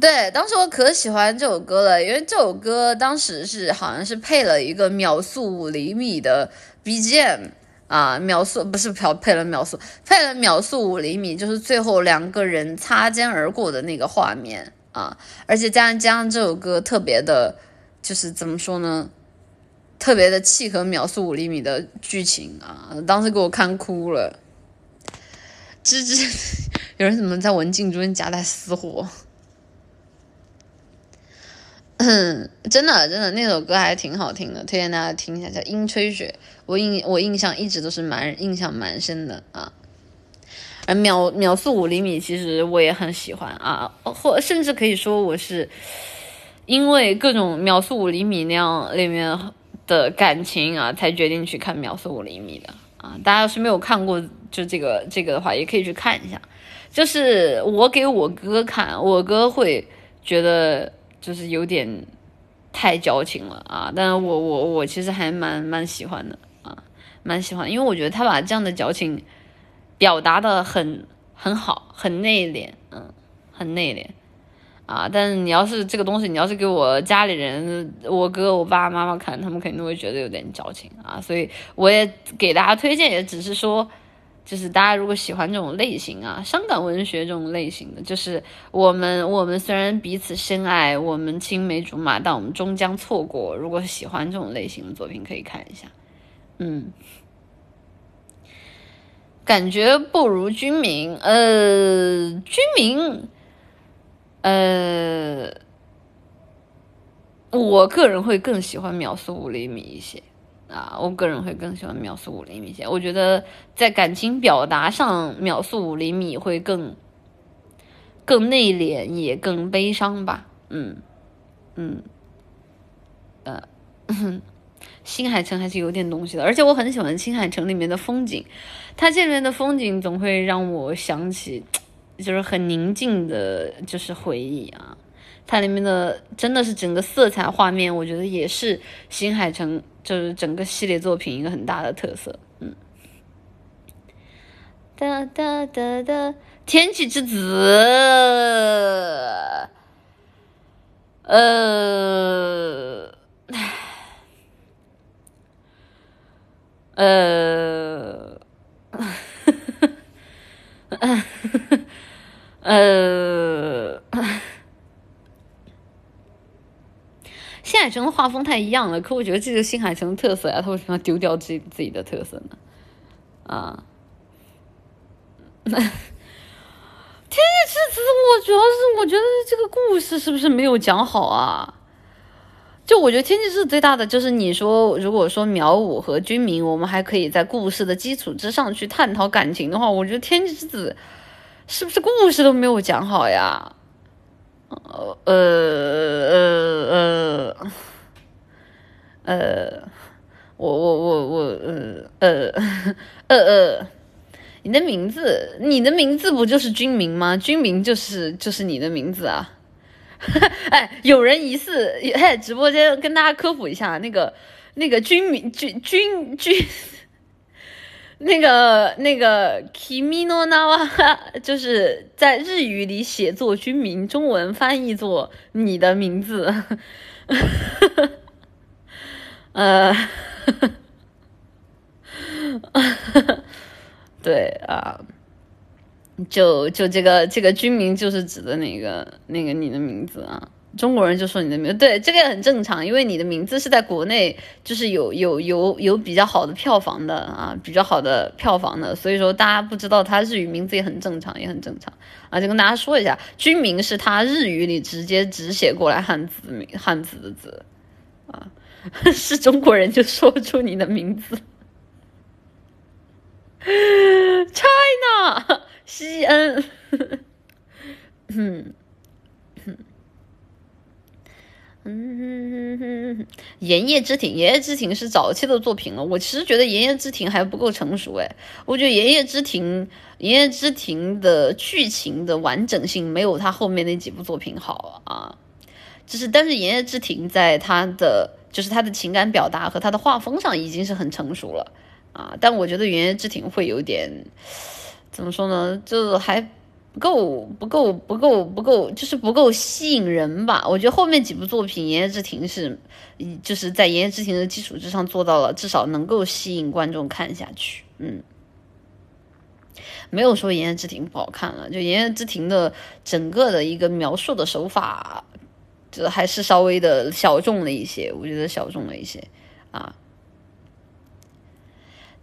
对，当时我可喜欢这首歌了，因为这首歌当时是好像是配了一个秒速五厘米的 BGM。啊，秒速不是配配了秒速，配了秒速五厘米，就是最后两个人擦肩而过的那个画面啊！而且加上加上这首歌特别的，就是怎么说呢，特别的契合秒速五厘米的剧情啊！当时给我看哭了。吱吱，有人怎么在文静中夹带私货？嗯，真的真的，那首歌还挺好听的，推荐大家听一下，叫《樱吹雪》。我印我印象一直都是蛮印象蛮深的啊。而秒秒速五厘米，其实我也很喜欢啊，或甚至可以说我是因为各种秒速五厘米那样里面的感情啊，才决定去看秒速五厘米的啊。大家要是没有看过就这个这个的话，也可以去看一下。就是我给我哥看，我哥会觉得。就是有点太矫情了啊！但是我我我其实还蛮蛮喜欢的啊，蛮喜欢，因为我觉得他把这样的矫情表达的很很好，很内敛，嗯，很内敛啊。但是你要是这个东西，你要是给我家里人，我哥、我爸、妈妈看，他们肯定会觉得有点矫情啊。所以我也给大家推荐，也只是说。就是大家如果喜欢这种类型啊，伤感文学这种类型的，就是我们我们虽然彼此深爱，我们青梅竹马，但我们终将错过。如果喜欢这种类型的作品，可以看一下。嗯，感觉不如军民，呃，军民，呃，我个人会更喜欢秒速五厘米一些啊，我个人会更喜欢秒速五厘米一些。我觉得在感情表达上，秒速五厘米会更更内敛，也更悲伤吧。嗯嗯，呃，新海诚还是有点东西的，而且我很喜欢新海诚里面的风景，它这里面的风景总会让我想起。就是很宁静的，就是回忆啊。它里面的真的是整个色彩画面，我觉得也是新海诚就是整个系列作品一个很大的特色。嗯，哒哒哒哒，天气之子，呃，呃。呃，新海诚的画风太一样了，可我觉得这个新海诚的特色呀，他为什么要丢掉自己自己的特色呢？啊，天气之子，我主要是我觉得这个故事是不是没有讲好啊？就我觉得天气之子最大的就是你说，如果说苗五和君明，我们还可以在故事的基础之上去探讨感情的话，我觉得天气之子。是不是故事都没有讲好呀？呃呃呃呃，我我我我呃呃呃呃，你的名字，你的名字不就是君名吗？君名就是就是你的名字啊！哎，有人疑似，哎，直播间跟大家科普一下，那个那个君名君君君。那个那个 Kimi n a w 就是在日语里写作军名，中文翻译作你的名字。呃，对啊，就就这个这个军名就是指的那个那个你的名字啊。中国人就说你的名字，对这个也很正常，因为你的名字是在国内就是有有有有比较好的票房的啊，比较好的票房的，所以说大家不知道他日语名字也很正常，也很正常。啊，就跟大家说一下，军名是他日语里直接只写过来汉字名汉字的字啊，是中国人就说出你的名字，China 西恩，嗯。嗯，炎夜之庭，炎夜之庭是早期的作品了。我其实觉得炎夜之庭还不够成熟哎，我觉得炎夜之庭，炎夜之庭的剧情的完整性没有他后面那几部作品好啊。就是，但是炎夜之庭在他的就是他的情感表达和他的画风上已经是很成熟了啊。但我觉得炎夜之庭会有点怎么说呢？就还。不够，不够，不够，不够，就是不够吸引人吧？我觉得后面几部作品，《炎夜之庭》是，就是在《炎夜之庭》的基础之上做到了，至少能够吸引观众看下去。嗯，没有说《炎夜之庭》不好看了，就《炎夜之庭》的整个的一个描述的手法，就还是稍微的小众了一些，我觉得小众了一些啊。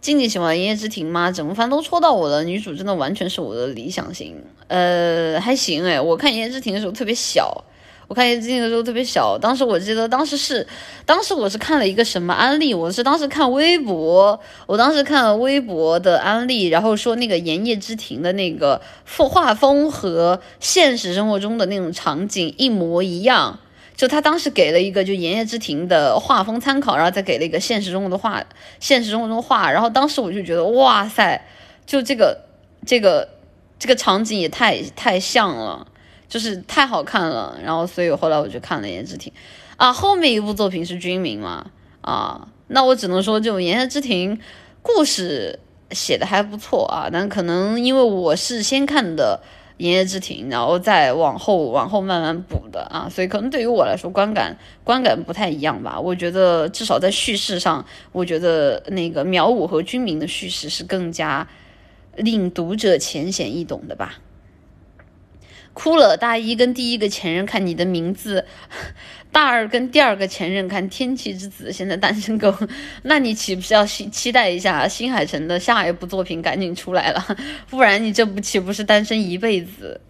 静静喜欢《一夜之庭》吗？整部番都戳到我了，女主真的完全是我的理想型。呃，还行哎，我看《一夜之庭》的时候特别小，我看《一夜之庭》的时候特别小。当时我记得，当时是，当时我是看了一个什么安利？我是当时看微博，我当时看了微博的安利，然后说那个《炎夜之庭》的那个画风和现实生活中的那种场景一模一样。就他当时给了一个就《炎夜之庭》的画风参考，然后再给了一个现实中的画，现实生活中画，然后当时我就觉得哇塞，就这个这个这个场景也太太像了，就是太好看了。然后所以后来我就看了《炎夜之庭》，啊，后面一部作品是《君民》嘛，啊，那我只能说这种《炎夜之庭》故事写的还不错啊，但可能因为我是先看的。言叶之庭，然后再往后往后慢慢补的啊，所以可能对于我来说观感观感不太一样吧。我觉得至少在叙事上，我觉得那个苗五和君明的叙事是更加令读者浅显易懂的吧。哭了，大一跟第一个前任看你的名字。大二跟第二个前任看《天气之子》，现在单身狗，那你岂不是要期期待一下新海诚的下一部作品赶紧出来了？不然你这不岂不是单身一辈子？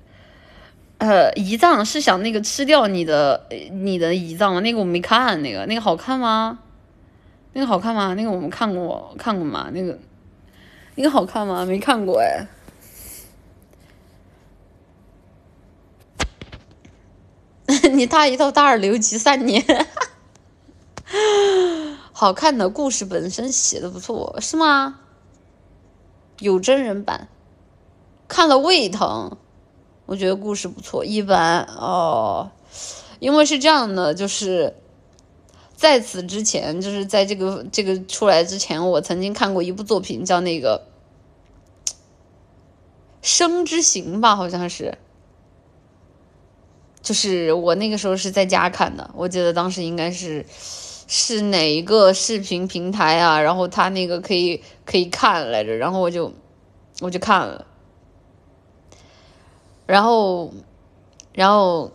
呃，胰脏是想那个吃掉你的你的胰脏吗？那个我没看，那个那个好看吗？那个好看吗？那个我们看过看过吗？那个那个好看吗？没看过哎。你大一到大二留级三年，好看的故事本身写的不错，是吗？有真人版，看了胃疼。我觉得故事不错，一般哦，因为是这样的，就是在此之前，就是在这个这个出来之前，我曾经看过一部作品，叫那个《生之行》吧，好像是，就是我那个时候是在家看的，我记得当时应该是是哪一个视频平台啊，然后他那个可以可以看来着，然后我就我就看了。然后，然后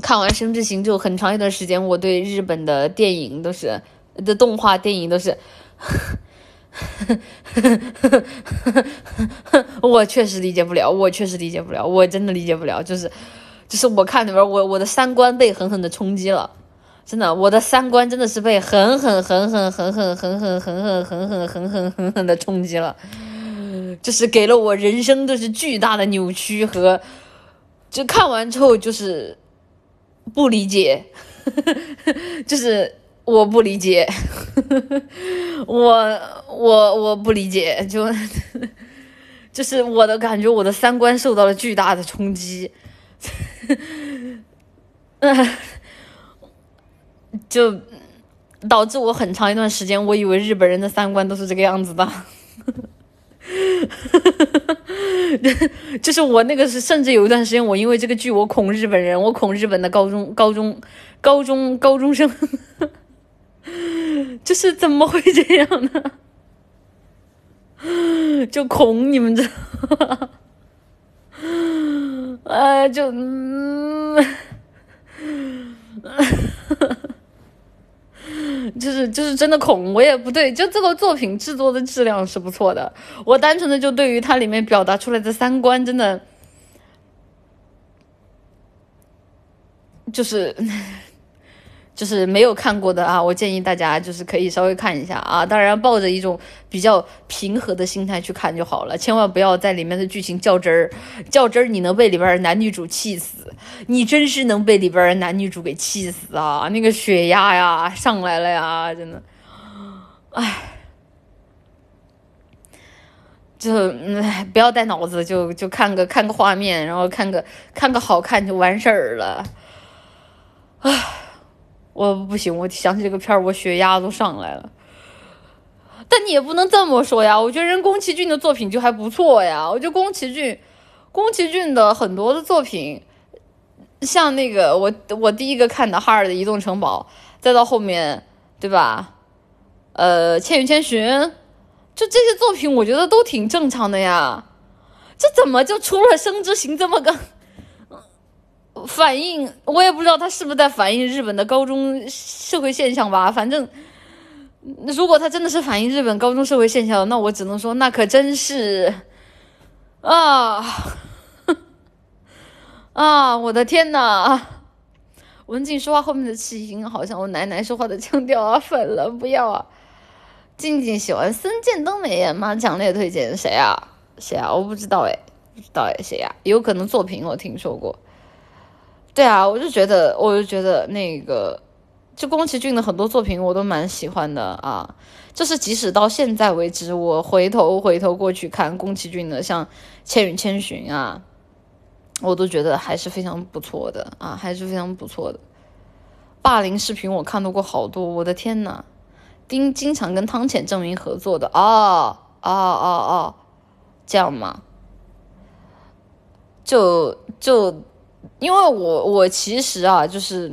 看完《生之行》就很长一段时间，我对日本的电影都是的动画电影都是，我确实理解不了，我确实理解不了，我真的理解不了，就是就是我看里边，我我的三观被狠狠的冲击了，真的，我的三观真的是被狠狠狠狠狠狠狠狠狠狠狠狠狠狠狠狠的冲击了，就是给了我人生都是巨大的扭曲和。就看完之后就是不理解，就是我不理解，我我我不理解，就就是我的感觉，我的三观受到了巨大的冲击，嗯 就导致我很长一段时间，我以为日本人的三观都是这个样子的。就是我那个是，甚至有一段时间，我因为这个剧，我恐日本人，我恐日本的高中、高中、高中、高中生，就是怎么会这样呢？就恐你们这，哎，就嗯。就是就是真的恐，我也不对，就这个作品制作的质量是不错的，我单纯的就对于它里面表达出来的三观，真的就是。就是没有看过的啊，我建议大家就是可以稍微看一下啊，当然抱着一种比较平和的心态去看就好了，千万不要在里面的剧情较真儿，较真儿你能被里边男女主气死，你真是能被里边男女主给气死啊！那个血压呀上来了呀，真的，唉，就嗯不要带脑子，就就看个看个画面，然后看个看个好看就完事儿了，唉。我不行，我想起这个片儿，我血压都上来了。但你也不能这么说呀，我觉得人宫崎骏的作品就还不错呀。我觉得宫崎骏，宫崎骏的很多的作品，像那个我我第一个看的哈尔的移动城堡，再到后面，对吧？呃，千与千寻，就这些作品，我觉得都挺正常的呀。这怎么就出了生之行这么个？反映我也不知道他是不是在反映日本的高中社会现象吧。反正，如果他真的是反映日本高中社会现象，那我只能说那可真是啊 啊！我的天呐！文静说话后面的气音好像我奶奶说话的腔调啊，粉了不要啊！静静喜欢森见登美演吗？强烈推荐谁啊？谁啊？我不知道哎，不知道哎，谁呀？有可能作品我听说过。对啊，我就觉得，我就觉得那个，就宫崎骏的很多作品我都蛮喜欢的啊。就是即使到现在为止，我回头回头过去看宫崎骏的，像《千与千寻》啊，我都觉得还是非常不错的啊，还是非常不错的。霸凌视频我看到过好多，我的天呐，丁经常跟汤浅证明合作的哦哦哦哦，这样吗？就就。因为我我其实啊，就是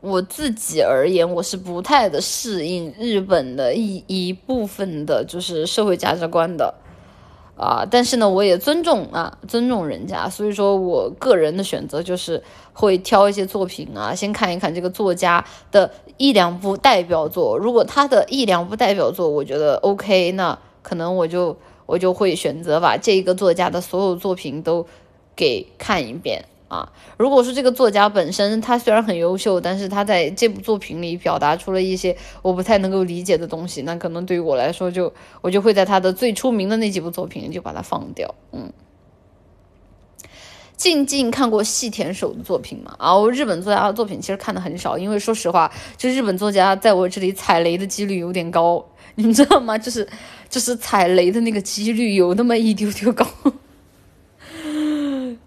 我自己而言，我是不太的适应日本的一一部分的，就是社会价值观的啊。但是呢，我也尊重啊，尊重人家。所以说我个人的选择就是会挑一些作品啊，先看一看这个作家的一两部代表作。如果他的一两部代表作我觉得 OK，那可能我就我就会选择把这个作家的所有作品都给看一遍。啊。如果说这个作家本身他虽然很优秀，但是他在这部作品里表达出了一些我不太能够理解的东西，那可能对于我来说就我就会在他的最出名的那几部作品就把它放掉。嗯。静静看过细田守的作品吗？啊，我日本作家的作品其实看的很少，因为说实话，就日本作家在我这里踩雷的几率有点高，你们知道吗？就是就是踩雷的那个几率有那么一丢丢高，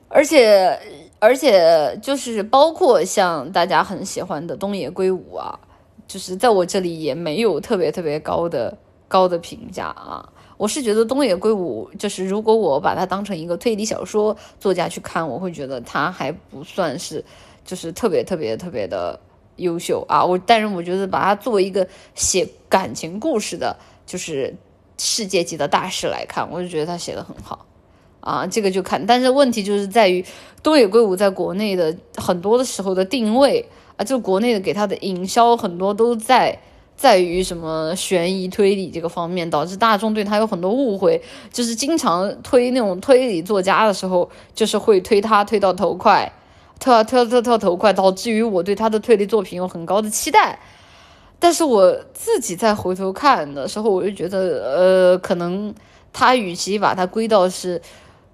而且而且就是包括像大家很喜欢的东野圭吾啊，就是在我这里也没有特别特别高的高的评价啊。我是觉得东野圭吾，就是如果我把他当成一个推理小说作家去看，我会觉得他还不算是，就是特别特别特别的优秀啊。我但是我觉得把他作为一个写感情故事的，就是世界级的大师来看，我就觉得他写的很好啊。这个就看，但是问题就是在于东野圭吾在国内的很多的时候的定位啊，就国内的给他的营销很多都在。在于什么悬疑推理这个方面，导致大众对他有很多误会，就是经常推那种推理作家的时候，就是会推他推到头快，推啊推推推到头快，导致于我对他的推理作品有很高的期待。但是我自己再回头看的时候，我就觉得，呃，可能他与其把他归到是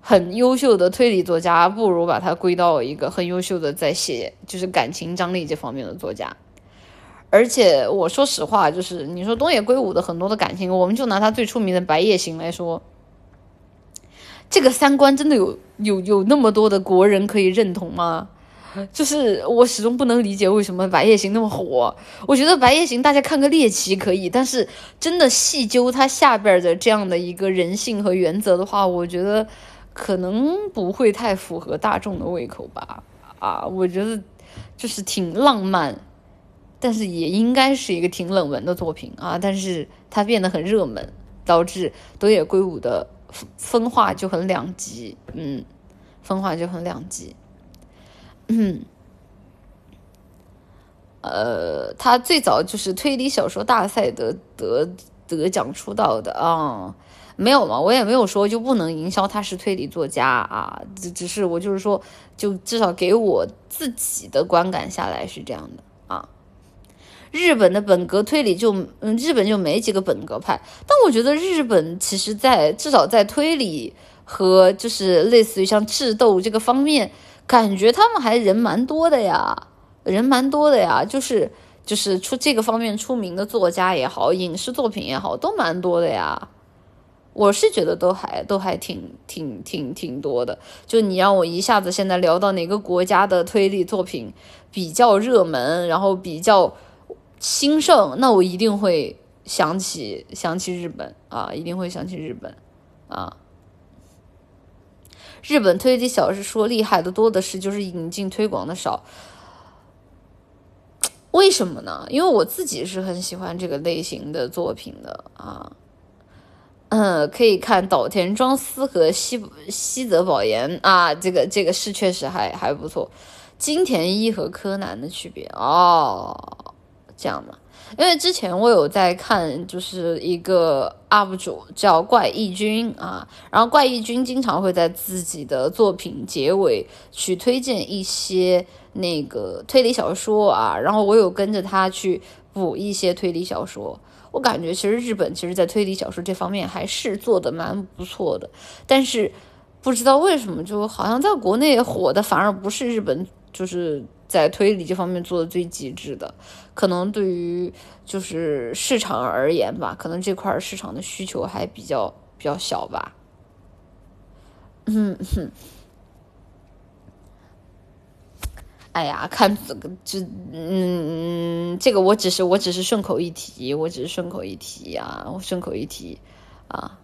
很优秀的推理作家，不如把他归到一个很优秀的在写就是感情张力这方面的作家。而且我说实话，就是你说东野圭吾的很多的感情，我们就拿他最出名的《白夜行》来说，这个三观真的有有有那么多的国人可以认同吗？就是我始终不能理解为什么《白夜行》那么火。我觉得《白夜行》大家看个猎奇可以，但是真的细究它下边的这样的一个人性和原则的话，我觉得可能不会太符合大众的胃口吧。啊，我觉得就是挺浪漫。但是也应该是一个挺冷门的作品啊，但是它变得很热门，导致东野圭吾的分化就很两极，嗯，分化就很两极，嗯，呃，他最早就是推理小说大赛得得得奖出道的啊，没有嘛，我也没有说就不能营销他是推理作家啊，只只是我就是说，就至少给我自己的观感下来是这样的啊。日本的本格推理就，嗯，日本就没几个本格派，但我觉得日本其实，在至少在推理和就是类似于像智斗这个方面，感觉他们还人蛮多的呀，人蛮多的呀，就是就是出这个方面出名的作家也好，影视作品也好，都蛮多的呀。我是觉得都还都还挺挺挺挺多的。就你让我一下子现在聊到哪个国家的推理作品比较热门，然后比较。兴盛，那我一定会想起想起日本啊，一定会想起日本啊。日本推理小说厉害的多的是，就是引进推广的少。为什么呢？因为我自己是很喜欢这个类型的作品的啊。嗯，可以看岛田庄司和西西泽保研啊，这个这个是确实还还不错。金田一和柯南的区别哦。这样的，因为之前我有在看，就是一个 UP 主叫怪异君啊，然后怪异君经常会在自己的作品结尾去推荐一些那个推理小说啊，然后我有跟着他去补一些推理小说，我感觉其实日本其实在推理小说这方面还是做的蛮不错的，但是不知道为什么，就好像在国内火的反而不是日本，就是。在推理这方面做的最极致的，可能对于就是市场而言吧，可能这块市场的需求还比较比较小吧。嗯哼，哎呀，看这个这嗯，这个我只是我只是顺口一提，我只是顺口一提啊，我顺口一提啊。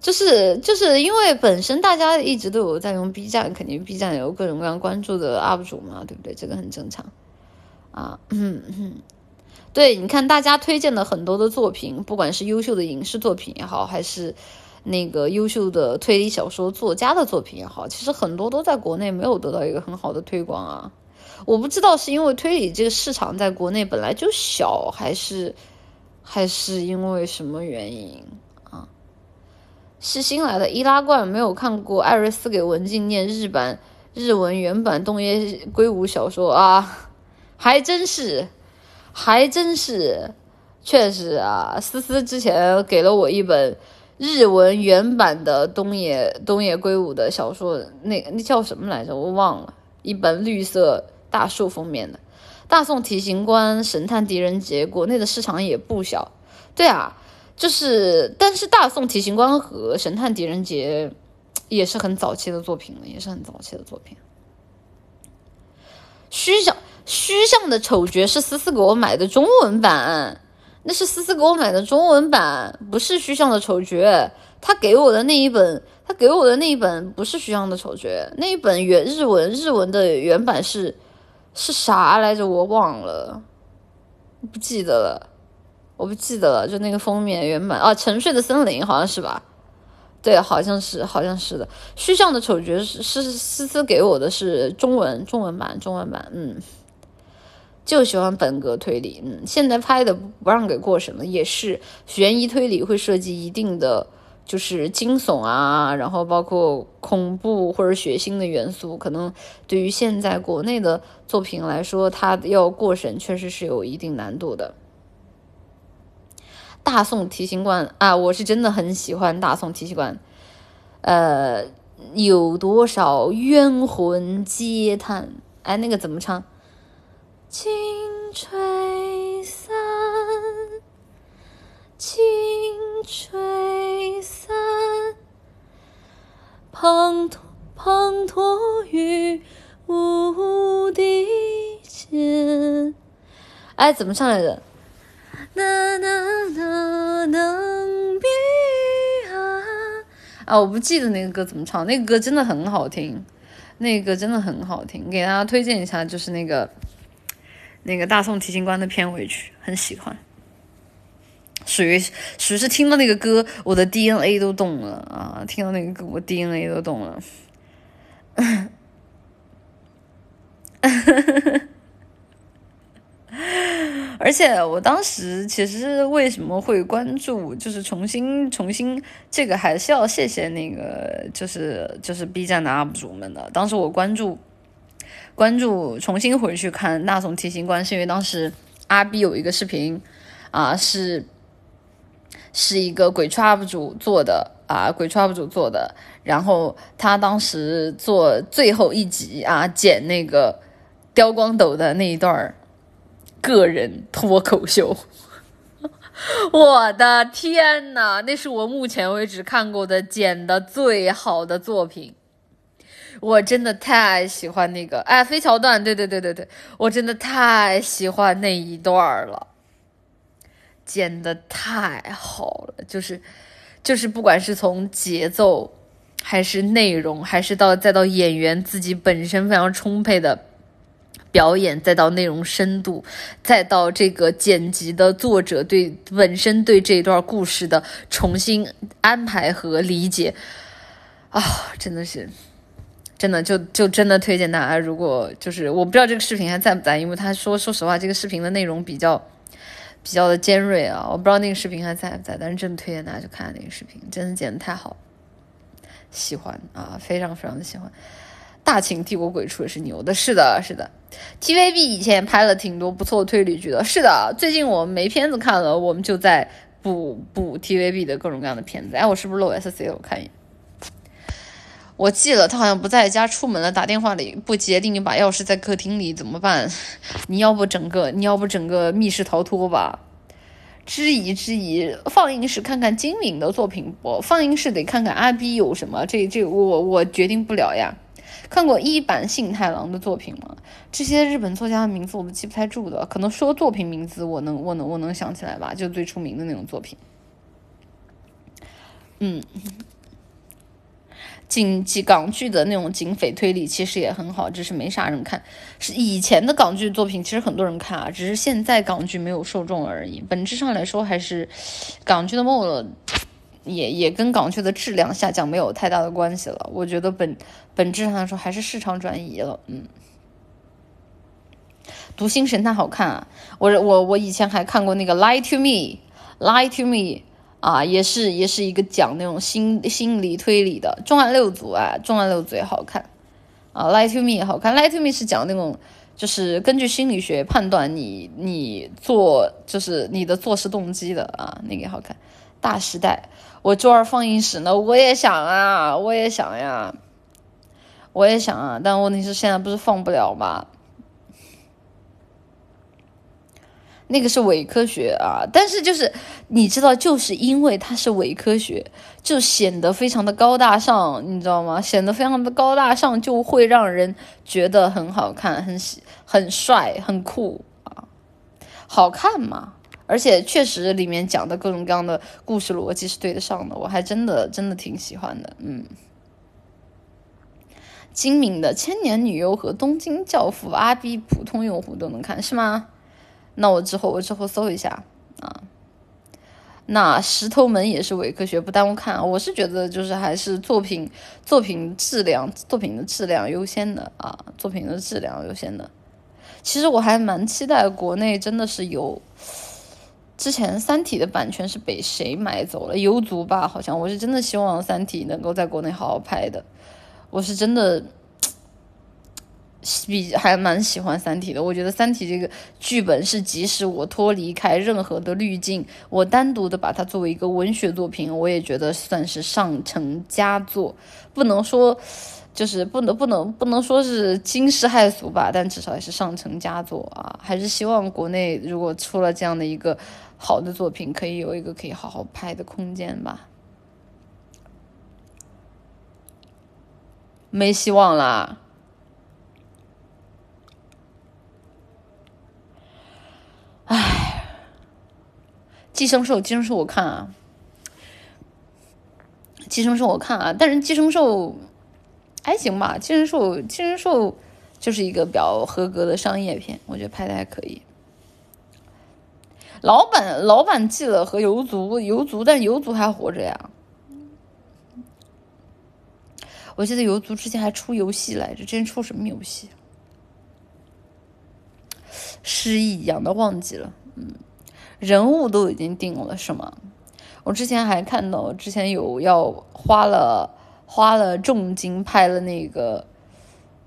就是就是因为本身大家一直都有在用 B 站，肯定 B 站有各种各样关注的 UP 主嘛，对不对？这个很正常啊。嗯嗯，对，你看大家推荐的很多的作品，不管是优秀的影视作品也好，还是那个优秀的推理小说作家的作品也好，其实很多都在国内没有得到一个很好的推广啊。我不知道是因为推理这个市场在国内本来就小，还是还是因为什么原因啊？是新来的易拉罐没有看过艾瑞斯给文静念日版日文原版东野圭吾小说啊，还真是，还真是，确实啊，思思之前给了我一本日文原版的东野东野圭吾的小说，那那叫什么来着？我忘了，一本绿色大树封面的。大宋提刑官神探狄仁杰，国内的市场也不小。对啊，就是，但是大宋提刑官和神探狄仁杰也是很早期的作品了，也是很早期的作品。虚像虚像的丑角是思思给我买的中文版，那是思思给我买的中文版，不是虚像的丑角。他给我的那一本，他给我的那一本不是虚像的丑角，那一本原日文日文的原版是。是啥来着？我忘了，不记得了，我不记得了。就那个封面原版啊，《沉睡的森林》好像是吧？对，好像是，好像是的。虚像的丑角是是思思给我的是中文中文版中文版，嗯，就喜欢本格推理，嗯，现在拍的不让给过审了，也是悬疑推理会涉及一定的。就是惊悚啊，然后包括恐怖或者血腥的元素，可能对于现在国内的作品来说，它要过审确实是有一定难度的。大宋提刑官啊，我是真的很喜欢大宋提刑官，呃，有多少冤魂嗟叹？哎，那个怎么唱？青吹，轻吹散。滂沱滂沱于无底间。哎，怎么唱来着？呐呐呐能比啊！啊，我不记得那个歌怎么唱，那个歌真的很好听，那个歌真的很好听，给大家推荐一下，就是那个那个大宋提刑官的片尾曲，很喜欢。属于属于是听到那个歌，我的 DNA 都动了啊！听到那个歌，我 DNA 都动了。而且我当时其实为什么会关注，就是重新重新这个还是要谢谢那个就是就是 B 站的 UP 主们的。当时我关注关注重新回去看《大宋提刑官》，是因为当时阿 B 有一个视频啊是。是一个鬼畜 UP 主做的啊，鬼畜 UP 主做的。然后他当时做最后一集啊，剪那个刁光斗的那一段个人脱口秀。我的天呐，那是我目前为止看过的剪的最好的作品。我真的太喜欢那个哎，飞桥段，对对对对对，我真的太喜欢那一段了。剪的太好了，就是，就是不管是从节奏，还是内容，还是到再到演员自己本身非常充沛的表演，再到内容深度，再到这个剪辑的作者对本身对这段故事的重新安排和理解，啊，真的是，真的就就真的推荐大家，如果就是我不知道这个视频还在不在，因为他说说实话，这个视频的内容比较。比较的尖锐啊，我不知道那个视频还在不在，但是真的推荐大家去看那个视频，真的剪的太好，喜欢啊，非常非常的喜欢。大秦帝国鬼畜也是牛的，是的，是的。TVB 以前拍了挺多不错的推理剧的，是的。最近我们没片子看了，我们就在补补 TVB 的各种各样的片子。哎，我是不是漏 SC 了我看一眼。我记了，他好像不在家，出门了，打电话里不接，令你把钥匙在客厅里，怎么办？你要不整个，你要不整个密室逃脱吧？质疑质疑，放映室看看精明的作品不？放映室得看看阿 B 有什么？这这我我决定不了呀。看过一版信太郎的作品吗？这些日本作家的名字我都记不太住的，可能说作品名字我能我能我能想起来吧，就最出名的那种作品。嗯。警警港剧的那种警匪推理其实也很好，只是没啥人看。是以前的港剧作品，其实很多人看啊，只是现在港剧没有受众而已。本质上来说，还是港剧的没落，也也跟港剧的质量下降没有太大的关系了。我觉得本本质上来说，还是市场转移了。嗯，读心神探好看啊！我我我以前还看过那个《Lie to Me》，《Lie to Me》。啊，也是也是一个讲那种心心理推理的《重案六组》啊，《重案六组》也好看，啊，Lie to Me 也好看，Lie to Me 是讲那种就是根据心理学判断你你做就是你的做事动机的啊，那个也好看。大时代，我周二放映室呢，我也想啊，我也想呀，我也想啊，但问题是现在不是放不了吗？那个是伪科学啊，但是就是你知道，就是因为它是伪科学，就显得非常的高大上，你知道吗？显得非常的高大上，就会让人觉得很好看、很喜、很帅、很酷啊，好看嘛。而且确实里面讲的各种各样的故事逻辑是对得上的，我还真的真的挺喜欢的，嗯。精明的千年女优和东京教父阿 B 普通用户都能看是吗？那我之后我之后搜一下啊。那石头门也是伪科学，不耽误看啊。我是觉得就是还是作品作品质量作品的质量优先的啊，作品的质量优先的。其实我还蛮期待国内真的是有，之前《三体》的版权是被谁买走了？游族吧，好像。我是真的希望《三体》能够在国内好好拍的，我是真的。比还蛮喜欢《三体》的，我觉得《三体》这个剧本是，即使我脱离开任何的滤镜，我单独的把它作为一个文学作品，我也觉得算是上乘佳作。不能说，就是不能不能不能说是惊世骇俗吧，但至少也是上乘佳作啊！还是希望国内如果出了这样的一个好的作品，可以有一个可以好好拍的空间吧。没希望啦。唉，寄生兽，寄生兽我看啊，寄生兽我看啊，但是寄生兽还行吧，寄生兽，寄生兽就是一个比较合格的商业片，我觉得拍的还可以。老板，老板寄了和游族，游族，但游族还活着呀。我记得游族之前还出游戏来着，之前出什么游戏？失忆一样的忘记了，嗯，人物都已经定了是吗？我之前还看到，之前有要花了花了重金拍了那个，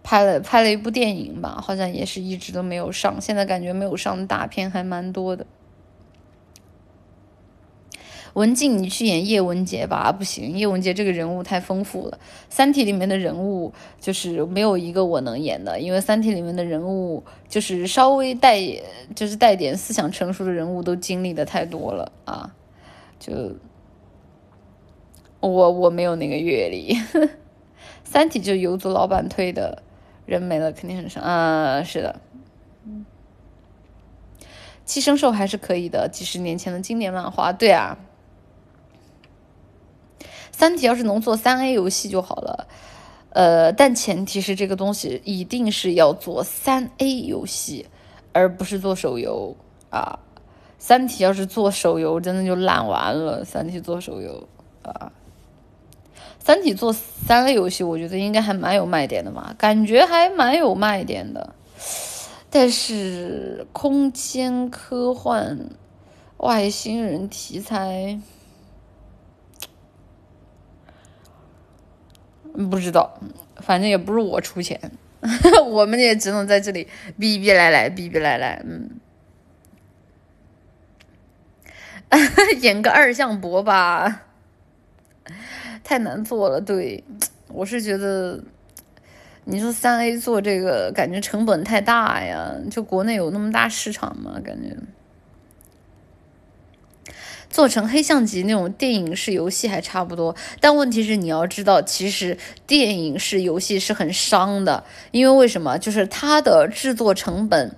拍了拍了一部电影吧，好像也是一直都没有上，现在感觉没有上大片还蛮多的。文静，你去演叶文洁吧，不行，叶文洁这个人物太丰富了，《三体》里面的人物就是没有一个我能演的，因为《三体》里面的人物就是稍微带，就是带点思想成熟的人物都经历的太多了啊，就我我没有那个阅历，《三体》就游族老板推的，人没了肯定很伤啊，是的，寄生兽还是可以的，几十年前的经典漫画，对啊。三体要是能做三 A 游戏就好了，呃，但前提是这个东西一定是要做三 A 游戏，而不是做手游啊。三体要是做手游，真的就烂完了。三体做手游啊，三体做三 A 游戏，我觉得应该还蛮有卖点的嘛，感觉还蛮有卖点的。但是空间科幻、外星人题材。不知道，反正也不是我出钱，我们也只能在这里逼逼赖赖，逼逼赖赖，嗯，演个二向箔吧，太难做了。对，我是觉得，你说三 A 做这个，感觉成本太大呀，就国内有那么大市场吗？感觉。做成黑象级那种电影式游戏还差不多，但问题是你要知道，其实电影式游戏是很伤的，因为为什么？就是它的制作成本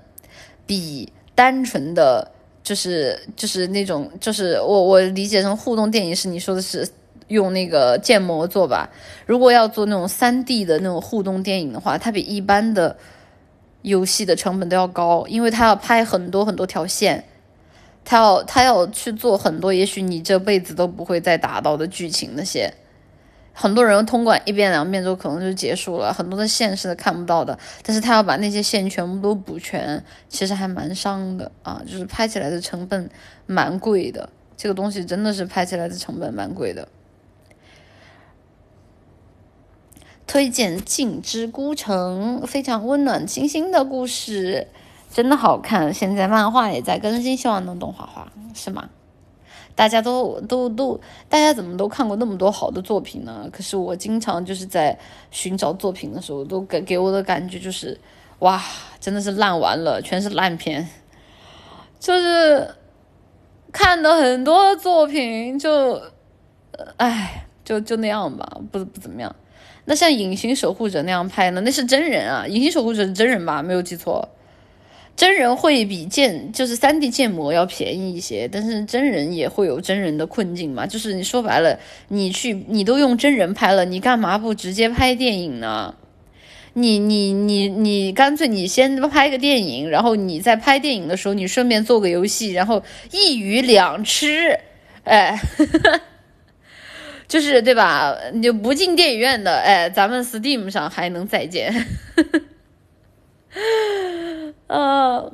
比单纯的就是就是那种就是我我理解成互动电影是你说的是用那个建模做吧？如果要做那种三 D 的那种互动电影的话，它比一般的游戏的成本都要高，因为它要拍很多很多条线。他要他要去做很多，也许你这辈子都不会再达到的剧情，那些很多人通关一遍两遍之后可能就结束了，很多的线是看不到的。但是他要把那些线全部都补全，其实还蛮伤的啊，就是拍起来的成本蛮贵的。这个东西真的是拍起来的成本蛮贵的。推荐《镜之孤城》，非常温暖清新的故事，真的好看。现在漫画也在更新，希望能动画化，是吗？大家都都都，大家怎么都看过那么多好的作品呢？可是我经常就是在寻找作品的时候，都给给我的感觉就是，哇，真的是烂完了，全是烂片，就是看的很多作品就，唉，就就那样吧，不不怎么样。那像《隐形守护者》那样拍的，那是真人啊，《隐形守护者》是真人吧？没有记错。真人会比建就是三 D 建模要便宜一些，但是真人也会有真人的困境嘛。就是你说白了，你去你都用真人拍了，你干嘛不直接拍电影呢？你你你你干脆你先拍个电影，然后你在拍电影的时候，你顺便做个游戏，然后一鱼两吃，哎，就是对吧？你就不进电影院的，哎，咱们 Steam 上还能再见。呃，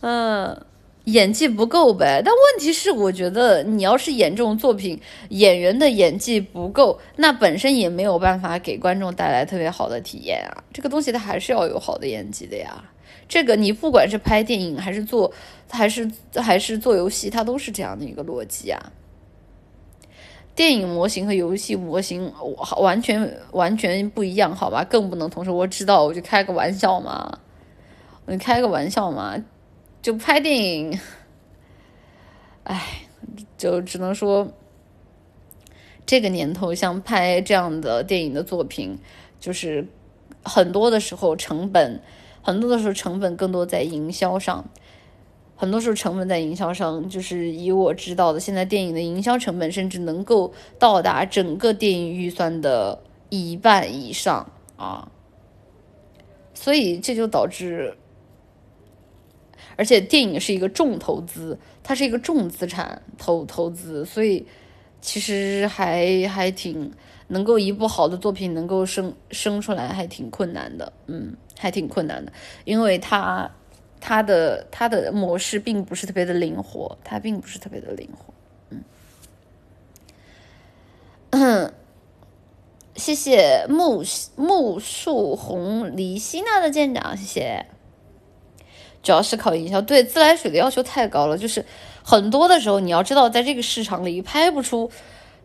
嗯，演技不够呗。但问题是，我觉得你要是演这种作品，演员的演技不够，那本身也没有办法给观众带来特别好的体验啊。这个东西它还是要有好的演技的呀。这个你不管是拍电影还是做，还是还是做游戏，它都是这样的一个逻辑啊。电影模型和游戏模型完全完全不一样，好吧？更不能同时。我知道，我就开个玩笑嘛，你开个玩笑嘛，就拍电影，哎，就只能说，这个年头像拍这样的电影的作品，就是很多的时候成本，很多的时候成本更多在营销上。很多时候成本在营销上，就是以我知道的，现在电影的营销成本甚至能够到达整个电影预算的一半以上啊！所以这就导致，而且电影是一个重投资，它是一个重资产投投资，所以其实还还挺能够一部好的作品能够生生出来，还挺困难的，嗯，还挺困难的，因为它。它的它的模式并不是特别的灵活，它并不是特别的灵活，嗯，谢谢木木树红梨希娜的舰长，谢谢。主要是考营销，对自来水的要求太高了，就是很多的时候你要知道，在这个市场里拍不出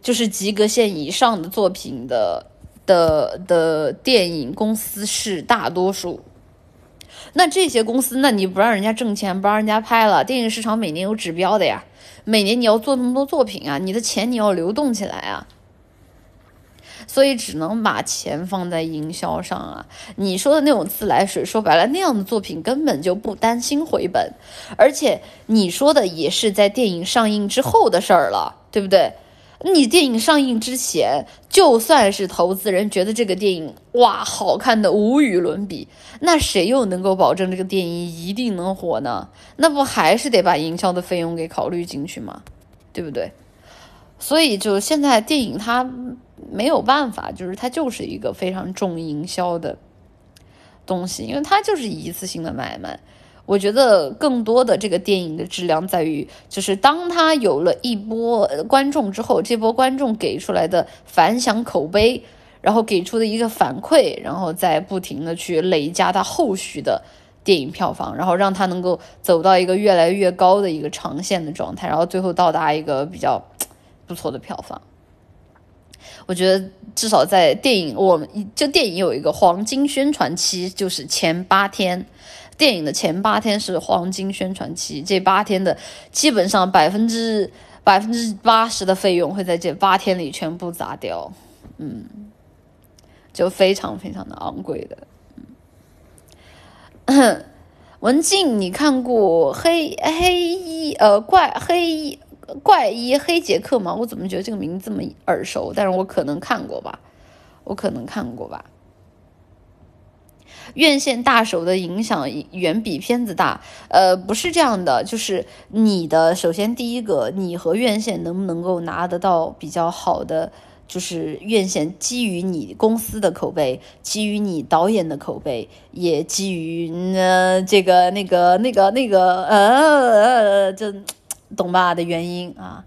就是及格线以上的作品的的的电影公司是大多数。那这些公司，那你不让人家挣钱，不让人家拍了，电影市场每年有指标的呀，每年你要做那么多作品啊，你的钱你要流动起来啊，所以只能把钱放在营销上啊。你说的那种自来水，说白了那样的作品根本就不担心回本，而且你说的也是在电影上映之后的事儿了，对不对？你电影上映之前，就算是投资人觉得这个电影哇好看的无与伦比，那谁又能够保证这个电影一定能火呢？那不还是得把营销的费用给考虑进去吗？对不对？所以就现在电影它没有办法，就是它就是一个非常重营销的东西，因为它就是一次性的买卖。我觉得更多的这个电影的质量在于，就是当他有了一波观众之后，这波观众给出来的反响口碑，然后给出的一个反馈，然后再不停的去累加他后续的电影票房，然后让他能够走到一个越来越高的一个长线的状态，然后最后到达一个比较不错的票房。我觉得至少在电影，我们就电影有一个黄金宣传期，就是前八天。电影的前八天是黄金宣传期，这八天的基本上百分之百分之八十的费用会在这八天里全部砸掉，嗯，就非常非常的昂贵的。嗯文静，你看过黑黑衣呃怪黑衣怪医黑杰克吗？我怎么觉得这个名字这么耳熟？但是我可能看过吧，我可能看过吧。院线大手的影响远比片子大，呃，不是这样的，就是你的首先第一个，你和院线能不能够拿得到比较好的，就是院线基于你公司的口碑，基于你导演的口碑，也基于呃这个那个那个那个呃，这懂吧的原因啊。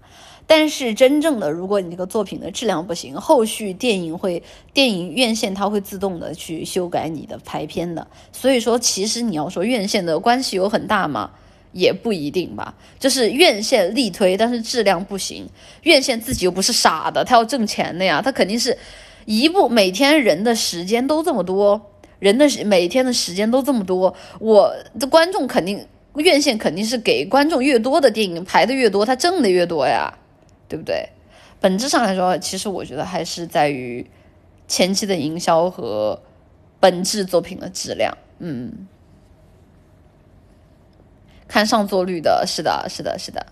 但是真正的，如果你这个作品的质量不行，后续电影会电影院线它会自动的去修改你的排片的。所以说，其实你要说院线的关系有很大吗？也不一定吧。就是院线力推，但是质量不行，院线自己又不是傻的，他要挣钱的呀，他肯定是一部每天人的时间都这么多，人的每天的时间都这么多，我的观众肯定院线肯定是给观众越多的电影排的越多，他挣的越多呀。对不对？本质上来说，其实我觉得还是在于前期的营销和本质作品的质量。嗯，看上座率的，是的，是的，是的。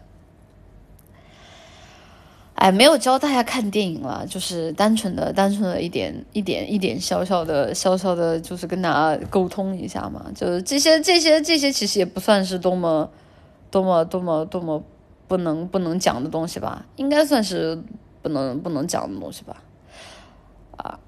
哎，没有教大家看电影了，就是单纯的、单纯的一点、一点、一点小小的、小小的，就是跟大家沟通一下嘛。就是这些、这些、这些，其实也不算是多么、多么、多么、多么。不能不能讲的东西吧，应该算是不能不能讲的东西吧，啊，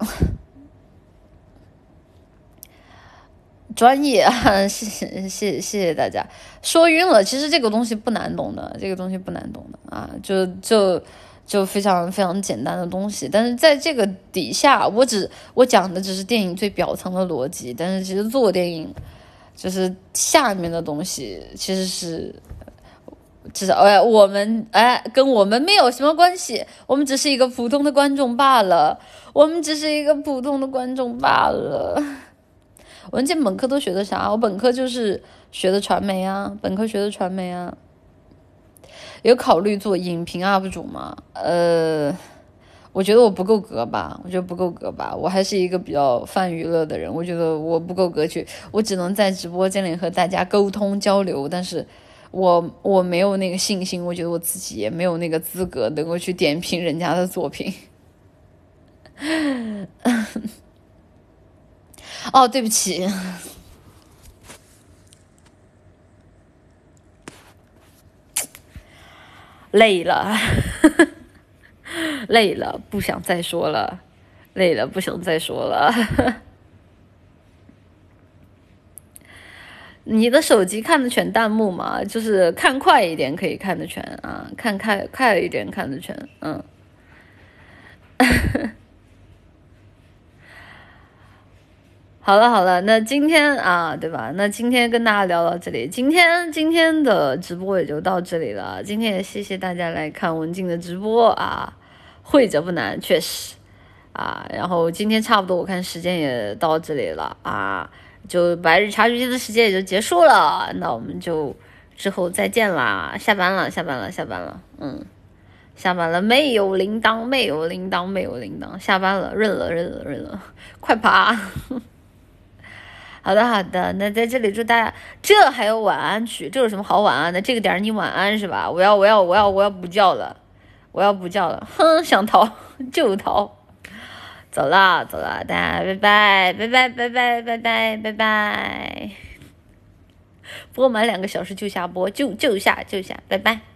专业，谢谢谢谢谢谢大家。说晕了，其实这个东西不难懂的，这个东西不难懂的啊，就就就非常非常简单的东西。但是在这个底下，我只我讲的只是电影最表层的逻辑，但是其实做电影就是下面的东西，其实是。至少哎，我们哎，跟我们没有什么关系，我们只是一个普通的观众罢了。我们只是一个普通的观众罢了。文建本科都学的啥？我本科就是学的传媒啊，本科学的传媒啊。有考虑做影评 UP 主吗？呃，我觉得我不够格吧，我觉得不够格吧。我还是一个比较泛娱乐的人，我觉得我不够格去，我只能在直播间里和大家沟通交流，但是。我我没有那个信心，我觉得我自己也没有那个资格能够去点评人家的作品。哦，对不起，累了，累了，不想再说了，累了，不想再说了。你的手机看得全弹幕吗？就是看快一点可以看得全啊，看快快一点看得全，嗯。好了好了，那今天啊，对吧？那今天跟大家聊到这里，今天今天的直播也就到这里了。今天也谢谢大家来看文静的直播啊，会者不难，确实啊。然后今天差不多，我看时间也到这里了啊。就白日茶水间的时间也就结束了，那我们就之后再见啦！下班了，下班了，下班了，嗯，下班了，没有铃铛，没有铃铛，没有铃铛，下班了，认了，认了，认了，快爬！好的，好的，那在这里祝大家，这还有晚安曲，这有什么好晚安的？这个点儿你晚安是吧？我要，我要，我要，我要补觉了，我要补觉了，哼，想逃就逃。走了，走了，大家拜拜，拜拜，拜拜，拜拜，拜拜。播满两个小时就下播，就就下就下，拜拜。